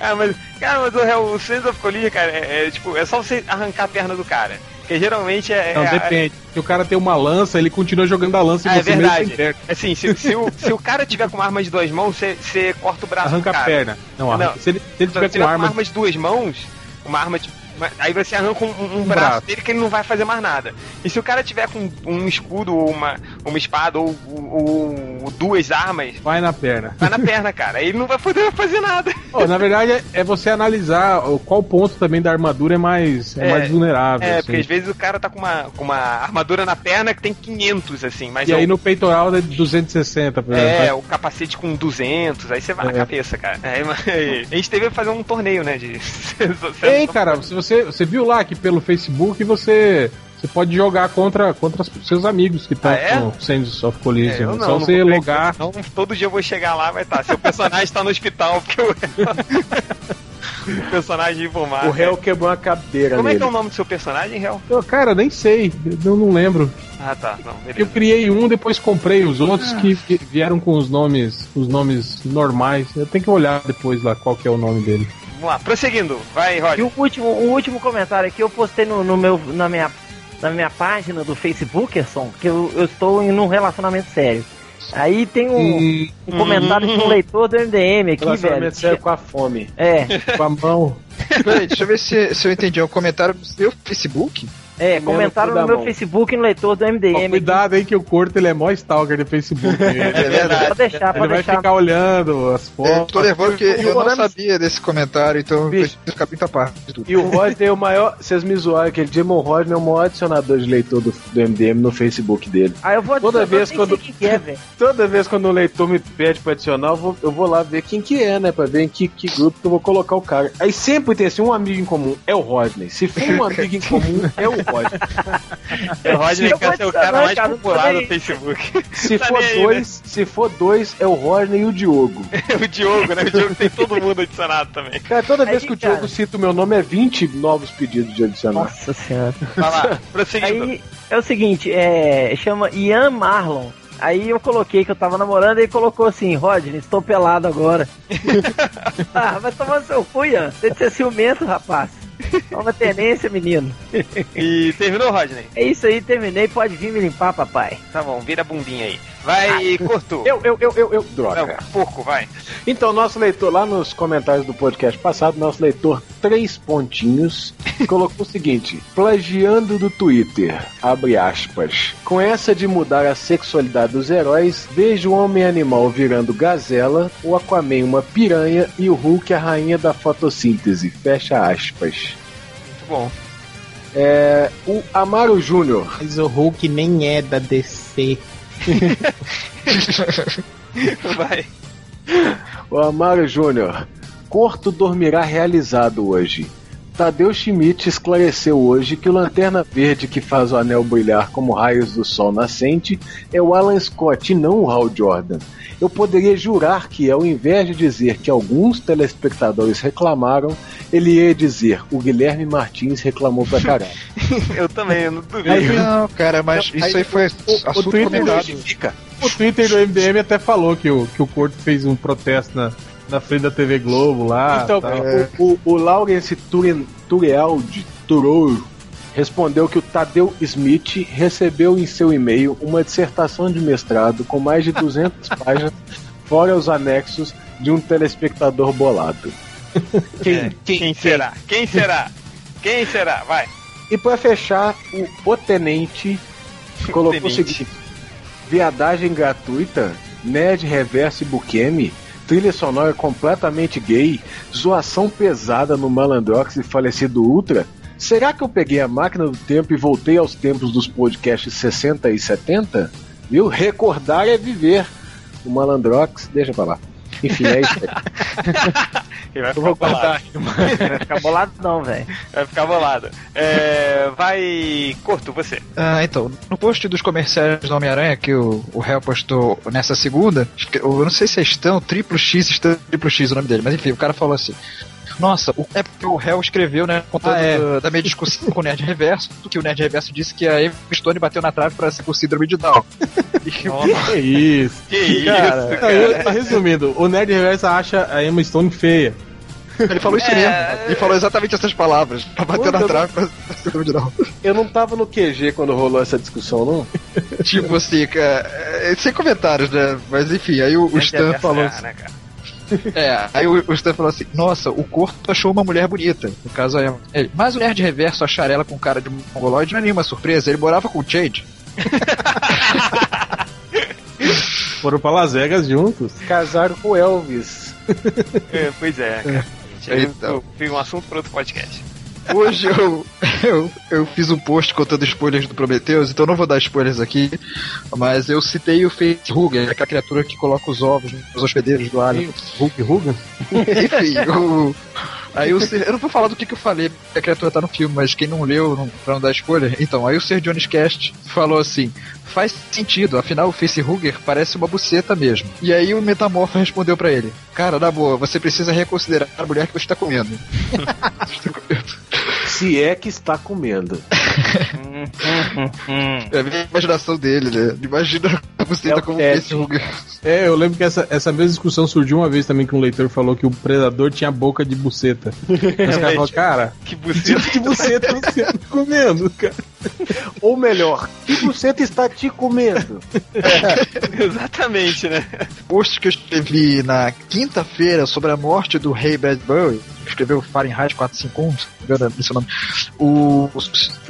S2: Ah, mas, cara, mas o, o Sands of Collision, cara, é, é, tipo, é só você arrancar a perna do cara. Porque geralmente é.
S5: Não,
S2: é,
S5: depende. Se o cara tem uma lança, ele continua jogando a lança e
S2: Ah, é
S5: você mesmo
S2: verdade.
S5: perna.
S2: Assim, se, se o, se o cara tiver com uma arma de duas mãos, você, corta o braço
S5: Arranca
S2: do
S5: a
S2: cara.
S5: perna. Não, arranca.
S2: Não.
S5: Se ele, se ele
S2: Se
S5: tiver
S2: ele tiver
S5: com arma.
S2: de duas mãos, uma arma de. Aí você arranca um, um- um braço,
S5: braço.
S2: dele que ele não vai fazer mais nada. E se o cara tiver com um escudo ou uma, uma espada ou, ou- ou duas armas,
S5: Vai na perna.
S2: vai na perna, cara. Aí ele não vai poder fazer nada.
S5: Ó, na verdade, é, é você analisar qual ponto também da armadura é mais, é
S2: É,
S5: mais vulnerável.
S2: É,
S5: assim.
S2: porque às vezes o cara tá com uma, com uma armadura na perna que tem 500, assim, mas
S5: E
S2: é
S5: aí
S2: o-
S5: no peitoral é 260, por
S2: É,
S5: exemplo.
S2: o capacete com 200, aí você vai na
S5: É.
S2: cabeça, cara. Aí, mas- a gente teve que fazer um torneio, né, de...
S5: Ei, cara, se você, você viu lá que pelo Facebook você, você pode jogar contra, contra seus amigos que estão
S2: Ah, é?
S5: com Sands of
S2: É,
S5: Collision.
S2: eu
S5: É
S2: não,
S5: Só
S2: não
S5: você logar.
S2: Então, todo dia eu vou chegar lá, vai estar. Seu personagem tá no hospital, porque o, o personagem de fumar.
S7: O réu quebrou uma cadeira
S2: Como é
S7: nele.
S2: que é o nome do seu personagem, réu?
S5: Eu, cara, nem sei, eu não lembro.
S2: Ah, tá. Não,
S5: Eu criei um, depois comprei os outros que, que vieram com os nomes, os nomes normais. Eu tenho que olhar depois lá qual que é o nome dele.
S2: Vamos lá, prosseguindo. Vai,
S1: E
S2: Roger.
S1: o último, o último comentário aqui eu postei no, no meu, na, minha, na minha página do Facebook, Erson, que eu, eu estou em um relacionamento sério. Aí tem um, um comentário de um leitor do MDM aqui, velho.
S7: Relacionamento sério com a fome.
S1: É,
S5: Com a mão.
S4: Peraí, deixa eu ver se, se eu entendi. É um comentário do seu Facebook?
S1: É,
S7: Comendo
S1: comentaram no meu
S7: mão.
S1: Facebook e no leitor do MDM.
S5: Ó, cuidado aí que o Corto ele é mó stalker do Facebook. Ele,
S2: É verdade.
S1: Pode deixar,
S5: ele
S1: pode
S5: vai
S1: deixar.
S5: ficar olhando as
S4: Eu
S5: fotos.
S4: tô levando porque eu não sabia desse comentário, então eu
S7: Bicho.
S4: preciso ficar de tudo.
S7: E o Rodney é o maior. Vocês me zoaram que ele Demon Rodney é o maior adicionador de leitor do, do MDM no Facebook dele.
S1: Aí eu vou
S7: Toda
S1: eu
S7: vez
S1: nem
S7: quando-
S1: sei quem que é, velho.
S7: Toda vez quando o leitor me pede pra adicionar, eu vou, eu vou lá ver quem que é, né? Pra ver em que, que grupo que eu vou colocar o cara. Aí sempre tem assim, um amigo em comum, é o Rodney. Se for um amigo em comum, é o Rodney.
S2: O Rodney
S1: eu
S2: quer
S1: vou
S2: ser o cara mais
S1: cara,
S2: popular do Facebook.
S7: Se
S2: Tá
S7: for
S2: aí,
S7: dois, se for dois, é o Rodney e o Diogo.
S2: o Diogo, né? O Diogo tem todo mundo adicionado também.
S7: Cara, toda vez
S1: Aí,
S7: que o
S1: cara.
S7: Diogo cita o meu nome, é 20 novos pedidos de adicionar.
S1: Nossa senhora.
S2: Vai lá, prosseguindo.
S1: Aí é o seguinte, é. Chama Ian Marlon. Aí eu coloquei que eu tava namorando e ele colocou assim, Rodney, estou pelado agora. ah, vai tomar seu cu, Ian. Tem de ser ciumento, rapaz. Toma tenência, menino.
S2: E terminou, Rodney?
S1: É isso aí, terminei. Pode vir me limpar, papai.
S2: Tá bom, vira a bumbinha aí. Vai, cortou.
S7: Eu, eu, eu, eu, eu. Droga.
S2: Não, porco, vai.
S7: Então, nosso leitor, lá nos comentários do podcast passado, nosso leitor, três pontinhos, colocou o seguinte: plagiando do Twitter, abre aspas. Com essa de mudar a sexualidade dos heróis, vejo o Homem-Animal virando gazela, o Aquaman uma piranha e o Hulk a rainha da fotossíntese, fecha aspas.
S2: Muito bom.
S7: É, o Amaro Júnior,
S5: Mas o Hulk nem é da DC.
S2: Vai.
S7: O Amaro Júnior. Corto dormirá realizado hoje. Tadeu Schmidt esclareceu hoje que o Lanterna Verde que faz o anel brilhar como raios do sol nascente é o Alan Scott e não o Hal Jordan. Eu poderia jurar que, ao invés de dizer que alguns telespectadores reclamaram, ele ia dizer o Guilherme Martins reclamou pra caralho.
S2: Eu também, eu não duvido.
S5: Aí,
S4: Não, cara, mas
S5: Aí,
S4: isso aí foi
S5: o
S4: assunto
S5: Twitter
S4: comentado.
S7: Fica.
S5: O Twitter do MDM até falou que o, que o Corto fez um protesto na, na frente da TV Globo lá.
S7: Então,
S5: tal.
S7: o, o, o Lawrence Turen- Turealdi Turou respondeu que o Tadeu Smith recebeu em seu e-mail uma dissertação de mestrado com mais de 200 páginas, fora os anexos de um telespectador bolado. Quem,
S2: É, Quem, será? Quem será? Quem será? Vai.
S7: E para fechar, o, o Tenente colocou o
S2: Tenente.
S7: seguinte: viadagem gratuita, nerd reverse Bukemi, trilha sonora completamente gay, zoação pesada no Malandrox e falecido Ultra. Será que eu peguei a máquina do tempo e voltei aos tempos dos podcasts 60 e 70? Viu? Recordar é viver. O Malandrox, deixa pra lá. Enfim, é isso aí.
S2: Ele vai
S7: Eu
S2: ficar
S7: vou
S2: bolado.
S1: Vai ficar bolado não, velho.
S2: Vai ficar bolado. É, vai. Corto, você.
S4: Ah, então, no post dos comerciais do Homem-Aranha que o, o réu postou nessa segunda, eu não sei se é Estão, triplo X, Estão, triplo X o nome dele, mas enfim, o cara falou assim. Nossa, o- é porque o réu escreveu, né, contando
S5: Ah, é.
S4: da, da minha discussão com o Nerd Reverso, que o Nerd Reverso disse que a Emma Stone bateu na trave pra ser por síndrome de Down.
S5: Que isso?
S2: Que isso,
S5: Cara,
S2: cara.
S5: eu- resumindo, o Nerd Reversa acha a Emma Stone feia.
S4: Ele falou isso
S2: É.
S4: mesmo. Ele falou exatamente essas palavras. Pra bater na trave pra ser síndrome de Down.
S7: Eu não tava no QG quando rolou essa discussão, não?
S4: tipo assim, cara, é, sem comentários, né? Mas enfim, aí o, o Stan falou
S2: Ah,
S4: assim.
S2: né, cara?
S4: É, aí o, o Stan falou assim: Nossa, o corpo achou uma mulher bonita. No caso, é. Ele, Mas o nerd reverso achar ela com cara de mongoloide não é nenhuma surpresa. Ele morava com o Chade.
S5: Foram pra Las Vegas juntos.
S7: Casaram com o Elvis.
S2: É, pois é, cara.
S4: Então.
S2: Fica um assunto para outro podcast.
S4: Hoje eu, eu, eu fiz um post contando spoilers do Prometheus, então não vou dar spoilers aqui, mas eu citei o Facehugger, aquela criatura que coloca os ovos nos hospedeiros do Alien.
S5: Hulk Hogan?
S4: Enfim, o, aí o Ser, eu não vou falar do que, que eu falei, porque a criatura tá no filme, mas quem não leu, não, pra não dar spoiler, então, aí o Ser Jones Cast falou assim: faz sentido, afinal o Facehugger parece uma buceta mesmo. E aí o Metamorfo respondeu pra ele: Cara, na boa, você precisa reconsiderar a mulher que você tá comendo. Você tá comendo.
S7: Se é que está comendo.
S4: É a minha imaginação dele, né? Imagina a buceta
S7: É o
S4: como
S7: Ted.
S4: Facehugger.
S5: É, eu lembro que essa, essa mesma discussão surgiu uma vez também que um leitor falou que o predador tinha boca de buceta. Os caras falaram, cara,
S2: Que
S5: que
S2: buceta.
S5: de buceta você tá comendo, cara?
S7: Ou melhor, que buceta está te comendo?
S2: Exatamente, né?
S4: post que eu escrevi na quinta-feira sobre a morte do rei Bradbury, escreveu Fahrenheit 451, se não me engano é nome. O, o,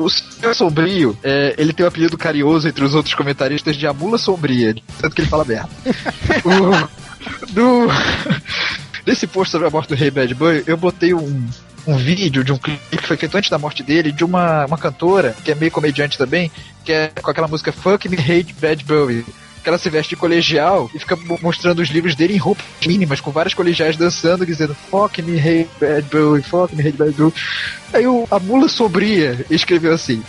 S4: o Senhor Sombrio, é, ele tem o apelido carinhoso entre os outros comentaristas de Amula Sombria, tanto que ele fala merda. o, do, nesse post sobre a morte do rei Bradbury, eu botei um, um vídeo de um clipe que foi feito antes da morte dele, de uma, uma cantora, que é meio comediante também, que é com aquela música Fuck Me Hate Bradbury que ela se veste de colegial e fica mo- mostrando os livros dele em roupas mínimas, com várias colegiais dançando, dizendo Fuck me, hate bad boy, fuck me, hate bad boy. Aí o, a mula sombria escreveu assim: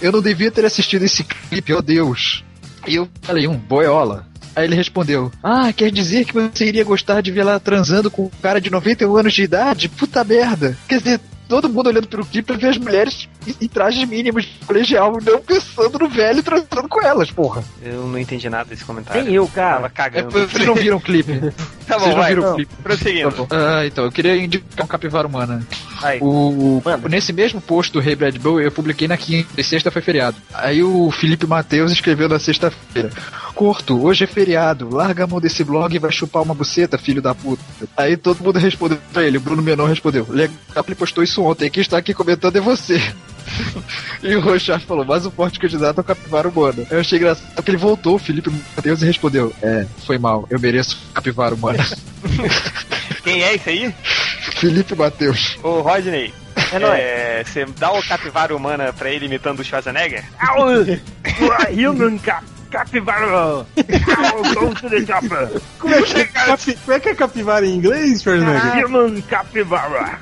S4: Eu não devia ter assistido esse clipe, oh Deus. E eu falei, um boiola. Aí ele respondeu: Ah, quer dizer que você iria gostar de ver ela transando com um cara de 91 anos de idade? Puta merda. Quer dizer, todo mundo olhando pelo clipe pra ver as mulheres em, trajes mínimos de colegial, não pensando no velho transando com elas, porra.
S2: Eu não entendi nada desse comentário.
S1: Nem eu,
S2: Tava
S1: cara.
S4: É,
S2: cagando.
S4: vocês não viram o clipe.
S2: Tá bom,
S4: Vocês não
S2: vai.
S4: viram o
S2: Não,
S4: clipe.
S2: Prosseguindo.
S4: Tá bom. Ah, então, eu queria indicar um capivara humana.
S1: Aí.
S4: O,
S1: Manda.
S4: nesse mesmo post do Rei Brad Bull, eu publiquei na quinta e sexta foi feriado. Aí o Felipe Matheus escreveu na sexta-feira: Corto, hoje é feriado, larga a mão desse blog e vai chupar uma buceta, filho da puta. Aí todo mundo respondeu pra ele, o Bruno Menor respondeu: Legal, ele postou isso ontem, quem está aqui comentando é você. E o Rochard falou, mais um forte candidato ao capivara humana. Eu achei engraçado que ele voltou, o Felipe Matheus, e respondeu: É, foi mal, eu mereço capivara humana.
S2: Quem é esse aí?
S4: Felipe Matheus.
S2: Ô, Rodney.
S1: É nóis.
S2: É, você dá o capivara humana pra ele imitando o Schwarzenegger?
S1: Human cap capivara! Go to the chopper!
S5: Como é que é, capi- como é, que é capivara em inglês, Schwarzenegger?
S1: Human capivara!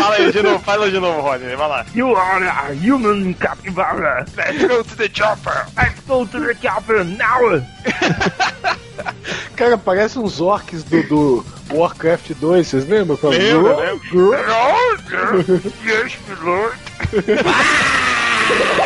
S2: Fala aí de novo, fala de novo, Rodney, vai lá.
S1: You are a human capivara!
S2: Let's go to the chopper!
S1: Let's go to the chopper now!
S7: Cara, parece uns orcs do, do Warcraft 2, vocês lembram? Quando-
S2: Lembra, lembra? Yes, Lord!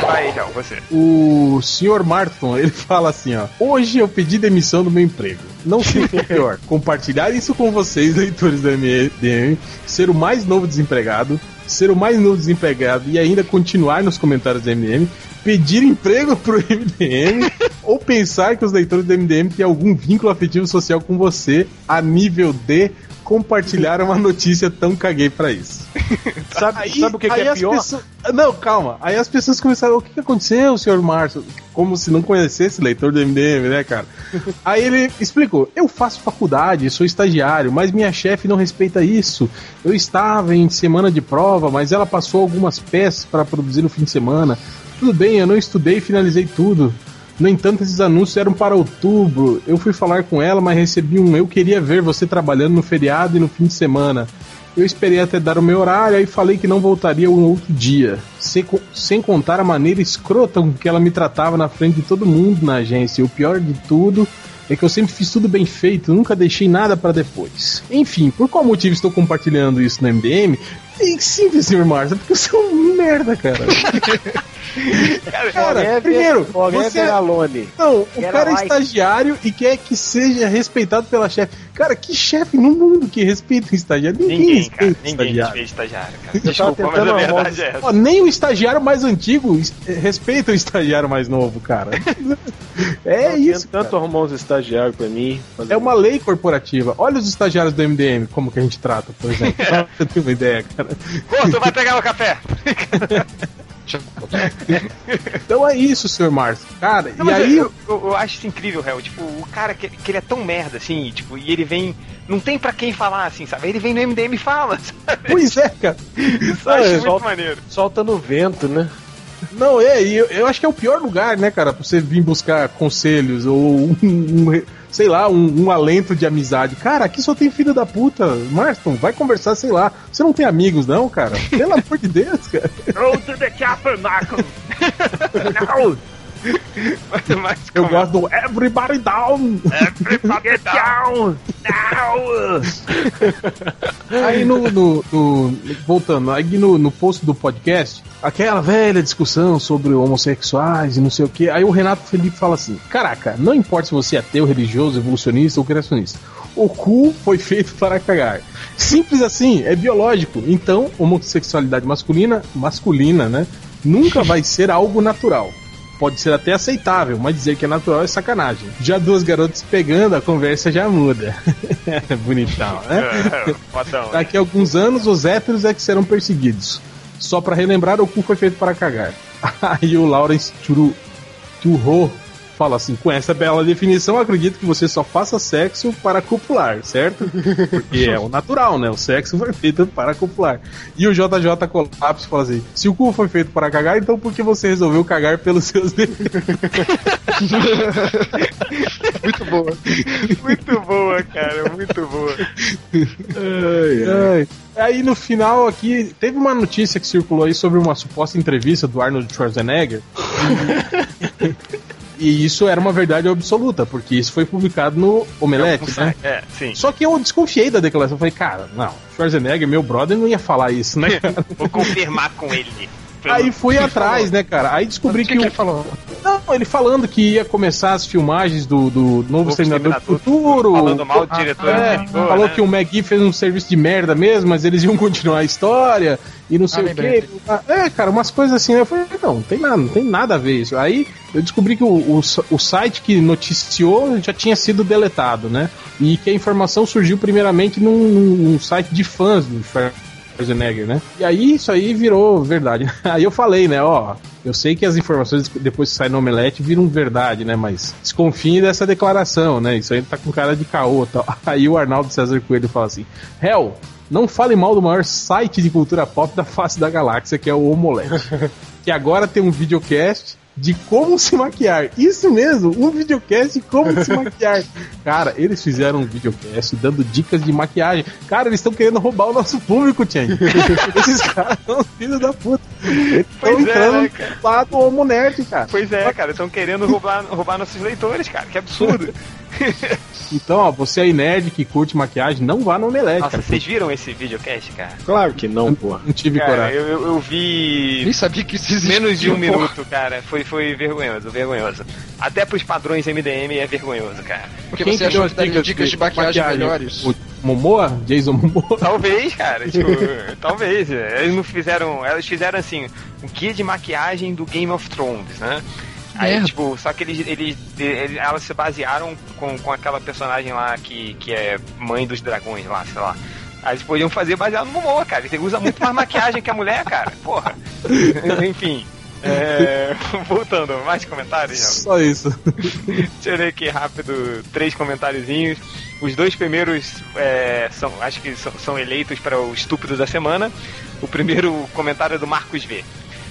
S2: Vai, então, você.
S5: O senhor Martin, ele fala assim, ó. Hoje eu pedi demissão do meu emprego. Não sei o que é pior. Compartilhar isso com vocês, leitores do MDM, ser o mais novo desempregado, ser o mais novo desempregado e ainda continuar nos comentários do MDM, pedir emprego pro MDM ou pensar que os leitores do MDM têm algum vínculo afetivo social com você a nível de compartilhar uma notícia tão caguei pra isso.
S7: Sabe, sabe o que, que
S5: aí
S7: é pior?
S5: pessoas- Não, calma. Aí as pessoas começaram, o que, que aconteceu, senhor Márcio? Como se não conhecesse leitor do MDM, né, cara? Aí ele explicou: eu faço faculdade, sou estagiário, mas minha chefe não respeita isso. Eu estava em semana de prova, mas ela passou algumas peças para produzir no fim de semana. Tudo bem, eu não estudei e finalizei tudo. No entanto, esses anúncios eram para outubro. Eu fui falar com ela, mas recebi um eu queria ver você trabalhando no feriado e no fim de semana. Eu esperei até dar o meu horário e falei que não voltaria um outro dia. Sem, sem contar a maneira escrota com que ela me tratava na frente de todo mundo na agência. E o pior de tudo é que eu sempre fiz tudo bem feito, nunca deixei nada pra depois. Enfim, por qual motivo estou compartilhando isso no MDM? É simples, senhor Marcia, porque eu sou um merda, cara. Cara, primeiro, você
S7: Alone.
S5: não, o
S1: Era
S5: cara é
S1: like.
S5: estagiário e quer que seja respeitado pela chefe. Cara, que chefe no mundo que respeita o estagiário? Ninguém,
S2: Ninguém, cara.
S5: respeita o
S2: Ninguém
S5: estagiário.
S2: respeita estagiário, cara. Desculpa, mas a verdade é essa.
S5: Ó, nem o estagiário mais antigo eh, respeita o estagiário mais novo, cara. é isso.
S7: Tanto
S5: cara.
S7: arrumar uns estagiários pra mim. fazer-
S5: É uma lei corporativa. Olha os estagiários do MDM, como que a gente trata, por exemplo. Pra você ter uma ideia, cara.
S2: Pô, tu vai pegar o café.
S5: Então é isso, senhor Márcio. Cara,
S2: Não,
S5: e aí.
S2: eu, eu, eu acho isso incrível, Hel. Tipo, o cara que, que ele é tão merda, assim, tipo, e ele vem. Não tem pra quem falar, assim, sabe? Ele vem no MDM e fala, sabe?
S5: Pois é, cara.
S2: Isso eu acho
S5: É,
S2: muito
S7: só-
S2: maneiro.
S7: Solta no vento, né?
S5: Não, é, e eu, eu acho que é o pior lugar, né, cara, pra você vir buscar conselhos ou um, um- sei lá, um, um alento de amizade. Cara, aqui só tem filho da puta. Marston, vai conversar, sei lá. Você não tem amigos, não, cara? Pelo amor de Deus, cara.
S1: Go to the chopper, Malcolm! Não!
S2: Mas,
S5: Eu gosto do Everybody Down.
S1: Get down! Now!
S5: Aí no, no- no- Voltando, aí no, no post do podcast, aquela velha discussão sobre homossexuais e não sei o que. Aí o Renato Felipe fala assim: Caraca, não importa se você é ateu, religioso, evolucionista ou criacionista. O cu foi feito para cagar. Simples assim, é biológico. Então, homossexualidade masculina, masculina, né? Nunca vai ser algo natural. Pode ser até aceitável, mas dizer que é natural é sacanagem. Já duas garotas pegando, a conversa já muda. Bonitão, né?
S2: É, fodão.
S5: Daqui a alguns anos, os héteros é que serão perseguidos. Só pra relembrar, o cu foi feito para cagar. Aí o Lawrence Turu, Turro fala assim: com essa bela definição, acredito que você só faça sexo para copular, certo? Porque é o natural, né? O sexo foi feito para copular. E o JJ Colapso fala assim: se o cu foi feito para cagar, então por que você resolveu cagar pelos seus defeitos?
S4: Muito boa.
S2: Muito boa, cara, muito boa.
S5: Ai. Aí no final aqui, teve uma notícia que circulou aí sobre uma suposta entrevista do Arnold Schwarzenegger. e isso era uma verdade absoluta, porque isso foi publicado no Omelete, né?
S2: É, sim.
S5: Só que eu desconfiei da declaração. Eu falei, cara, não, Schwarzenegger, meu brother, não ia falar isso, né?
S2: Vou confirmar com ele.
S5: Aí fui atrás, né, cara? Aí descobri
S4: O que,
S5: que,
S4: que
S5: o-
S4: ele falou?
S5: Não, ele falando que ia começar as filmagens do, do Novo Exterminador do Futuro.
S2: Falando mal do diretor
S5: É,
S2: anterior,
S5: falou
S2: né?
S5: que o McGee fez um serviço de merda mesmo, mas eles iam continuar a história e não sei
S4: Ah,
S5: o quê. É, cara, umas coisas assim. Eu falei, não, não tem nada, não tem nada a ver isso. Aí eu descobri que o, o, o site que noticiou já tinha sido deletado, né? E que a informação surgiu primeiramente num, num site de fãs do Schwarzenegger, né? E aí isso aí virou verdade. Aí eu falei, né, ó, eu sei que as informações depois que sai no Omelete viram verdade, né, mas desconfie dessa declaração, né? Isso aí tá com cara de caô, tal. Aí o Arnaldo César Coelho fala assim: "Hell, não fale mal do maior site de cultura pop da face da galáxia, que é o Omelete, que agora tem um videocast de como se maquiar. Isso mesmo, um videocast de como se maquiar. Cara, eles fizeram um videocast dando dicas de maquiagem. Cara, eles estão querendo roubar o nosso público, Tiang. Esses caras são filhos da puta. Eles estão
S2: Pois é,
S5: entrando
S2: né, cara?
S5: lado homo nerd, cara.
S2: Pois é, cara, estão querendo roubar, roubar nossos leitores, cara. Que absurdo.
S5: Então, ó, você aí nerd que curte maquiagem, não vá no Omelete,
S2: Nossa,
S5: cara.
S2: vocês viram esse videocast, cara?
S7: Claro que não, porra.
S5: Não tive
S2: Cara,
S5: coragem.
S2: eu, eu, eu vi
S4: Nem sabia que isso existia.
S2: menos de um
S4: porra.
S2: minuto, cara. Foi, foi vergonhoso, vergonhoso. Até pros padrões MDM é vergonhoso, cara.
S4: Porque
S5: Quem
S4: você achou que daria dicas de maquiagem melhores?
S5: O Momoa? Jason Momoa?
S2: Talvez, cara. Tipo, talvez. Eles não fizeram. Elas fizeram assim, um guia de maquiagem do Game of Thrones, né? Aí,
S4: Merda.
S2: tipo, só que eles, eles, eles- elas se basearam com, com aquela personagem lá que, que é mãe dos dragões lá, sei lá. Aí eles podiam fazer baseado no Momoa, cara. Ele usa muito mais maquiagem que a mulher, cara. Porra. Enfim. É, voltando, mais comentários?
S5: Só isso.
S2: Deixa eu ler aqui rápido três comentáriozinhos. Os dois primeiros é, são, acho que são, são eleitos para o estúpido da semana. O primeiro comentário é do Marcos V.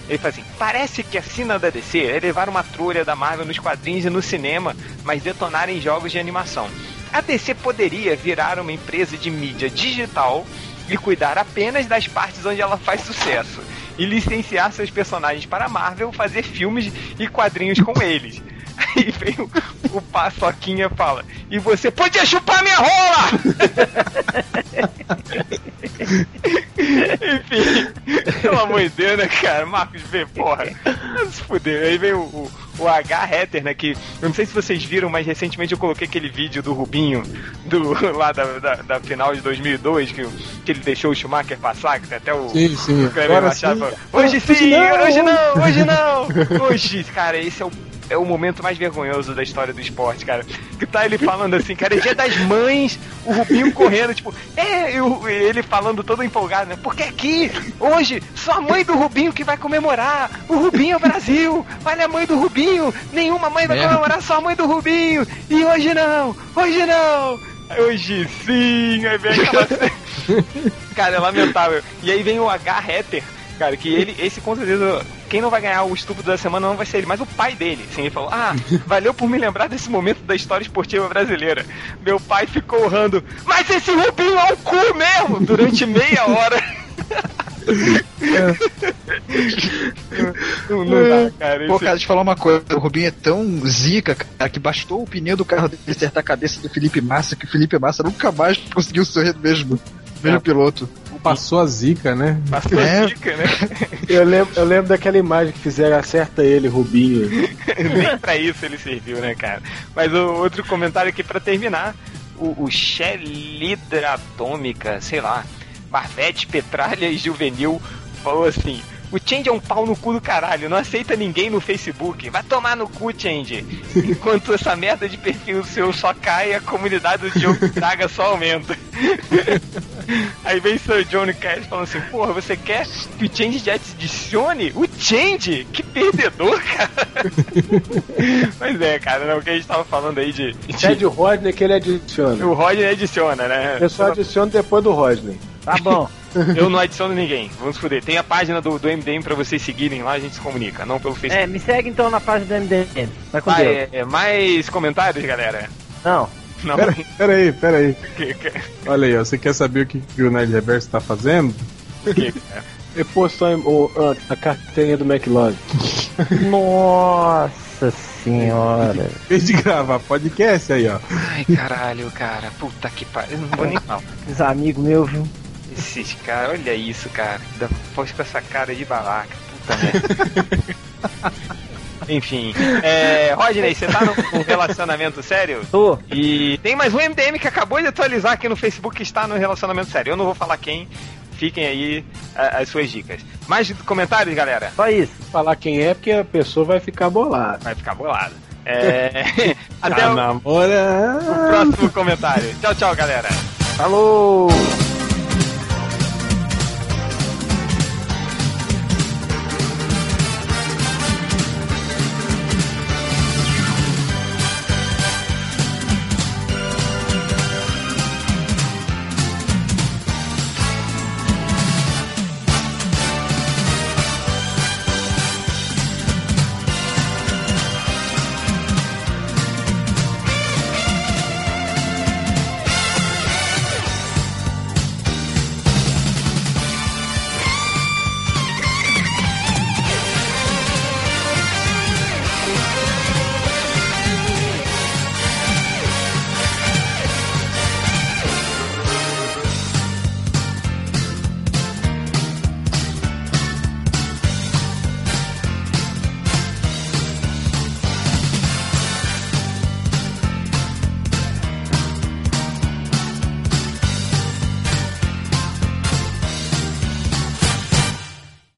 S2: Ele fala assim: parece que a sina da DC é levar uma trulha da Marvel nos quadrinhos e no cinema, mas detonar em jogos de animação. A DC poderia virar uma empresa de mídia digital e cuidar apenas das partes onde ela faz sucesso. E licenciar seus personagens para a Marvel, fazer filmes e quadrinhos com eles. Aí vem o, o Paçoquinha e fala: E você podia chupar minha rola! Enfim, pelo amor de Deus, né, cara? Marcos B, porra. Se fuder. Aí vem o, o, o H Hatter, né? Que eu não sei se vocês viram, mas recentemente eu coloquei aquele vídeo do Rubinho, do, lá da, da, da final de 2002, que, que ele deixou o Schumacher passar, que até o,
S5: Sim, sim.
S2: o Kleber Machado falou, Hoje sim,
S5: Hoje não."
S2: hoje não, hoje não. Hoje, cara, esse é o é o momento mais vergonhoso da história do esporte, cara. Que tá ele falando assim, cara, é dia das mães, o Rubinho correndo, tipo, é, e o- ele falando todo empolgado, né? Porque aqui, hoje, só a mãe do Rubinho que vai comemorar. O Rubinho é o Brasil. Olha a mãe do Rubinho. Nenhuma mãe vai
S3: Merda.
S2: comemorar, só a mãe do Rubinho. E hoje não, hoje não. Hoje sim, aí vem aquela. cara, é lamentável. E aí vem o H Hatter, cara, que ele, esse com certeza, quem não vai ganhar o estupro da semana não vai ser ele, mas o pai dele. Assim, ele falou: Ah, valeu por me lembrar desse momento da história esportiva brasileira. Meu pai ficou urrando, mas esse Rubinho é o cu mesmo! Durante meia hora. não, não dá, cara.
S4: Pô, cara, deixa eu falar uma coisa. O Rubinho é tão zica, cara, que bastou o pneu do carro dele acertar a cabeça do Felipe Massa, que o Felipe Massa nunca mais conseguiu ser mesmo, mesmo
S5: É.
S4: piloto.
S5: Passou a zica, né?
S2: Passou
S4: É.
S2: a dica, né?
S7: Eu lembro, eu lembro daquela imagem que fizeram acerta ele, Rubinho.
S2: Nem pra isso ele serviu, né, cara? Mas o outro comentário aqui pra terminar. O, o Shelidra Atômica, sei lá, Marvete, Petralha e Juvenil falou assim. O Change é um pau no cu do caralho, não aceita ninguém no Facebook. Vai tomar no cu, Change. Enquanto essa merda de perfil seu só cai, a comunidade do Diogo Braga só aumenta. Aí vem Sir Johnny Cash falando assim, porra, você quer que o Change já te adicione? O Change? Que perdedor, cara. Mas é, cara, né, o que a gente tava falando aí de... de-
S7: Pede o Rodney que ele adiciona.
S2: o Rodney adiciona, né?
S7: Eu só adiciono depois do Rodney.
S1: Tá bom.
S2: Eu não adiciono ninguém, vamos foder. Tem a página do, do MDM pra vocês seguirem lá, a gente se comunica, não pelo Facebook.
S1: É, me segue então na página do MDM. Vai com
S2: Ah,
S1: Deus.
S2: é, é, mais comentários, galera?
S1: Não.
S2: Não.
S5: Pera, pera aí, pera aí.
S2: Que- que-
S5: Olha aí, ó, você quer saber o que, que o Nerd Reverso tá fazendo?
S2: que-
S7: Ele postou o- a, a carteirinha do McLovin.
S1: Nossa senhora.
S5: Fez de gravar podcast aí, ó.
S2: Ai, caralho, cara, puta que pariu. Eu não vou nem falar.
S1: Esses amigos meus, viu?
S2: Esses caras, olha isso, cara. Da pós com essa cara de babaca. Puta merda. Enfim. É, Rodney, você tá num relacionamento sério?
S1: Tô.
S2: E tem mais um MDM que acabou de atualizar aqui no Facebook que está no relacionamento sério. Eu não vou falar quem. Fiquem aí a- as suas dicas. Mais comentários, galera?
S1: Só isso.
S7: Falar quem é, porque a pessoa vai ficar bolada.
S2: Vai ficar bolado. É... Até
S5: Tá
S2: o, o próximo comentário. Tchau, tchau, galera.
S1: Falou!